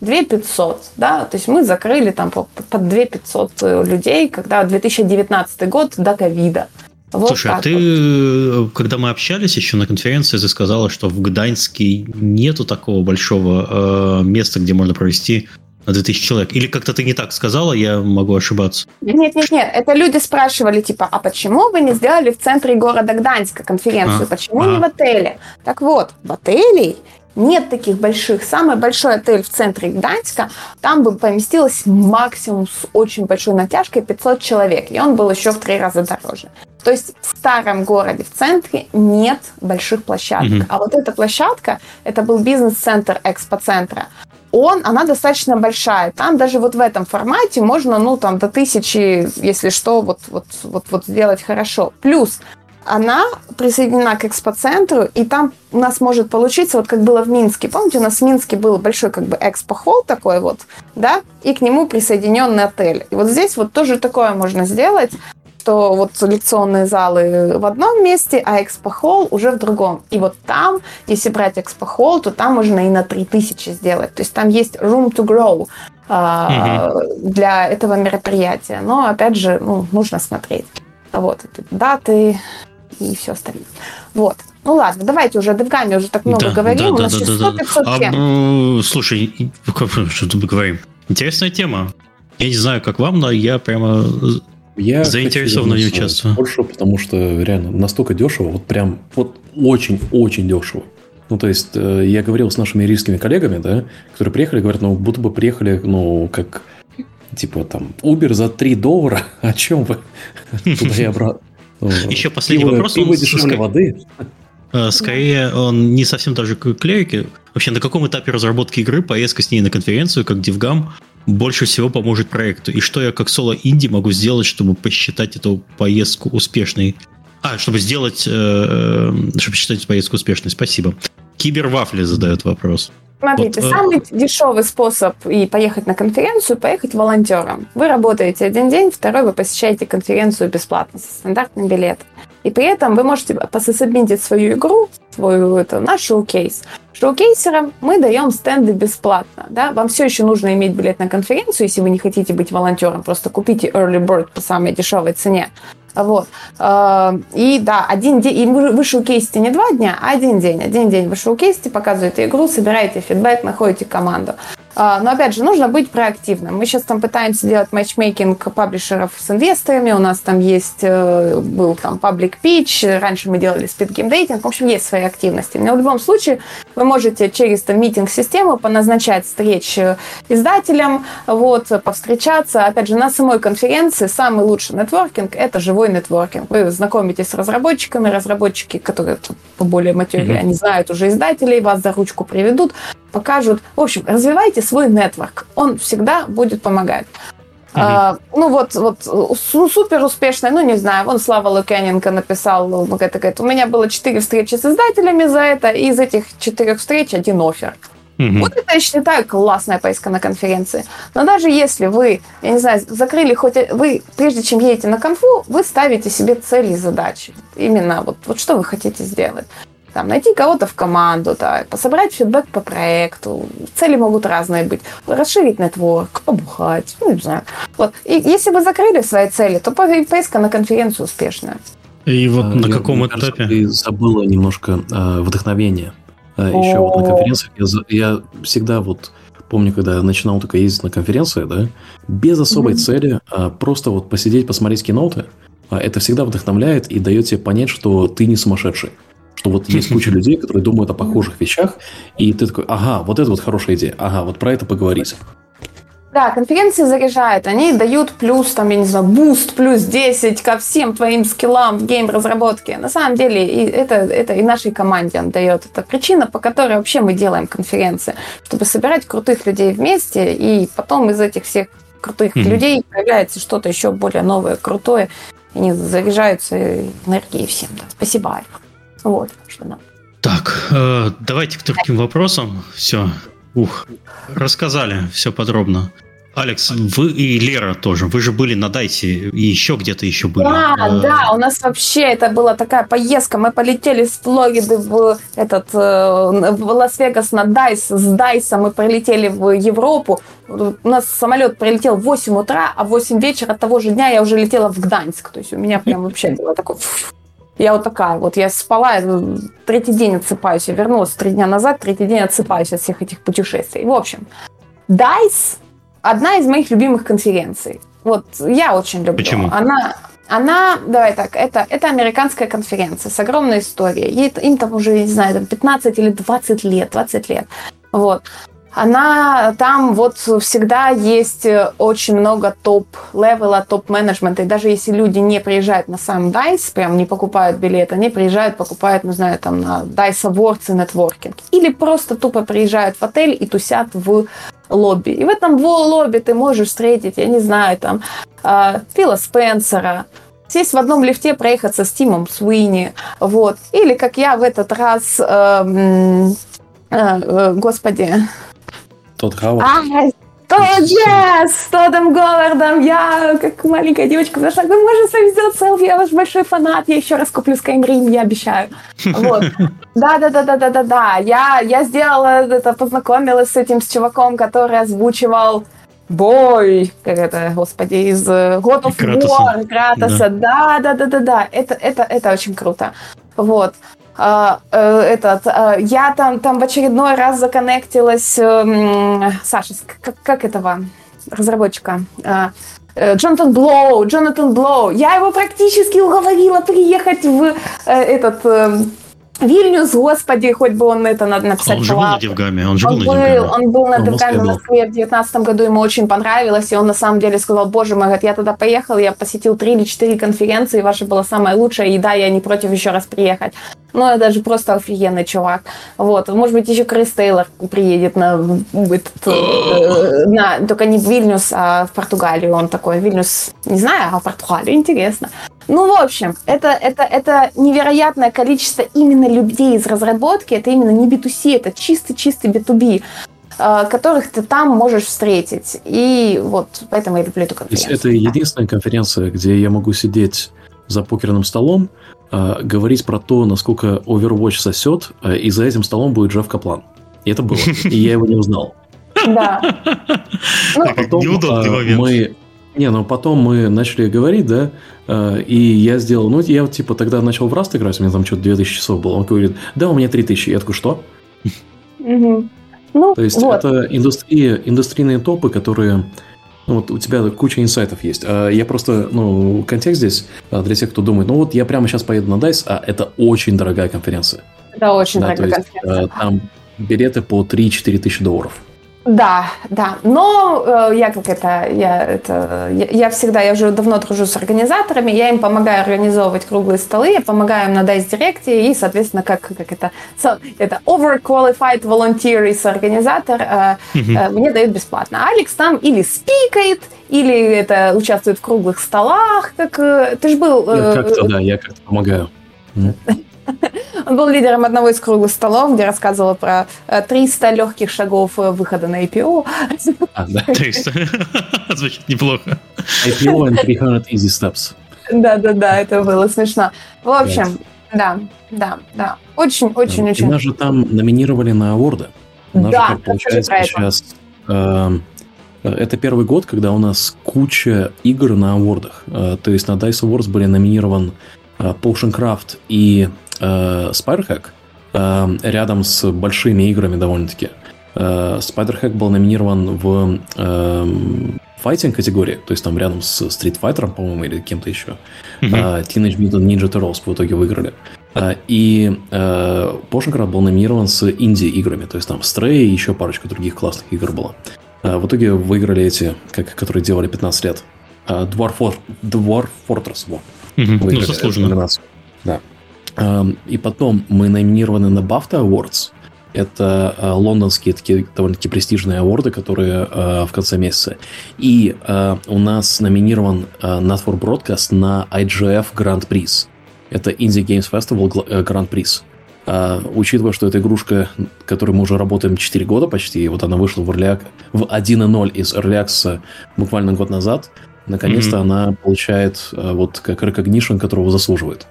2500. Да? То есть мы закрыли там под 2500 э, людей, когда 2019 год до ковида. Вот Слушай, а ты, вот. когда мы общались еще на конференции, ты сказала, что в Гданьске нету такого большого э, места, где можно провести на 2000 человек? Или как-то ты не так сказала, я могу ошибаться? Нет, нет, нет. Это люди спрашивали, типа, а почему вы не сделали в центре города Гданьска конференцию? А, почему а. не в отеле? Так вот, в отеле нет таких больших. Самый большой отель в центре Гданьска, там бы поместилось максимум с очень большой натяжкой 500 человек, и он был еще в три раза дороже. То есть в старом городе, в центре, нет больших площадок. Mm-hmm. А вот эта площадка, это был бизнес-центр экспоцентра он, она достаточно большая. Там даже вот в этом формате можно, ну, там, до тысячи, если что, вот, вот, вот, вот сделать хорошо. Плюс она присоединена к экспоцентру, и там у нас может получиться, вот как было в Минске. Помните, у нас в Минске был большой как бы экспо-холл такой вот, да, и к нему присоединенный отель. И вот здесь вот тоже такое можно сделать что вот лекционные залы в одном месте, а экспохол уже в другом. И вот там, если брать экспохол, то там можно и на 3000 сделать. То есть там есть room to grow mm-hmm. для этого мероприятия. Но, опять же, ну, нужно смотреть. Вот, даты и все остальное. Вот. Ну ладно, давайте уже Девгами уже так много да, говорим. Да, У нас да, 600 да, 500 да. тем. А, слушай, что тут говорим? Интересная тема. Я не знаю, как вам, но я прямо я заинтересован в участвую. Больше, потому что реально настолько дешево, вот прям вот очень-очень дешево. Ну, то есть, э, я говорил с нашими ирийскими коллегами, да, которые приехали, говорят, ну, будто бы приехали, ну, как, типа, там, Uber за 3 доллара, о чем вы? Туда и обратно. Еще последний вопрос. Пиво дешевле воды. Э, скорее, он не совсем даже к клерике. Вообще, на каком этапе разработки игры поездка с ней на конференцию, как DevGam, больше всего поможет проекту? И что я как соло-инди могу сделать, чтобы посчитать эту поездку успешной? А, чтобы сделать, э, чтобы считать поездку успешной. Спасибо. Кибервафли задает вопрос. Смотрите, вот, э, самый э... дешевый способ и поехать на конференцию, поехать волонтером. Вы работаете один день, второй вы посещаете конференцию бесплатно со стандартным билетом. И при этом вы можете пособмитить свою игру, свою, это, наш шоу-кейс. Шоу-кейсерам мы даем стенды бесплатно. Да? Вам все еще нужно иметь билет на конференцию, если вы не хотите быть волонтером. Просто купите Early Bird по самой дешевой цене. Вот. Э, и да, один день, и вы шоукейсите не два дня, а один день. Один день вы шоукейсите, показываете игру, собираете фидбэк, находите команду. Э, но опять же, нужно быть проактивным. Мы сейчас там пытаемся делать матчмейкинг паблишеров с инвесторами. У нас там есть, э, был там паблик pitch, раньше мы делали dating. В общем, есть свои активности. Но в любом случае вы можете через там, митинг-систему поназначать встречи издателям, вот, повстречаться. Опять же, на самой конференции самый лучший нетворкинг – это живой живой нетворкинг. Вы знакомитесь с разработчиками, разработчики, которые по более материи, mm-hmm. они знают уже издателей, вас за ручку приведут, покажут. В общем, развивайте свой нетворк. Он всегда будет помогать. Mm-hmm. А, ну вот, вот супер успешная, ну не знаю, вон Слава Лукьяненко написал, ну, это, это, у меня было четыре встречи с издателями за это, и из этих четырех встреч один офер. Угу. Вот это, я считаю, классная поездка на конференции. Но даже если вы, я не знаю, закрыли хоть... Вы, прежде чем едете на конфу, вы ставите себе цели и задачи. Именно вот, вот что вы хотите сделать. Там, найти кого-то в команду, так, собрать фидбэк по проекту. Цели могут разные быть. Расширить нетворк, побухать, ну, не знаю. Вот. И если вы закрыли свои цели, то поездка на конференцию успешная. И вот а, на каком этапе? Кажется, ты забыла немножко э, вдохновения. А, Еще вот на конференциях я, я всегда вот помню, когда я начинал только ездить на конференции, да, без особой mm-hmm. цели, а просто вот посидеть, посмотреть киноты, а это всегда вдохновляет и дает тебе понять, что ты не сумасшедший. Что вот есть куча людей, которые думают о похожих вещах, и ты такой, ага, вот это вот хорошая идея, ага, вот про это поговорить. Да, конференции заряжают, они дают плюс, там, я не знаю, boost плюс 10 ко всем твоим скиллам в гейм-разработке. На самом деле, и это, это и нашей команде он дает. Это причина, по которой вообще мы делаем конференции, чтобы собирать крутых людей вместе, и потом из этих всех крутых mm-hmm. людей появляется что-то еще более новое, крутое, они заряжаются энергией всем. Да. Спасибо, Альфа. Вот, что нам. Так, э, давайте к таким вопросам. Все, ух, рассказали все подробно. Алекс, вы и Лера тоже. Вы же были на DICE е и еще где-то еще были. Да, а... да, у нас вообще это была такая поездка. Мы полетели с Флориды в этот э, в Лас-Вегас на DICE. С DICE а мы прилетели в Европу. У нас самолет прилетел в 8 утра, а в 8 вечера того же дня я уже летела в Гданьск. То есть у меня прям вообще было такое... Я вот такая, вот я спала, третий день отсыпаюсь. Я вернулась три дня назад, третий день отсыпаюсь от всех этих путешествий. В общем, DICE одна из моих любимых конференций. Вот я очень люблю. Почему? Она, она, давай так, это, это американская конференция с огромной историей. Ей, им там уже, не знаю, там 15 или 20 лет, 20 лет. Вот она там вот всегда есть э, очень много top-level а, топ-менеджмента. И даже если люди не приезжают на сам DICE, прям не покупают билет, они приезжают, покупают, не знаю, там на DICE Awards и нетворкинг. Или просто тупо приезжают в отель и тусят в лобби. И в этом лобби ты можешь встретить, я не знаю, там, э, Фила Спенсера, сесть в одном лифте, проехаться с Тимом Суини, вот. Или, как я в этот раз, э, э, господи, тот Хауард. А, тот, yes! С Тодом Говардом. Я, как маленькая девочка, зашла. Мы можем с вами сделать селфи, я ваш большой фанат. Я еще раз куплю Skyrim, я обещаю. Вот. Да, да, да, да, да, да, да. Я, я сделала это, познакомилась с этим с чуваком, который озвучивал бой, как это, господи, из God of War, Кратоса. Да, да, да, да, да. Это, это, это очень круто. Вот. А, э, этот, а, я там, там в очередной раз законнектилась, э, Саша, как, как этого разработчика? А, э, Джонатан Блоу, Джонатан Блоу. Я его практически уговорила приехать в этот Вильнюс, господи, хоть бы он это надо написать. Он же был на DevGAMM е, он же он был, на DevGAMM е. Он был на DevGAMM е в Москве в 2019 году, ему очень понравилось, и он на самом деле сказал, боже мой, говорит, я туда поехал, я посетил три или четыре конференции, ваша была самая лучшая, и да, я не против еще раз приехать. Ну, это же просто офигенный чувак. Вот, может быть, еще Крис Тейлор приедет на, этот, э, на только не в Вильнюс, а в Португалию. Он такой, Вильнюс, не знаю, а в Португалию, интересно. Ну, в общем, это, это, это невероятное количество именно людей из разработки, это именно не B2C, это чистый-чистый B2B э, которых ты там можешь встретить. И вот поэтому я люблю эту конференцию. Это единственная конференция, где я могу сидеть за покерным столом, э, говорить про то, насколько Overwatch сосет, э, и за этим столом будет Джефф Каплан. И это было. И я его не узнал. Да. Ну, потом мы не, ну потом мы начали говорить, да, э, и я сделал, ну, я типа тогда начал в Rust играть, у меня там что-то 2000 часов было. Он говорит, да, у меня 3000. Я такой, что? Ну, То есть вот. это индустрия, индустрийные топы, которые ну, вот у тебя куча инсайтов есть. А я просто, ну, контекст здесь а, для тех, кто думает, ну вот я прямо сейчас поеду на DICE, а это очень дорогая конференция. Это очень да, дорогая конференция. Есть, там билеты по 3-4 тысячи долларов. Да, да. Но э, я как это, я это, я, я всегда, я уже давно дружу с организаторами, я им помогаю организовывать круглые столы, я помогаю им на Dice Direct, и, соответственно, как, как это, so, это overqualified volunteer из организатор э, э, мне дают бесплатно. Алекс там или спикает, или это участвует в круглых столах, как э, ты же был. Э, я как-то, да, я как-то помогаю. Он был лидером одного из круглых столов, где рассказывал про 300 э, легких шагов э, выхода на IPO. А, да, 300. Звучит неплохо. IPO and 300 easy steps. Да-да-да, это было смешно. В общем, да, да, да. Очень-очень-очень. Нас же там номинировали на аворды. Да, же, получается, сейчас... Э, это первый год, когда у нас куча игр на авордах. То есть на DICE Awards были номинирован Potioncraft и э, Spider-Hack э, рядом с большими играми довольно-таки. Э, Spider-Hack был номинирован в э, файтинг категории, то есть там рядом с Street Fighter, по-моему, или кем-то еще. Mm-hmm. Uh, Teenage Mutant Ninja Turtles в итоге выиграли. Uh, и uh, был номинирован с инди-играми, то есть там Stray и еще парочка других классных игр было. Uh, в итоге выиграли эти, как, которые делали 15 лет. Uh, Dwarf, For- Dwarf Fortress. Mm-hmm. Ну, заслуженно. Да. И потом мы номинированы на BAFTA Awards. Это э, лондонские такие довольно-таки престижные аворды, которые э, в конце месяца. И э, у нас номинирован э, Not for Broadcast на IGF Grand Prix. Это Indie Games Festival Grand Prix. Uh, учитывая, что это игрушка, которой мы уже работаем 4 года почти, вот она вышла в, Early, в 1.0 из Early Access буквально год назад, наконец-то mm-hmm. она получает uh, вот как recognition, которого заслуживает.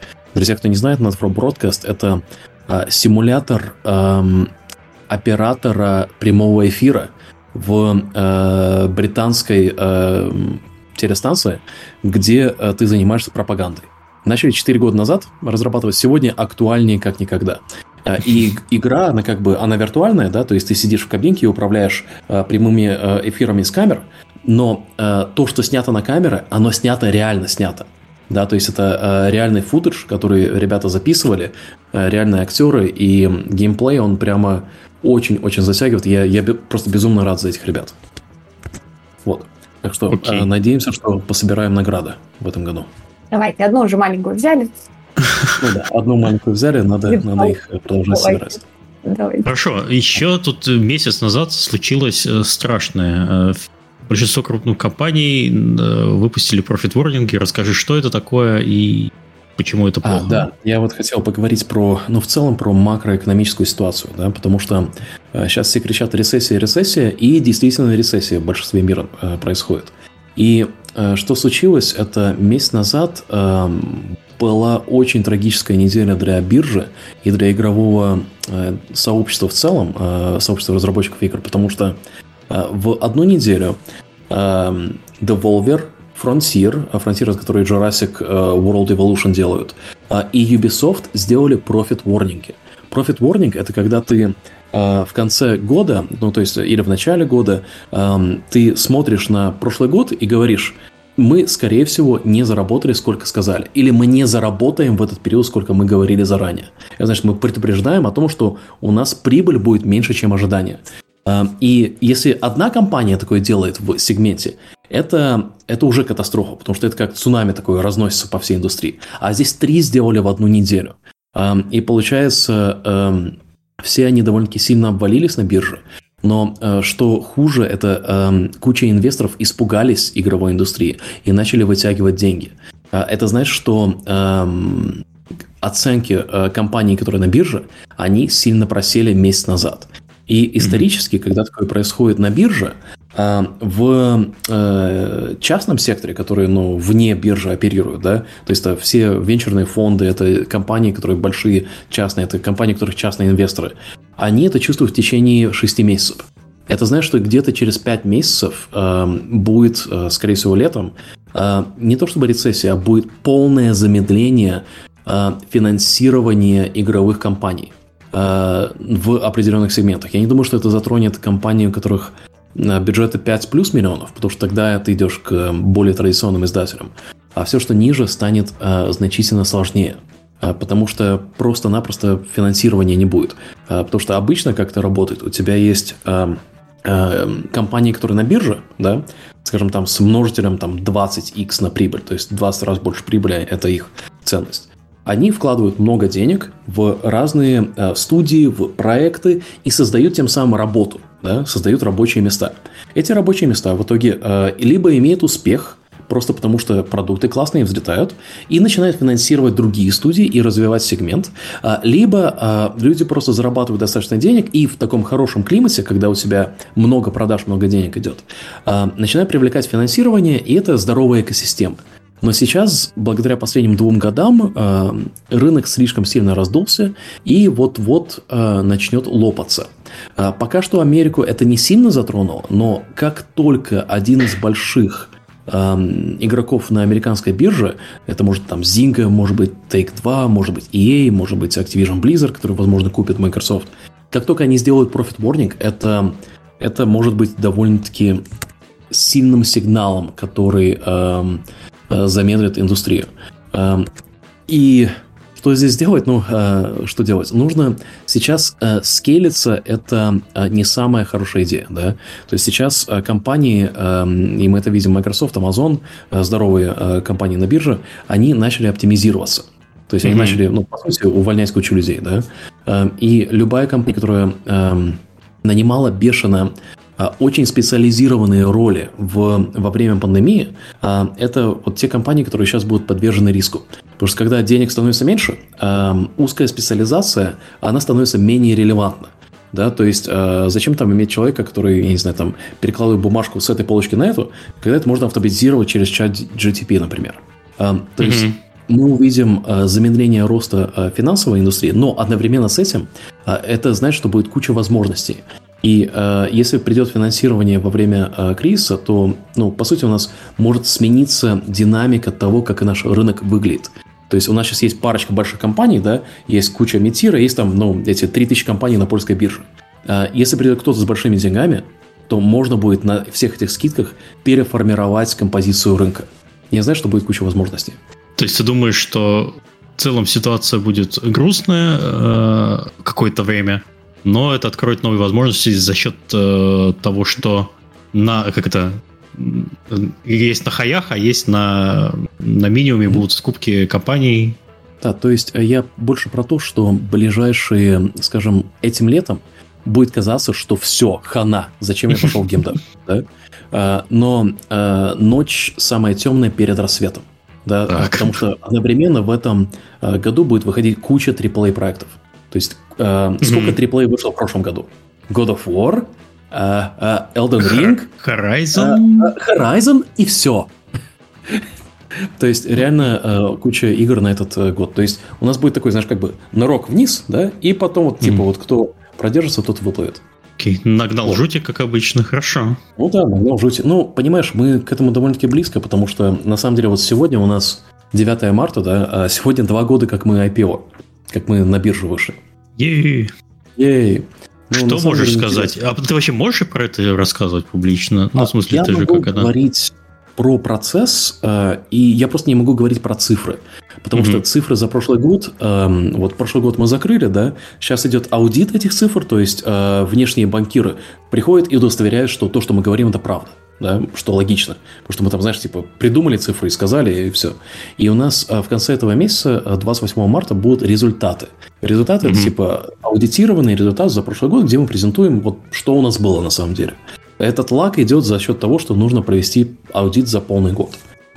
Тех, кто не знает, Netflix Broadcast — это э, симулятор э, оператора прямого эфира в э, британской э, телестанции, где э, ты занимаешься пропагандой. Начали 4 года назад разрабатывать, сегодня актуальнее как никогда. И игра, она как бы, она виртуальная, да, то есть ты сидишь в кабинке и управляешь э, прямыми эфирами с камер, но э, то, что снято на камеры, оно снято реально снято. Да, то есть это э, реальный футаж, который ребята записывали, э, реальные актеры, и геймплей, он прямо очень-очень затягивает. Я, я просто безумно рад за этих ребят. Вот. Так что okay. э, надеемся, что пособираем награды в этом году. Давайте, одну уже маленькую взяли. Ну да, одну маленькую взяли, надо, надо их продолжать собирать. Давайте. Хорошо, еще тут месяц назад случилось э, страшное. Э, большинство крупных компаний э, выпустили профит ворнинги. Расскажи, что это такое и почему это а, плохо. А, да, я вот хотел поговорить про, ну, в целом про макроэкономическую ситуацию, да, потому что э, сейчас все кричат рецессия, рецессия, и действительно рецессия в большинстве мира э, происходит. И э, что случилось, это месяц назад э, была очень трагическая неделя для биржи и для игрового э, сообщества в целом, э, сообщества разработчиков игр, потому что Э, в одну неделю эм, Devolver, Frontier, э, Frontier, который Jurassic э, World Evolution делают, и Ubisoft сделали Profit Warning. Profit Warning – это когда ты в конце года, ну то есть или в начале года, ты смотришь на прошлый год и говоришь, мы, скорее всего, не заработали, сколько сказали. Или мы не заработаем в этот период, сколько мы говорили заранее. Это значит, мы предупреждаем о том, что у нас прибыль будет меньше, чем ожидание. Эм, и если одна компания такое делает в сегменте, это, это уже катастрофа, потому что это как цунами такое разносится по всей индустрии. А здесь три сделали в одну неделю. Эм, и получается, эм, все они довольно-таки сильно обвалились на бирже. Но э, что хуже, это куча инвесторов испугались игровой индустрии и начали вытягивать деньги. это значит, что оценки э, компаний, которые на бирже, они сильно просели месяц назад. И исторически, mm-hmm. когда такое происходит на бирже, э, в э, частном секторе, которые ну, вне биржи оперируют, да, то есть это все венчурные фонды, это компании, которые большие частные, это компании, у которых частные инвесторы, они это чувствуют в течение 6 месяцев. Это значит, что где-то через 5 месяцев э, будет, э, скорее всего, летом, э, не то чтобы рецессия, а будет полное замедление э, финансирования игровых компаний в определенных сегментах. Я не думаю, что это затронет компании, у которых э, бюджеты 5 плюс миллионов, потому что тогда ты идешь к более традиционным издателям. А все, что ниже, станет э, значительно сложнее. Э, потому что просто-напросто финансирования не будет. Э, потому что обычно как это работает? У тебя есть Э, компании, которые на бирже, да, скажем, там с множителем там 20x на прибыль, то есть 20 раз больше прибыли, это их ценность. Они вкладывают много денег в разные э, студии, в проекты и создают тем самым работу, да, создают рабочие места. Эти рабочие места в итоге э, либо имеют успех, просто потому что продукты классные взлетают, и начинают финансировать другие студии и развивать сегмент. А, либо а, люди просто зарабатывают достаточно денег, и в таком хорошем климате, когда у тебя много продаж, много денег идет, начинают привлекать финансирование, и это здоровая экосистема. Но сейчас, благодаря последним двум годам, рынок слишком сильно раздулся и вот-вот начнет лопаться. Пока что Америку это не сильно затронуло, но как только один из больших игроков на американской бирже. Это может там Zynga, может быть Take-Two, может быть EA, может быть Activision Blizzard, который, возможно, купит Microsoft. Как только они сделают Profit Warning, это, это может быть довольно-таки сильным сигналом, который эм, э, замедлит индустрию. Эм, и что здесь делать? Ну, э, что делать? Нужно сейчас э, скейлиться, это э, не самая хорошая идея, да? То есть сейчас э, компании, э, и мы это видим, Microsoft, Amazon, э, здоровые э, компании на бирже, они начали оптимизироваться. То есть mm-hmm. они начали, ну, по сути, увольнять кучу людей, да? Э, и любая компания, которая э, нанимала бешено очень специализированные роли в, во время пандемии, а, это вот те компании, которые сейчас будут подвержены риску. Потому что когда денег становится меньше, а, узкая специализация, она становится менее релевантна. Да, то есть зачем там иметь человека, который, я не знаю, там перекладывает бумажку с этой полочки на эту, когда это можно автоматизировать через чат GTP, например. то mm-hmm. есть мы увидим замедление роста финансовой индустрии, но одновременно с этим это значит, что будет куча возможностей. И э, если придет финансирование во время э, кризиса, то, ну, по сути, у нас может смениться динамика того, как и наш рынок выглядит. То есть у нас сейчас есть парочка больших компаний, да, есть куча Метира, есть там, ну, эти 3000 компаний на польской бирже. Э, если придет кто-то с большими деньгами, то можно будет на всех этих скидках переформировать композицию рынка. Я знаю, что будет куча возможностей. То есть ты думаешь, что в целом ситуация будет грустная э, какое-то время, но это откроет новые возможности за счет э, того, что на как это есть на хаях, а есть на, на минимуме будут скупки компаний. Да, то есть э, я больше про то, что ближайшие, скажем, этим летом будет казаться, что все, хана, зачем я пошел в геймдев, да? А, но а, ночь самая темная перед рассветом, да, так. потому что одновременно в этом э, году будет выходить куча AAA проектов. То есть э, сколько AAA вышло в прошлом году? God of War, э, э, Elden Ring, Horizon, э, э, Horizon и все. То есть реально э, куча игр на этот э, год. То есть у нас будет такой, знаешь, как бы нырок вниз, да, и потом вот типа mm-hmm. вот кто продержится, тот выплывет. Окей, okay. нагнал вот. жути, как обычно, хорошо. Ну да, нагнал жути. Ну, понимаешь, мы к этому довольно-таки близко, потому что на самом деле вот сегодня у нас 9 марта, да, а сегодня два года, как мы IPO, как мы на биржу вышли. Ей. Ей. Ну, Что можешь сказать? А ты вообще можешь про это рассказывать публично? Ну, в смысле, я ты могу же как говорить про процесс, э, и я просто не могу говорить про цифры. Потому mm-hmm. что цифры за прошлый год, э, вот прошлый год мы закрыли, да, сейчас идет аудит этих цифр, то есть э, внешние банкиры приходят и удостоверяют, что то, что мы говорим, это правда да, что логично, потому что мы там, знаешь, типа придумали цифры и сказали, и все. И у нас а, в конце этого месяца, 28 а, марта, будут результаты. Результаты mm-hmm. это типа аудитированный результат за прошлый год, где мы презентуем, вот что у нас было на самом деле. Этот лак идет за счет того, что нужно провести аудит за полный год.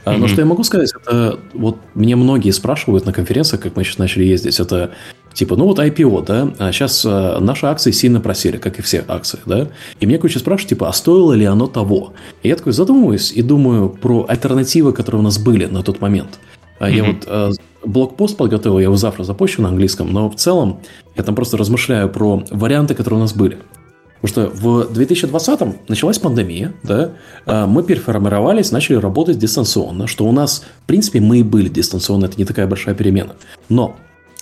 Mm-hmm. Но что я могу сказать, это вот мне многие спрашивают на конференциях, как мы сейчас начали ездить, это типа, ну вот IPO, да, сейчас а, наши акции сильно просели, как и все акции, да, и мне куча спрашивают, типа, а стоило ли оно того? И я такой задумываюсь и думаю про альтернативы, которые у нас были на тот момент. Mm-hmm. Я вот а, блокпост подготовил, я его завтра запущу на английском, но в целом я там просто размышляю про варианты, которые у нас были. Потому что в 2020-м началась пандемия, да, а, мы переформировались, начали работать дистанционно, что у нас, в принципе, мы и были дистанционно, это не такая большая перемена. Но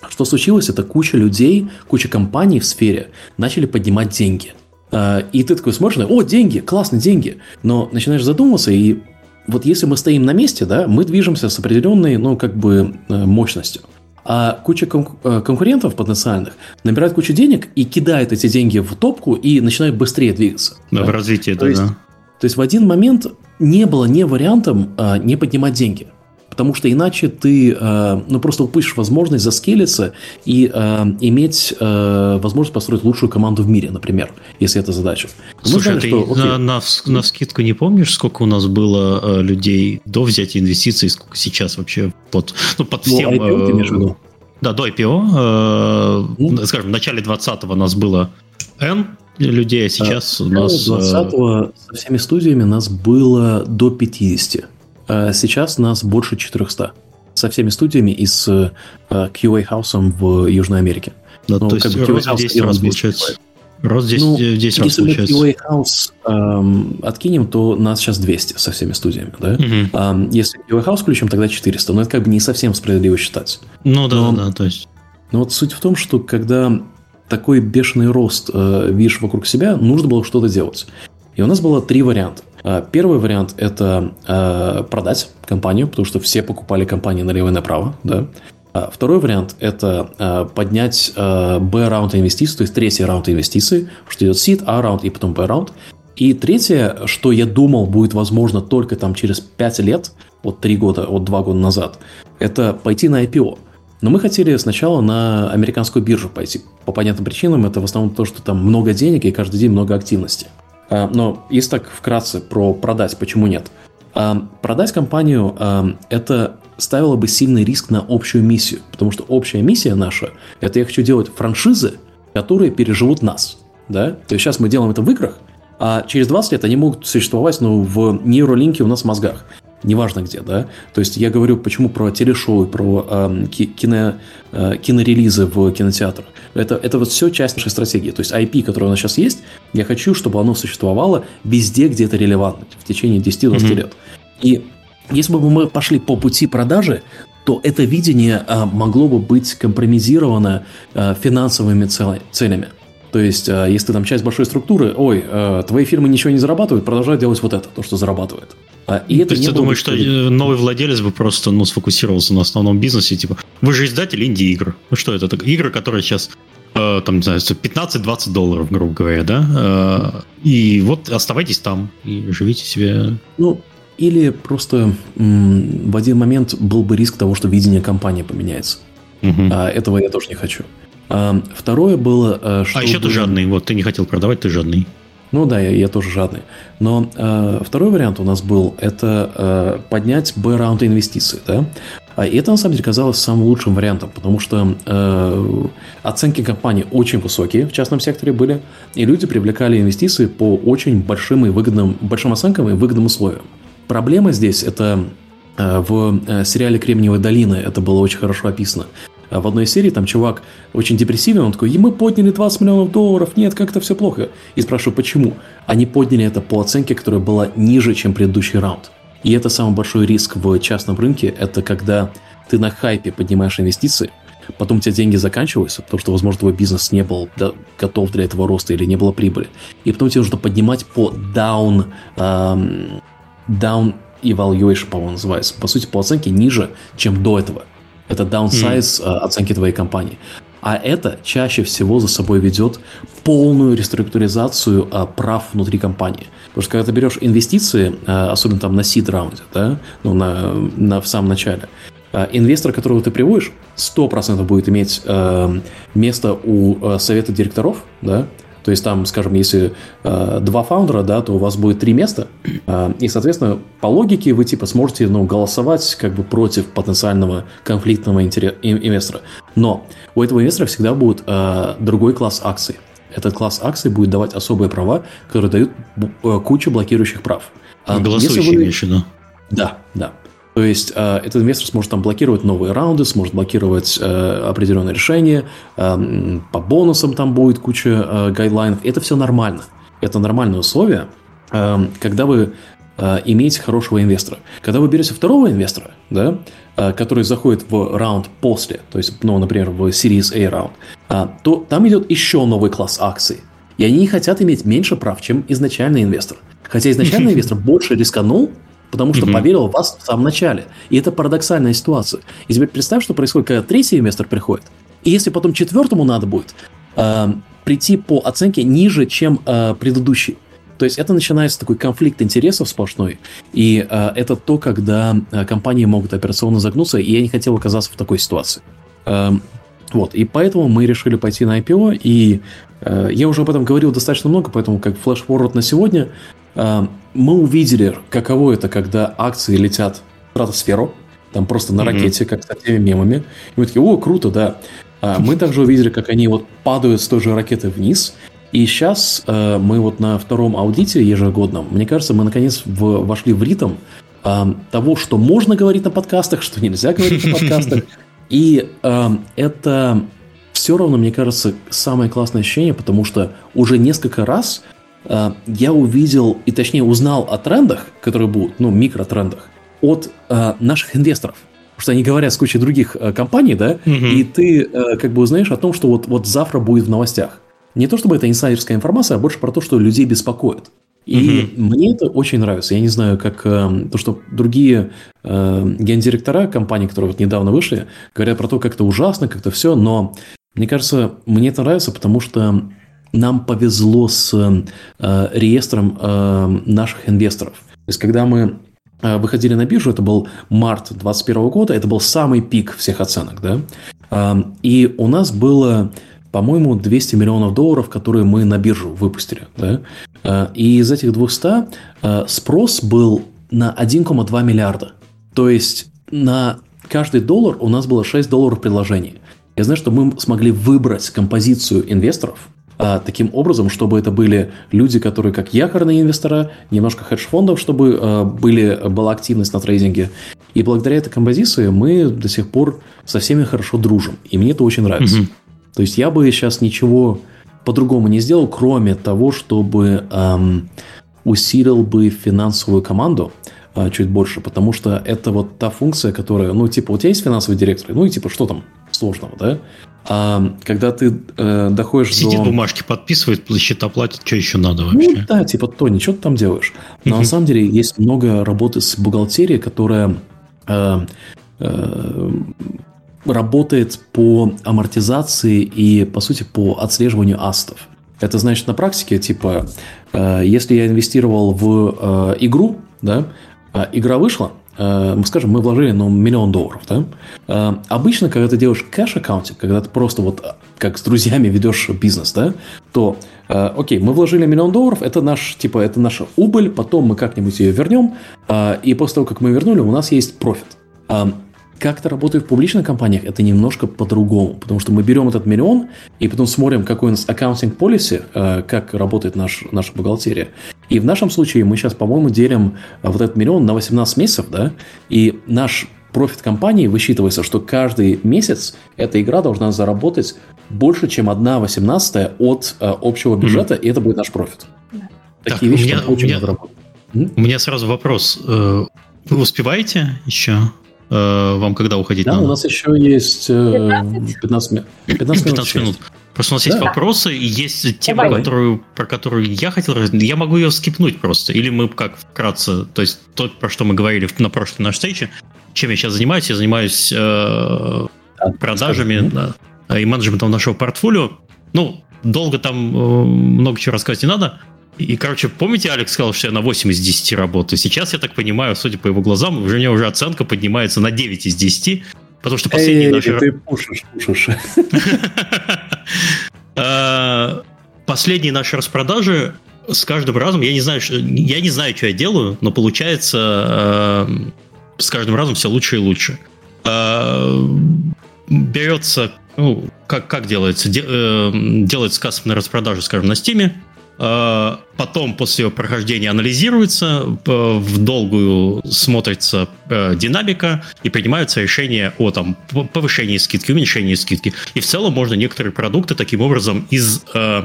что случилось, это куча людей, куча компаний в сфере начали поднимать деньги. А, и ты такой смотришь, о, деньги, классные деньги. Но начинаешь задумываться, и вот если мы стоим на месте, да, мы движемся с определенной, ну, как бы, э, мощностью а куча э, конкурентов потенциальных набирают кучу денег и кидают эти деньги в топку и начинают быстрее двигаться. Да, да? в развитии, то да, есть, да. То есть в один момент не было не вариантом а, не поднимать деньги потому что иначе ты э, ну, просто упустишь возможность заскелиться и э, иметь э, возможность построить лучшую команду в мире, например, если это задача. Мы Слушай, знали, ты что, на, на, на скидку не помнишь, сколько у нас было людей до взятия инвестиций, сколько сейчас вообще под, ну, под ну, всем... IPO, виду? Да, до IPO. Э, mm. Скажем, в начале 20-го нас было N людей, а сейчас а, у нас... 20-го со всеми студиями нас было до 50. А сейчас нас больше 400 со всеми студиями и с э, QA хаусом в Южной Америке. Да, ну, то есть как бы QA 10 раз получается. Рост здесь ну, 10 раз если получается. Если мы QA House эм, откинем, то нас сейчас 200 со всеми студиями, да? Угу. Эм, если QA House включим, тогда 400. Но это как бы не совсем справедливо считать. Ну да, но, да, то есть. Но вот суть в том, что когда такой бешеный рост э, видишь вокруг себя, нужно было что-то делать. И у нас было три варианта. А, первый вариант – это э, продать компанию, потому что все покупали компании налево и направо. Да? А, второй вариант – это поднять B-раунд инвестиций, то есть третий раунд инвестиций, что идет seed, A-раунд и потом B-раунд. И третье, что я думал будет возможно только там через 5 лет, вот 3 года, вот 2 года назад, это пойти на IPO. Но мы хотели сначала на американскую биржу пойти. По понятным причинам это в основном то, что там много денег и каждый день много активности. А, но если так вкратце про продать, почему нет? А, продать компанию а, – это ставило бы сильный риск на общую миссию, потому что общая миссия наша – это я хочу делать франшизы, которые переживут нас. Да? То есть сейчас мы делаем это в играх, а через 20 лет они могут существовать ну, в нейролинке у нас в мозгах неважно где, да. То есть я говорю, почему про телешоу, про э, кино, э, кинорелизы в кинотеатрах. Это, это вот все часть нашей стратегии. То есть IP, которое у нас сейчас есть, я хочу, чтобы оно существовало везде, где это релевантно, в течение 10-20 mm-hmm. лет. И если бы мы пошли по пути продажи, то это видение а, могло бы быть компромизировано а, финансовыми целями. То есть, а, если там часть большой структуры, ой, а, твои фирмы ничего не зарабатывают, продолжай делать вот это, то, что зарабатывает. А, и это То есть ты думаешь, что новый владелец бы просто ну, сфокусировался на основном бизнесе, типа, вы же издатель инди-игр. Ну что это? это игры, которые сейчас э, там, не знаю, 15-20 долларов, грубо говоря, да? Э, и вот оставайтесь там и живите себе. Ну, или просто в один момент был бы риск того, что видение компании поменяется. Угу. А, этого я тоже не хочу. А, второе было, э, что... А еще ты жадный, вот ты не хотел продавать, ты жадный. Ну да, я, я тоже жадный. Но э, второй вариант у нас был это э, поднять B-раунд инвестиций, да. А это на самом деле казалось самым лучшим вариантом, потому что э, оценки компании очень высокие в частном секторе были, и люди привлекали инвестиции по очень большим и выгодным, большим оценкам и выгодным условиям. Проблема здесь это э, в э, сериале «Кремниевая долина» это было очень хорошо описано. В одной серии там чувак очень депрессивный, он такой, и мы подняли 20 миллионов долларов, нет, как это все плохо. И спрашиваю, почему? Они подняли это по оценке, которая была ниже, чем предыдущий раунд. И это самый большой риск в частном рынке, это когда ты на хайпе поднимаешь инвестиции, потом у тебя деньги заканчиваются, потому что, возможно, твой бизнес не был готов для этого роста или не было прибыли. И потом тебе нужно поднимать по down, um, down evaluation, по-моему, называется. По сути, по оценке ниже, чем до этого. Это downsize mm. оценки твоей компании. А это чаще всего за собой ведет полную реструктуризацию а, прав внутри компании. Потому что когда ты берешь инвестиции, а, особенно там на seed раунде, да, ну, на, на, в самом начале, а, инвестор, которого ты приводишь, 100% будет иметь а, место у а, совета директоров, да, То есть там, скажем, если э, два фаундера, да, то у вас будет три места, э, и, соответственно, по логике вы типа сможете ну, голосовать как бы против потенциального конфликтного интерес, инвестора. Но у этого инвестора всегда будет э, другой класс акций. Этот класс акций будет давать особые права, которые дают э, кучу блокирующих прав. А Голосующие, вы... имеешь в виду? Да, да. То есть э, этот инвестор сможет там блокировать новые раунды, сможет блокировать э, определенные решения, э, по бонусам там будет куча гайдлайнов. Это все нормально. Это нормальные условия, когда вы имеете хорошего инвестора. Когда вы берете второго инвестора, да, который заходит в раунд после, то есть, ну, например, в Series A раунд, то там идет еще новый класс акций. И они хотят иметь меньше прав, чем изначальный инвестор. Хотя изначальный инвестор больше рисканул, потому что mm-hmm. поверил в вас в самом начале. И это парадоксальная ситуация. И теперь представь, что происходит, когда третий инвестор приходит. И если потом четвертому надо будет э, прийти по оценке ниже, чем э, предыдущий. То есть это начинается такой конфликт интересов сплошной, и э, это то, когда э, компании могут операционно загнуться, и я не хотел оказаться в такой ситуации. Э, вот, и поэтому мы решили пойти на IPO, и э, я уже об этом говорил достаточно много, поэтому как флеш-форвард на сегодня, мы увидели, каково это, когда акции летят в стратосферу, там просто на mm-hmm. ракете, как с теми мемами. И мы такие, о, круто, да. А мы также увидели, как они вот падают с той же ракеты вниз. И сейчас э, мы вот на втором аудите ежегодном, мне кажется, мы наконец в, вошли в ритм э, того, что можно говорить на подкастах, что нельзя говорить на подкастах. И э, это все равно, мне кажется, самое классное ощущение, потому что уже несколько раз я увидел, и точнее узнал о трендах, которые будут, ну, микротрендах, от э, наших инвесторов. Потому что они говорят с кучей других э, компаний, да, угу. и ты э, как бы узнаешь о том, что вот, вот завтра будет в новостях. Не то чтобы это инсайдерская информация, а больше про то, что людей беспокоит. И угу. мне это очень нравится. Я не знаю, как э, то, что другие э, гендиректора компаний, которые вот недавно вышли, говорят про то, как это ужасно, как это все, но мне кажется, мне это нравится, потому что нам повезло с э, реестром э, наших инвесторов. То есть, когда мы э, выходили на биржу, это был март 2021 года, это был самый пик всех оценок, да, э, и у нас было, по-моему, 200 миллионов долларов, которые мы на биржу выпустили, да, э, и из этих 200 э, спрос был на 1,2 миллиарда, то есть на каждый доллар у нас было 6 долларов предложений. Я знаю, что мы смогли выбрать композицию инвесторов, таким образом, чтобы это были люди, которые как якорные инвестора, немножко хедж-фондов, чтобы а, были, была активность на трейдинге. И благодаря этой композиции мы до сих пор со всеми хорошо дружим. И мне это очень нравится. Угу. То есть я бы сейчас ничего по-другому не сделал, кроме того, чтобы эм, усилил бы финансовую команду э, чуть больше, потому что это вот та функция, которая, ну, типа, у тебя есть финансовый директор, ну, и типа, что там сложного, да? А когда ты э, доходишь Сидит, до... Сидит, бумажки подписывает, счета платит, что еще надо ну вообще? Ну да, типа, Тони, что ты там делаешь? Но uh на самом деле есть много работы с бухгалтерией, которая э, э, работает по амортизации и, по сути, по отслеживанию asset ов. Это значит на практике, типа, э, если я инвестировал в э, игру, да, э, игра вышла, мы скажем, мы вложили ну, миллион долларов, да? Э, обычно, когда ты делаешь cash accounting, когда ты просто вот э, как с друзьями ведешь бизнес, да, то, окей, мы вложили миллион долларов, это наш, типа, это наша убыль, потом мы как-нибудь ее вернем, и после того, как мы вернули, у нас есть профит. Как это работает в публичных компаниях, это немножко по-другому, потому что мы берем этот миллион и потом смотрим, какой у нас accounting policy, э, как работает наш, наша бухгалтерия. И в нашем случае мы сейчас, по-моему, делим э, вот этот миллион на 18 месяцев, да, и наш профит компании высчитывается, что каждый месяц эта игра должна заработать больше, чем 1 18 от э, общего бюджета, mm-hmm. и это будет наш профит. Да. Такие так, вещи у меня, очень у меня, У меня сразу вопрос. Вы успеваете еще вам когда уходить да, надо? у нас еще есть 15, 15 минут. 15, 15 минут. Просто у нас да. есть вопросы, и есть тема, которую, про которую я хотел. Я могу ее скипнуть просто. Или мы как вкратце, то есть то, про что мы говорили на прошлой нашей встрече, чем я сейчас занимаюсь. Я занимаюсь э, да, продажами да, и менеджментом нашего портфолио. Ну, долго там э, много чего рассказать не надо. И, короче, помните, Алекс сказал, что я на 8 из 10 работаю? Сейчас, я так понимаю, судя по его глазам, уже у меня уже оценка поднимается на 9 из 10, потому что последний наш... ты пушишь, пушишь. А, последние наши распродажи с каждым разом, я не знаю, я не знаю, что я делаю, но получается э, с каждым разом все лучше и лучше. Э, берется, ну, как, как делается? Де, э, делается кассовая распродажа, скажем, на Стиме, потом после его прохождения анализируется, в долгую смотрится э, динамика и принимаются решения о там, повышении скидки, уменьшении скидки. И в целом можно некоторые продукты таким образом из э,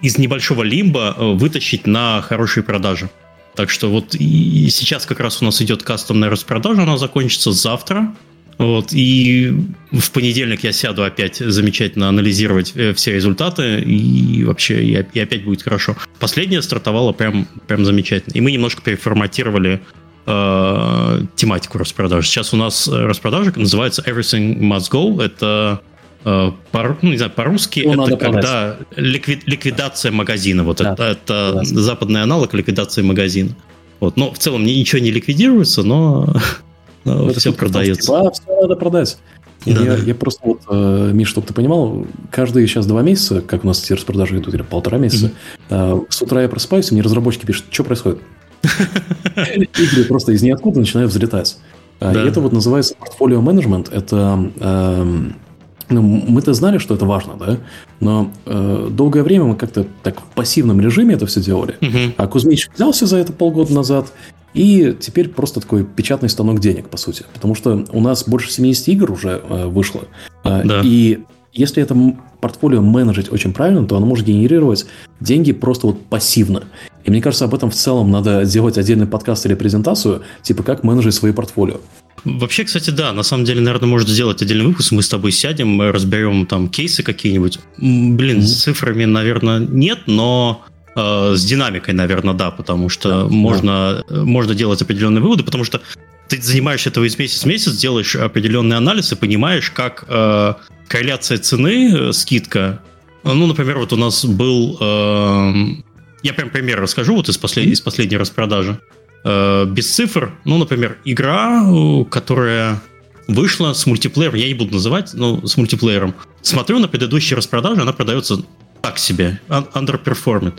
из небольшого лимба э, вытащить на хорошие продажи. Так что вот и сейчас как раз у нас идет кастомная распродажа, она закончится завтра. Вот, и в понедельник я сяду опять замечательно анализировать э, все результаты, и вообще и, и опять будет хорошо. Последняя стартовала прям, прям замечательно. И мы немножко переформатировали э, тематику распродажи. Сейчас у нас распродажа называется Everything Must Go. Это Э, по, ну, не знаю, по-русски ну, это когда ликвид, ликвидация магазина. Вот да, это, это да. западный аналог ликвидации магазина. Вот, но в целом ничего не ликвидируется, но, но все продается. Да, все надо продать. Да, я, да. я просто вот, э, Миш, чтобы ты понимал, каждые сейчас два месяца, как у нас эти распродажи идут, или полтора месяца, mm-hmm. э, с утра я просыпаюсь, и мне разработчики пишут, что происходит. Игры просто из ниоткуда начинают взлетать. А, и это вот называется портфолио менеджмент. Это эм, ну, мы-то знали, что это важно, да, но э, долгое время мы как-то так в пассивном режиме это все делали. Угу. А Кузьмич взялся за это полгода назад, и теперь просто такой печатный станок денег, по сути. Потому что у нас больше 70 игр уже э, вышло. Э, да. И если это портфолио менеджить очень правильно, то оно может генерировать деньги просто вот пассивно. И мне кажется, об этом в целом надо сделать отдельный подкаст или презентацию, типа как менеджить свои портфолио. Вообще, кстати, да, на самом деле, наверное, может сделать отдельный выпуск, мы с тобой сядем, разберем там кейсы какие-нибудь. Блин, mm-hmm. с цифрами, наверное, нет, но с динамикой, наверное, да, потому что да, можно, да. можно делать определенные выводы, потому что ты занимаешься этого из месяца в месяц, делаешь определенный анализ и понимаешь, как э, корреляция цены, э, скидка. Ну, например, вот у нас был... Э, я прям пример расскажу вот из, послед, из последней распродажи. Э, без цифр. Ну, например, игра, э, которая вышла с мультиплеером, я не буду называть, но с мультиплеером. Смотрю на предыдущие распродажи, она продается так себе, underperformed.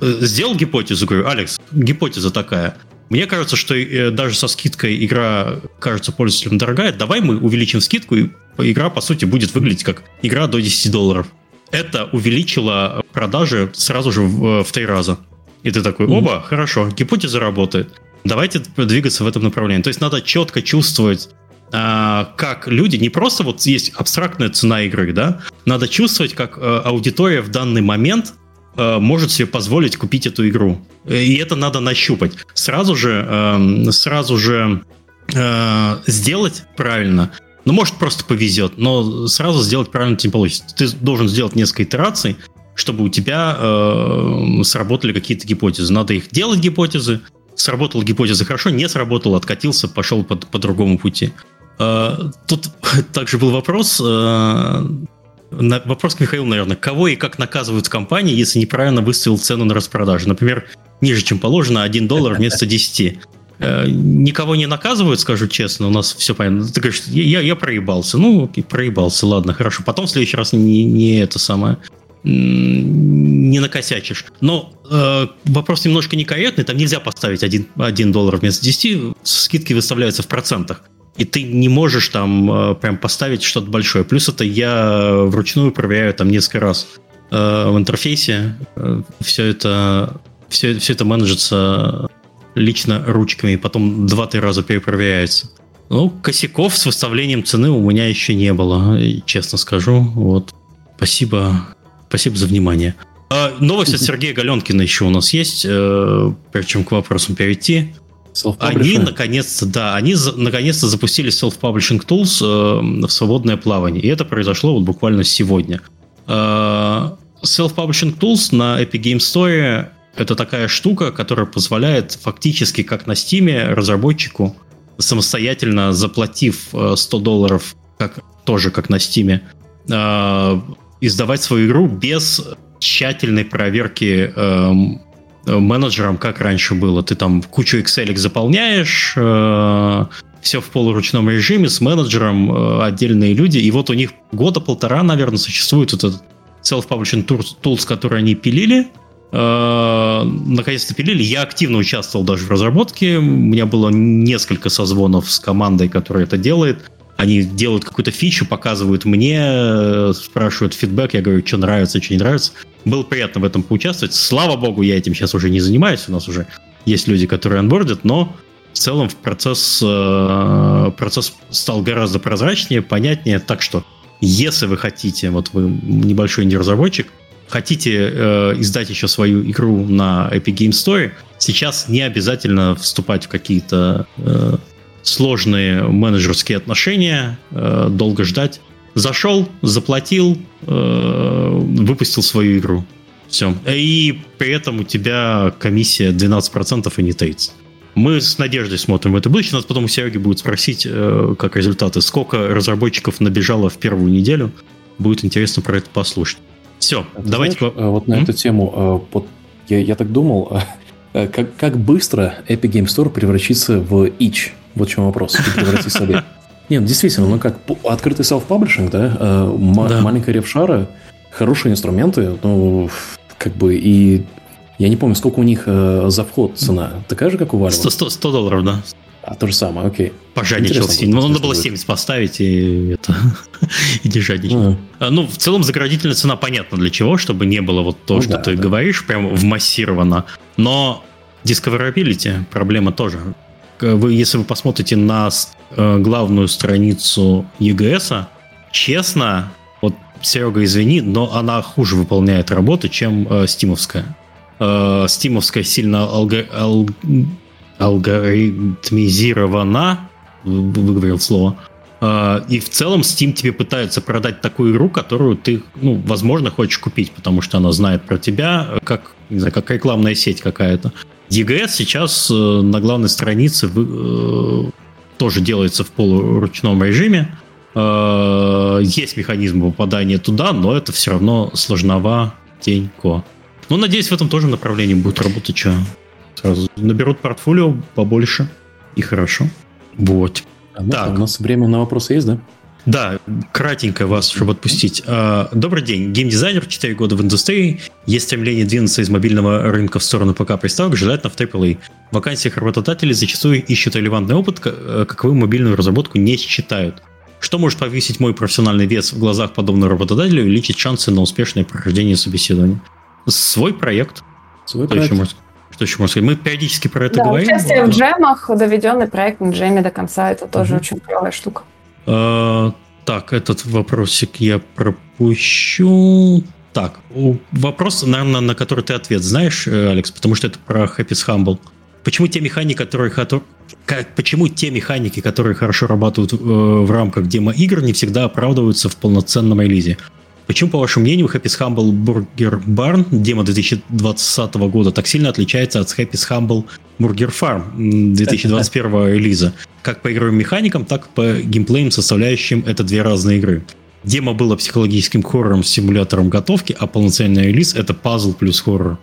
Э, сделал гипотезу, говорю, Алекс, гипотеза такая. Мне кажется, что даже со скидкой игра кажется пользователям дорогая. Давай мы увеличим скидку, и игра, по сути, будет выглядеть как игра до 10 долларов. Это увеличило продажи сразу же в, в три раза. И ты такой, оба, mm-hmm. хорошо, гипотеза работает. Давайте двигаться в этом направлении. То есть надо четко чувствовать, а, как люди, не просто вот есть абстрактная цена игры, да, надо чувствовать, как э, аудитория в данный момент э, может себе позволить купить эту игру. И это надо нащупать. Сразу же, эм, сразу же э, сделать правильно. Ну, может, просто повезет, но сразу сделать правильно не получится. Ты должен сделать несколько итераций, чтобы у тебя э, сработали какие-то гипотезы. Надо их делать, гипотезы, сработала гипотеза хорошо, не сработал, откатился, пошел по, по другому пути. Тут также был вопрос, а, вопрос к Михаилу, наверное, кого и как наказывают компании, если неправильно выставил цену на распродажу? Например, ниже, чем положено, 1 доллар вместо 10. А, никого не наказывают, скажу честно, у нас все понятно. Ты говоришь, я, я проебался. Ну, проебался, ладно, хорошо. Потом в следующий раз не, не это самое не накосячишь. Но э, вопрос немножко некорректный, там нельзя поставить 1, 1 доллар вместо 10, скидки выставляются в процентах. И ты не можешь там э, прям поставить что-то большое. Плюс это я вручную проверяю там несколько раз э, в интерфейсе. Э, все это все, все это менеджится лично ручками, и потом 2-3 раза перепроверяется. Ну, косяков с выставлением цены у меня еще не было, честно скажу. Вот. Спасибо Спасибо за внимание. А, новость от Сергея Галенкина еще у нас есть, э, причем к вопросам перейти. Они наконец-то, да, они за, наконец-то запустили self-publishing tools э, в свободное плавание. И это произошло вот буквально сегодня. Э, self-publishing tools на Epic Game Store это такая штука, которая позволяет фактически, как на Steam, разработчику самостоятельно заплатив 100 э, долларов, как, тоже как на Steam, э, издавать свою игру без тщательной проверки э, менеджером, как раньше было. Ты там кучу Excel заполняешь, э, все в полуручном режиме, с менеджером э, отдельные люди, и вот у них года полтора, наверное, существует этот self-publishing tools, которые они пилили, э, наконец-то пилили. Я активно участвовал даже в разработке. У меня было несколько созвонов с командой, которая это делает. Они делают какую-то фичу, показывают мне, спрашивают фидбэк, я говорю, что нравится, что не нравится. Было приятно в этом поучаствовать. Слава богу, я этим сейчас уже не занимаюсь. У нас уже есть люди, которые анбордят, но в целом процесс, э, процесс стал гораздо прозрачнее, понятнее. Так что, если вы хотите, вот вы небольшой инди-разработчик, хотите э, издать еще свою игру на Epic Game Store, сейчас не обязательно вступать в какие-то э, сложные менеджерские отношения, э, долго ждать. Зашел, заплатил, э, выпустил свою игру. Все. И при этом у тебя комиссия 12% и не таится. Мы с надеждой смотрим в это будущее. Нас потом у Сереги будет спросить, э, как результаты, сколько разработчиков набежало в первую неделю. Будет интересно про это послушать. Все, Ты давайте... Знаешь, вот на М? эту тему, вот я, я так думал, как, как быстро Epic Game Store превратится в Itch? Вот в чем вопрос. Превратится в нет, действительно, ну как открытый self-publishing, да, э, да. маленькая ревшара, хорошие инструменты, ну, как бы, и я не помню, сколько у них э, за вход цена. Такая же, как у Valve? 100, 100, 100 долларов, да. А то же самое, окей. Пожадничал сильно. Ну, надо было 70 поставить и это и не жадничать. Mm. Ну, в целом, заградительная цена понятна для чего, чтобы не было вот то, ну, что да, ты да. говоришь, прям вмассировано. Но discoverability проблема тоже вы, если вы посмотрите на э, главную страницу EGS, честно, вот, Серега, извини, но она хуже выполняет работу, чем э, стимовская. Э, стимовская сильно алго, ал, алгоритмизирована, выговорил слово, э, и в целом Steam тебе пытается продать такую игру, которую ты, ну, возможно, хочешь купить, потому что она знает про тебя, как, не знаю, как рекламная сеть какая-то. EGS сейчас э, на главной странице э, тоже делается в полуручном режиме. Э, есть механизм попадания туда, но это все равно сложноватенько. Ну, надеюсь, в этом тоже направлении будет работать. Что сразу наберут портфолио побольше и хорошо. Вот. А так. У нас время на вопросы есть, да? Да, кратенько вас, чтобы отпустить. А, добрый день. Геймдизайнер, 4 года в индустрии. Есть стремление двинуться из мобильного рынка в сторону ПК-приставок, желательно в AAA. В вакансиях работодатели зачастую ищут релевантный опыт, э, каковую мобильную разработку не считают. Что может повысить мой профессиональный вес в глазах подобного работодателя и увеличить шансы на успешное прохождение собеседования? Свой проект. Свой Что проект. Еще можно, что еще можно сказать? Мы периодически про это да, говорим. Участие в джемах, доведенный проект на джеме до конца, это тоже угу. очень клевая штука. А, так, этот вопросик я пропущу. Так, вопрос, наверное, на который ты ответ знаешь, э, Алекс, потому что это про Happy's Humble. Почему те механики, которые, как, почему те механики, которые хорошо работают э, в рамках демо-игр, не всегда оправдываются в полноценном релизе? Почему, по вашему мнению, Happy's Humble Burger Barn демо 2020 года так сильно отличается от Happy's Humble Burger Farm 2021 релиза? Как по игровым механикам, так и по геймплейным составляющим это две разные игры. Демо было психологическим хоррором с симулятором готовки, а полноценный релиз это пазл плюс хоррор.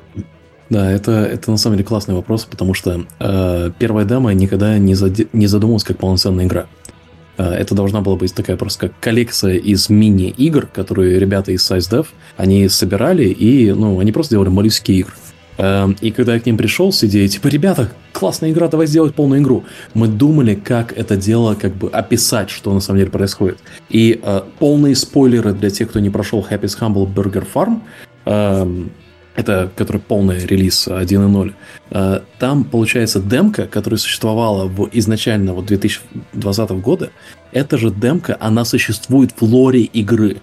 Да, это, это на самом деле классный вопрос, потому что э, первая демо никогда не, зади- не задумывалась как полноценная игра. Э, это должна была быть такая просто как коллекция из мини-игр, которые ребята из SizeDev, они собирали и, ну, они просто делали моллюсские игры. Эм, и когда я к ним пришел с идеей, типа, ребята, классная игра, давай сделать полную игру. Мы думали, как это дело как бы описать, что на самом деле происходит. И э, полные спойлеры для тех, кто не прошел Happy's Humble Burger Farm, э, это который полный релиз 1.0, э, там получается демка, которая существовала в изначально вот 2020 года, эта же демка, она существует в лоре игры.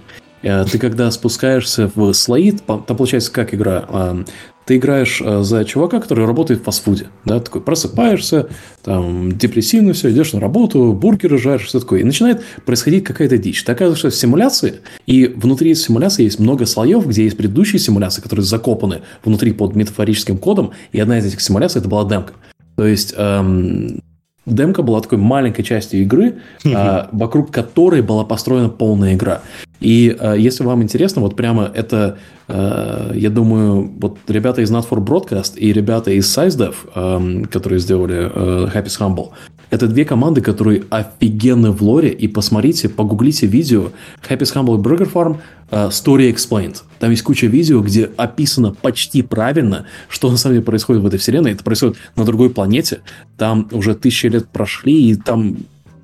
Э, ты когда спускаешься в слои, там получается как игра, э, ты играешь э, за чувака, который работает в фастфуде, да, такой просыпаешься, там, депрессивно все, идешь на работу, бургеры жаришь, все такое, и начинает происходить какая-то дичь. Ты оказываешься в симуляции, и внутри симуляции есть много слоев, где есть предыдущие симуляции, которые закопаны внутри под метафорическим кодом, и одна из этих симуляций это была демка. То есть эм, демка была такой маленькой частью игры, э, вокруг которой была построена полная игра. И э, если вам интересно, вот прямо это, э, я думаю, вот ребята из Not for Broadcast и ребята из SizeDev, которые сделали Happy's Humble, это две команды, которые офигенны в лоре, и посмотрите, погуглите видео Happy's Humble Burger Farm, Story Explained. Там есть куча видео, где описано почти правильно, что на самом деле происходит в этой вселенной. Это происходит на другой планете. Там уже тысячи лет прошли, и там,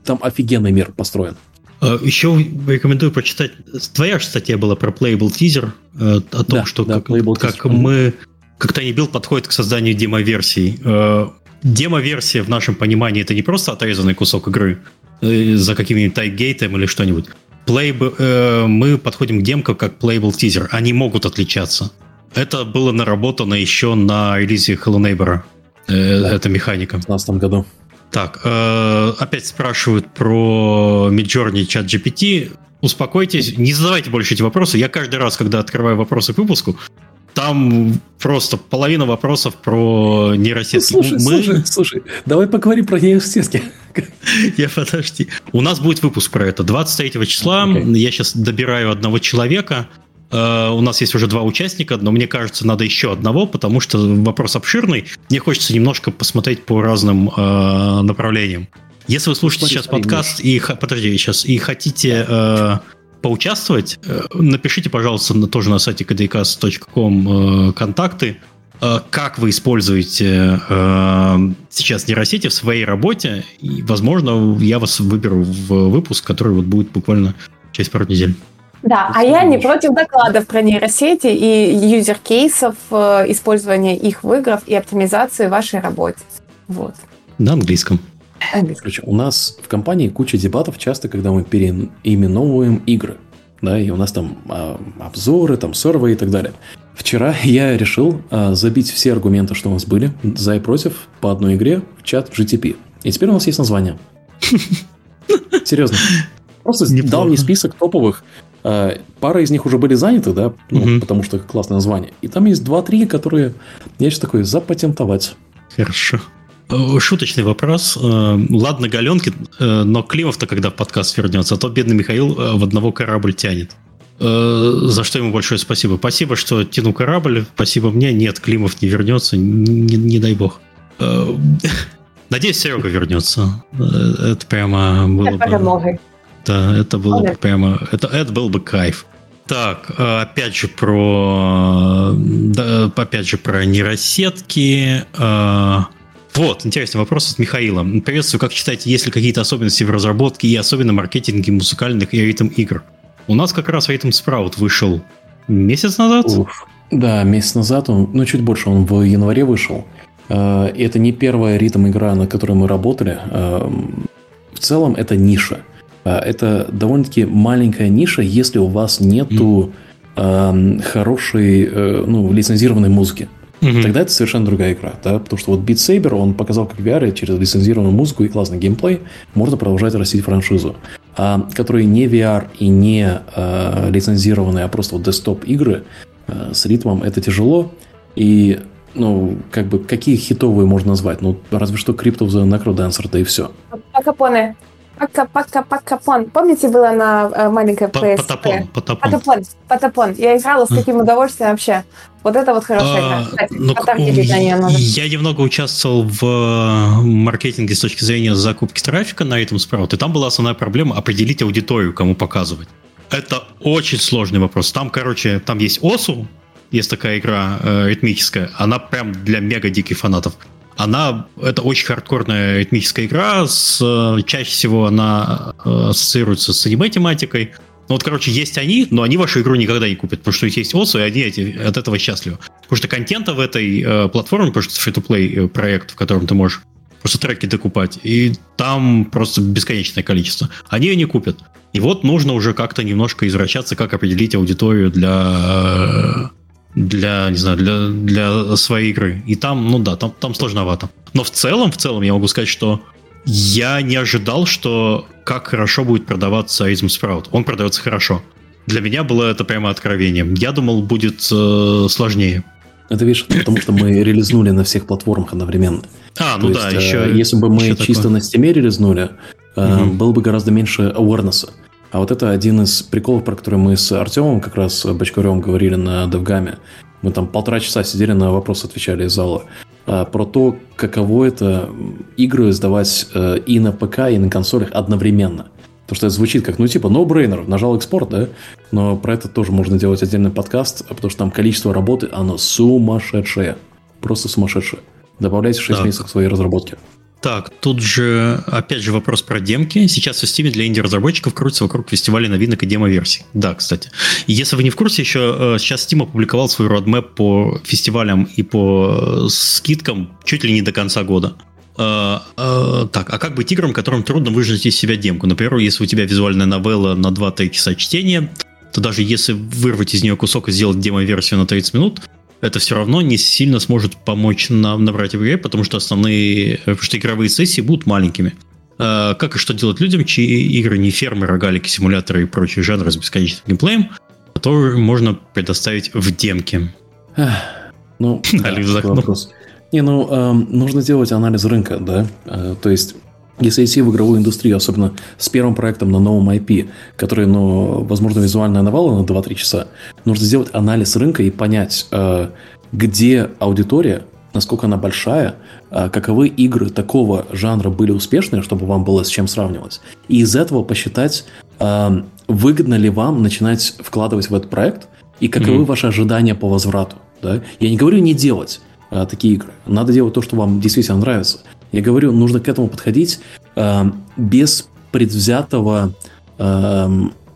там офигенный мир построен. А, Еще рекомендую прочитать. Твоя же статья была про Playable Teaser, э, о том, да, что да, как, как мы как Tiny Build подходит к созданию демо-версий. Э, демо-версия в нашем понимании это не просто отрезанный кусок игры э, за каким-нибудь тайгейтом или что-нибудь. Play, э, мы подходим к демкам как Playable Teaser. Они могут отличаться. Это было наработано еще на релизе Hello Neighbor. Э, да. Это механика. В 2015 году. Так, э, опять спрашивают про Midjourney Chat GPT. Успокойтесь, не задавайте больше эти вопросы. Я каждый раз, когда открываю вопросы к выпуску, там просто половина вопросов про нейросетки. Слушай, Мы... слушай, слушай, давай поговорим про нейросетки. Я подожди. У нас будет выпуск про это. 23 числа okay. я сейчас добираю одного человека. Uh, у нас есть уже два участника, но мне кажется, надо еще одного, потому что вопрос обширный. Мне хочется немножко посмотреть по разным uh, направлениям. Если вы слушаете Смотри, сейчас подкаст и подожди, сейчас и хотите uh, поучаствовать, э, напишите, пожалуйста, на, тоже на сайте kdcast.com э, контакты, э, как вы используете сейчас нейросети в своей работе, и, возможно, я вас выберу в выпуск, который вот будет буквально через пару недель. Да, а я не против докладов про нейросети и юзер-кейсов использования их в играх и оптимизации в вашей работе. Вот. На английском. Короче, у нас в компании куча дебатов часто, когда мы переименовываем игры. Да, и у нас там а, обзоры, там сервы и так далее. Вчера я решил а, забить все аргументы, что у нас были, за и против, по одной игре в чат GTP. И теперь у нас есть название. Серьезно. Просто Неплохо. дал мне список топовых. А, пара из них уже были заняты, да, ну, угу. потому что классное название. И там есть два-три, которые я сейчас такой запатентовать. Хорошо. Э, шуточный вопрос. Э, ладно, Галенки, э, но Климов-то когда в подкаст вернется, а то бедный Михаил в одного корабль тянет. За что ему большое спасибо. Спасибо, что тяну корабль. Спасибо мне. Нет, Климов не вернется. Не, не дай бог. Надеюсь, Серега вернется. Это прямо было бы... Да, это было бы прямо... Это, это был бы кайф. Так, опять же про... Да, опять же про нейросетки. Вот, интересный вопрос от Михаила. Приветствую, как считаете, есть ли какие-то особенности в разработке и особенно маркетинге музыкальных и ритм игр? У нас как раз ритм Sprout вышел месяц назад? Уф. Да, месяц назад, он, ну чуть больше, он в январе вышел. Э, это не первая ритм игра, на которой мы работали. Э, в целом это ниша. Э, это довольно-таки маленькая ниша, если у вас нету mm. хорошей, ну, лицензированной музыки. Угу. Тогда это совершенно другая игра, да, потому что вот Beat Saber, он показал, как в VR через лицензированную музыку и классный геймплей можно продолжать растить франшизу. А, которые не VR и не а, лицензированные, а просто вот десктоп игры а, с ритмом, это тяжело. И ну, как бы, какие хитовые можно назвать? Ну, разве что Crypt of the Necrodancer, да и все. Акапоне. Пока, пока, покапон. Помните, было на э, маленькой PSP? Потапон, потапон. Потапон, потапон. Я играла с таким удовольствием вообще. Вот это вот хорошая игра. Кстати, ну, я немного участвовал в э, маркетинге с точки зрения закупки трафика на этом Sprout, и там была основная проблема определить аудиторию, кому показывать. Это очень сложный вопрос. Там, короче, там есть ОСУ, есть такая игра э, ритмическая, она прям для мега диких фанатов она это очень хардкорная ритмическая игра, с, чаще всего она э, ассоциируется с аниме-тематикой. Ну вот, короче, есть они, но они вашу игру никогда не купят, потому что есть ОСУ, и они эти, от этого счастливы. Потому что контента в этой э, платформе, потому что это free-to-play э, проект, в котором ты можешь просто треки докупать, и там просто бесконечное количество. Они ее не купят. И вот нужно уже как-то немножко извращаться, как определить аудиторию для для, не знаю, для, для своей игры. И там, ну да, там, там сложновато. Но в целом, в целом я могу сказать, что я не ожидал, что как хорошо будет продаваться Rhythm Sprout. Он продается хорошо. Для меня было это прямо откровением. Я думал, будет э, сложнее. Это видишь, потому что мы релизнули на всех платформах одновременно. А, ну То да, есть, еще. Если бы мы чисто такое. на Steam релизнули, угу. было бы гораздо меньше awareness. А вот это один из приколов, про который мы с Артемом как раз Бочкарем говорили на Девгаме. Мы там полтора часа сидели на вопросы, отвечали из зала. А, про то, каково это игры сдавать э, и на ПК, и на консолях одновременно. Потому что это звучит как, ну, типа, no-brainer, нажал экспорт, да? Но про это тоже можно делать отдельный подкаст, потому что там количество работы, оно сумасшедшее. Просто сумасшедшее. Добавляйте 6 так. месяцев к своей разработке. Так, тут же, опять же, вопрос про демки. Сейчас в Steam для инди-разработчиков крутится вокруг фестиваля новинок и демо-версий. Да, кстати. Если вы не в курсе, еще э, сейчас Steam опубликовал свой roadmap по фестивалям и по э, скидкам чуть ли не до конца года. Uh, так, а как быть играм, которым трудно выжать из себя демку? Например, если у тебя визуальная новелла на 2-3 часа чтения, то даже если вырвать из нее кусок и сделать демо-версию на 30 минут, это все равно не сильно сможет помочь нам набрать в игре, потому что основные, потому что игровые сессии будут маленькими. А, как и что делать людям, чьи игры не фермы, рогалики, симуляторы и прочие жанры с бесконечным геймплеем, которые можно предоставить в демке. Ну, да, вопрос. Не, ну, э, нужно делать анализ рынка, да. Э, то есть если идти в игровую индустрию, особенно с первым проектом на новом IP, который, ну, возможно, визуальная новелла на 2-3 часа, нужно сделать анализ рынка и понять, э, где аудитория, насколько она большая, э, каковы игры такого жанра были успешные, чтобы вам было с чем сравнивать. И из этого посчитать, э, выгодно ли вам начинать вкладывать в этот проект, и каковы mm-hmm. ваши ожидания по возврату. Да? Я не говорю не делать такие игры. Надо делать то, что вам действительно нравится. Я говорю, нужно к этому подходить э, без предвзятого э,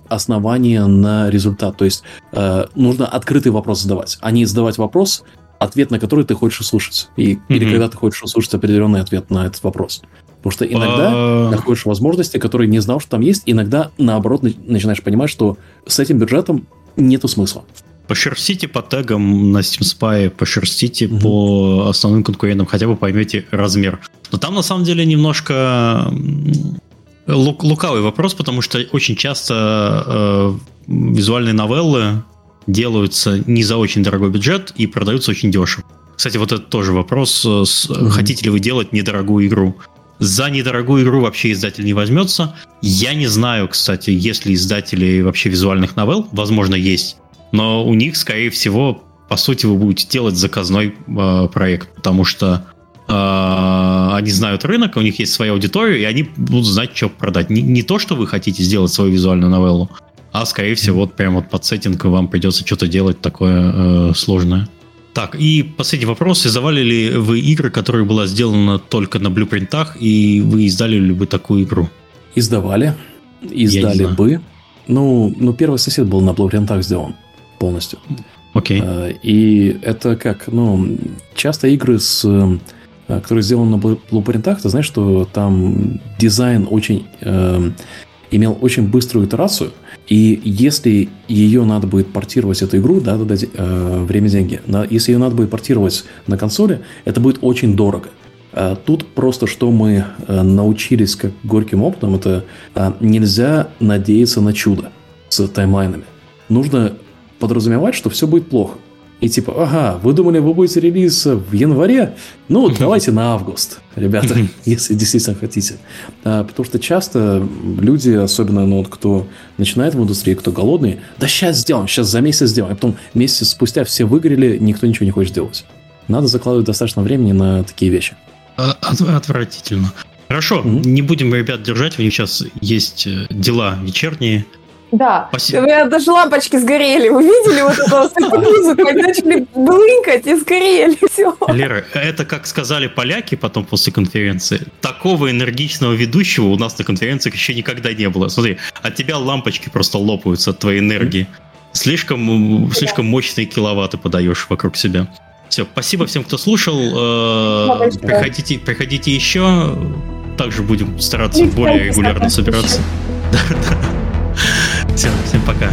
основания на результат. То есть э, нужно открытый вопрос задавать, а не задавать вопрос, ответ на который ты хочешь услышать. И, mm-hmm. Или когда ты хочешь услышать определенный ответ на этот вопрос. Потому что иногда uh... находишь возможности, которые не знал, что там есть. Иногда, наоборот, начинаешь понимать, что с этим бюджетом нету смысла. Пошерстите по тегам на Steam Spy, пошерстите угу. по основным конкурентам, хотя бы поймете размер. Но там на самом деле немножко лук, лукавый вопрос, потому что очень часто э, визуальные новеллы делаются не за очень дорогой бюджет и продаются очень дешево. Кстати, вот это тоже вопрос. Угу. Хотите ли вы делать недорогую игру? За недорогую игру вообще издатель не возьмется. Я не знаю, кстати, есть ли издатели вообще визуальных новелл. Возможно, есть но у них, скорее всего, по сути, вы будете делать заказной э, проект, потому что э, они знают рынок, у них есть своя аудитория, и они будут знать, что продать. Не, не то, что вы хотите сделать свою визуальную новеллу, а, скорее всего, вот прям вот под сеттинг вам придется что-то делать такое э, сложное. Так, и последний вопрос. Издавали ли вы игры, которые была сделана только на блюпринтах, и вы издали ли бы такую игру? Издавали. Издали бы. Ну, ну, первый сосед был на блюпринтах сделан полностью. Окей. Okay. Э, и это как, ну, часто игры с э, которые сделаны на блупринтах, ты знаешь, что там дизайн очень э, имел очень быструю итерацию, и если ее надо будет портировать эту игру, да, да, да э, время деньги, на, если ее надо будет портировать на консоли, это будет очень дорого. Э, тут просто что мы научились как горьким опытом, это э, нельзя надеяться на чудо с таймлайнами. Нужно подразумевать, что все будет плохо. И типа, ага, вы думали, вы будете релиз в январе? Ну, давайте на август, ребята, если действительно хотите. А, потому что часто люди, особенно ну, вот, кто начинает в индустрии, кто голодный, да сейчас сделаем, сейчас за месяц сделаем. А потом месяц спустя все выгорели, никто ничего не хочет делать. Надо закладывать достаточно времени на такие вещи. А, отвратительно. Хорошо, mm-hmm. не будем ребят держать, у них сейчас есть э, дела вечерние. Да. Спасибо. У меня даже лампочки сгорели. Вы видели вот эту музыку? Они начали блынкать и сгорели. Все. Лера, это как сказали поляки потом после конференции. Такого энергичного ведущего у нас на конференциях еще никогда не было. Смотри, от тебя лампочки просто лопаются от твоей энергии. Слишком, слишком мощные киловатты подаешь вокруг себя. Все, спасибо всем, кто слушал. Э, приходите, приходите еще. Также будем стараться более регулярно собираться. Да, да. Все, всем пока.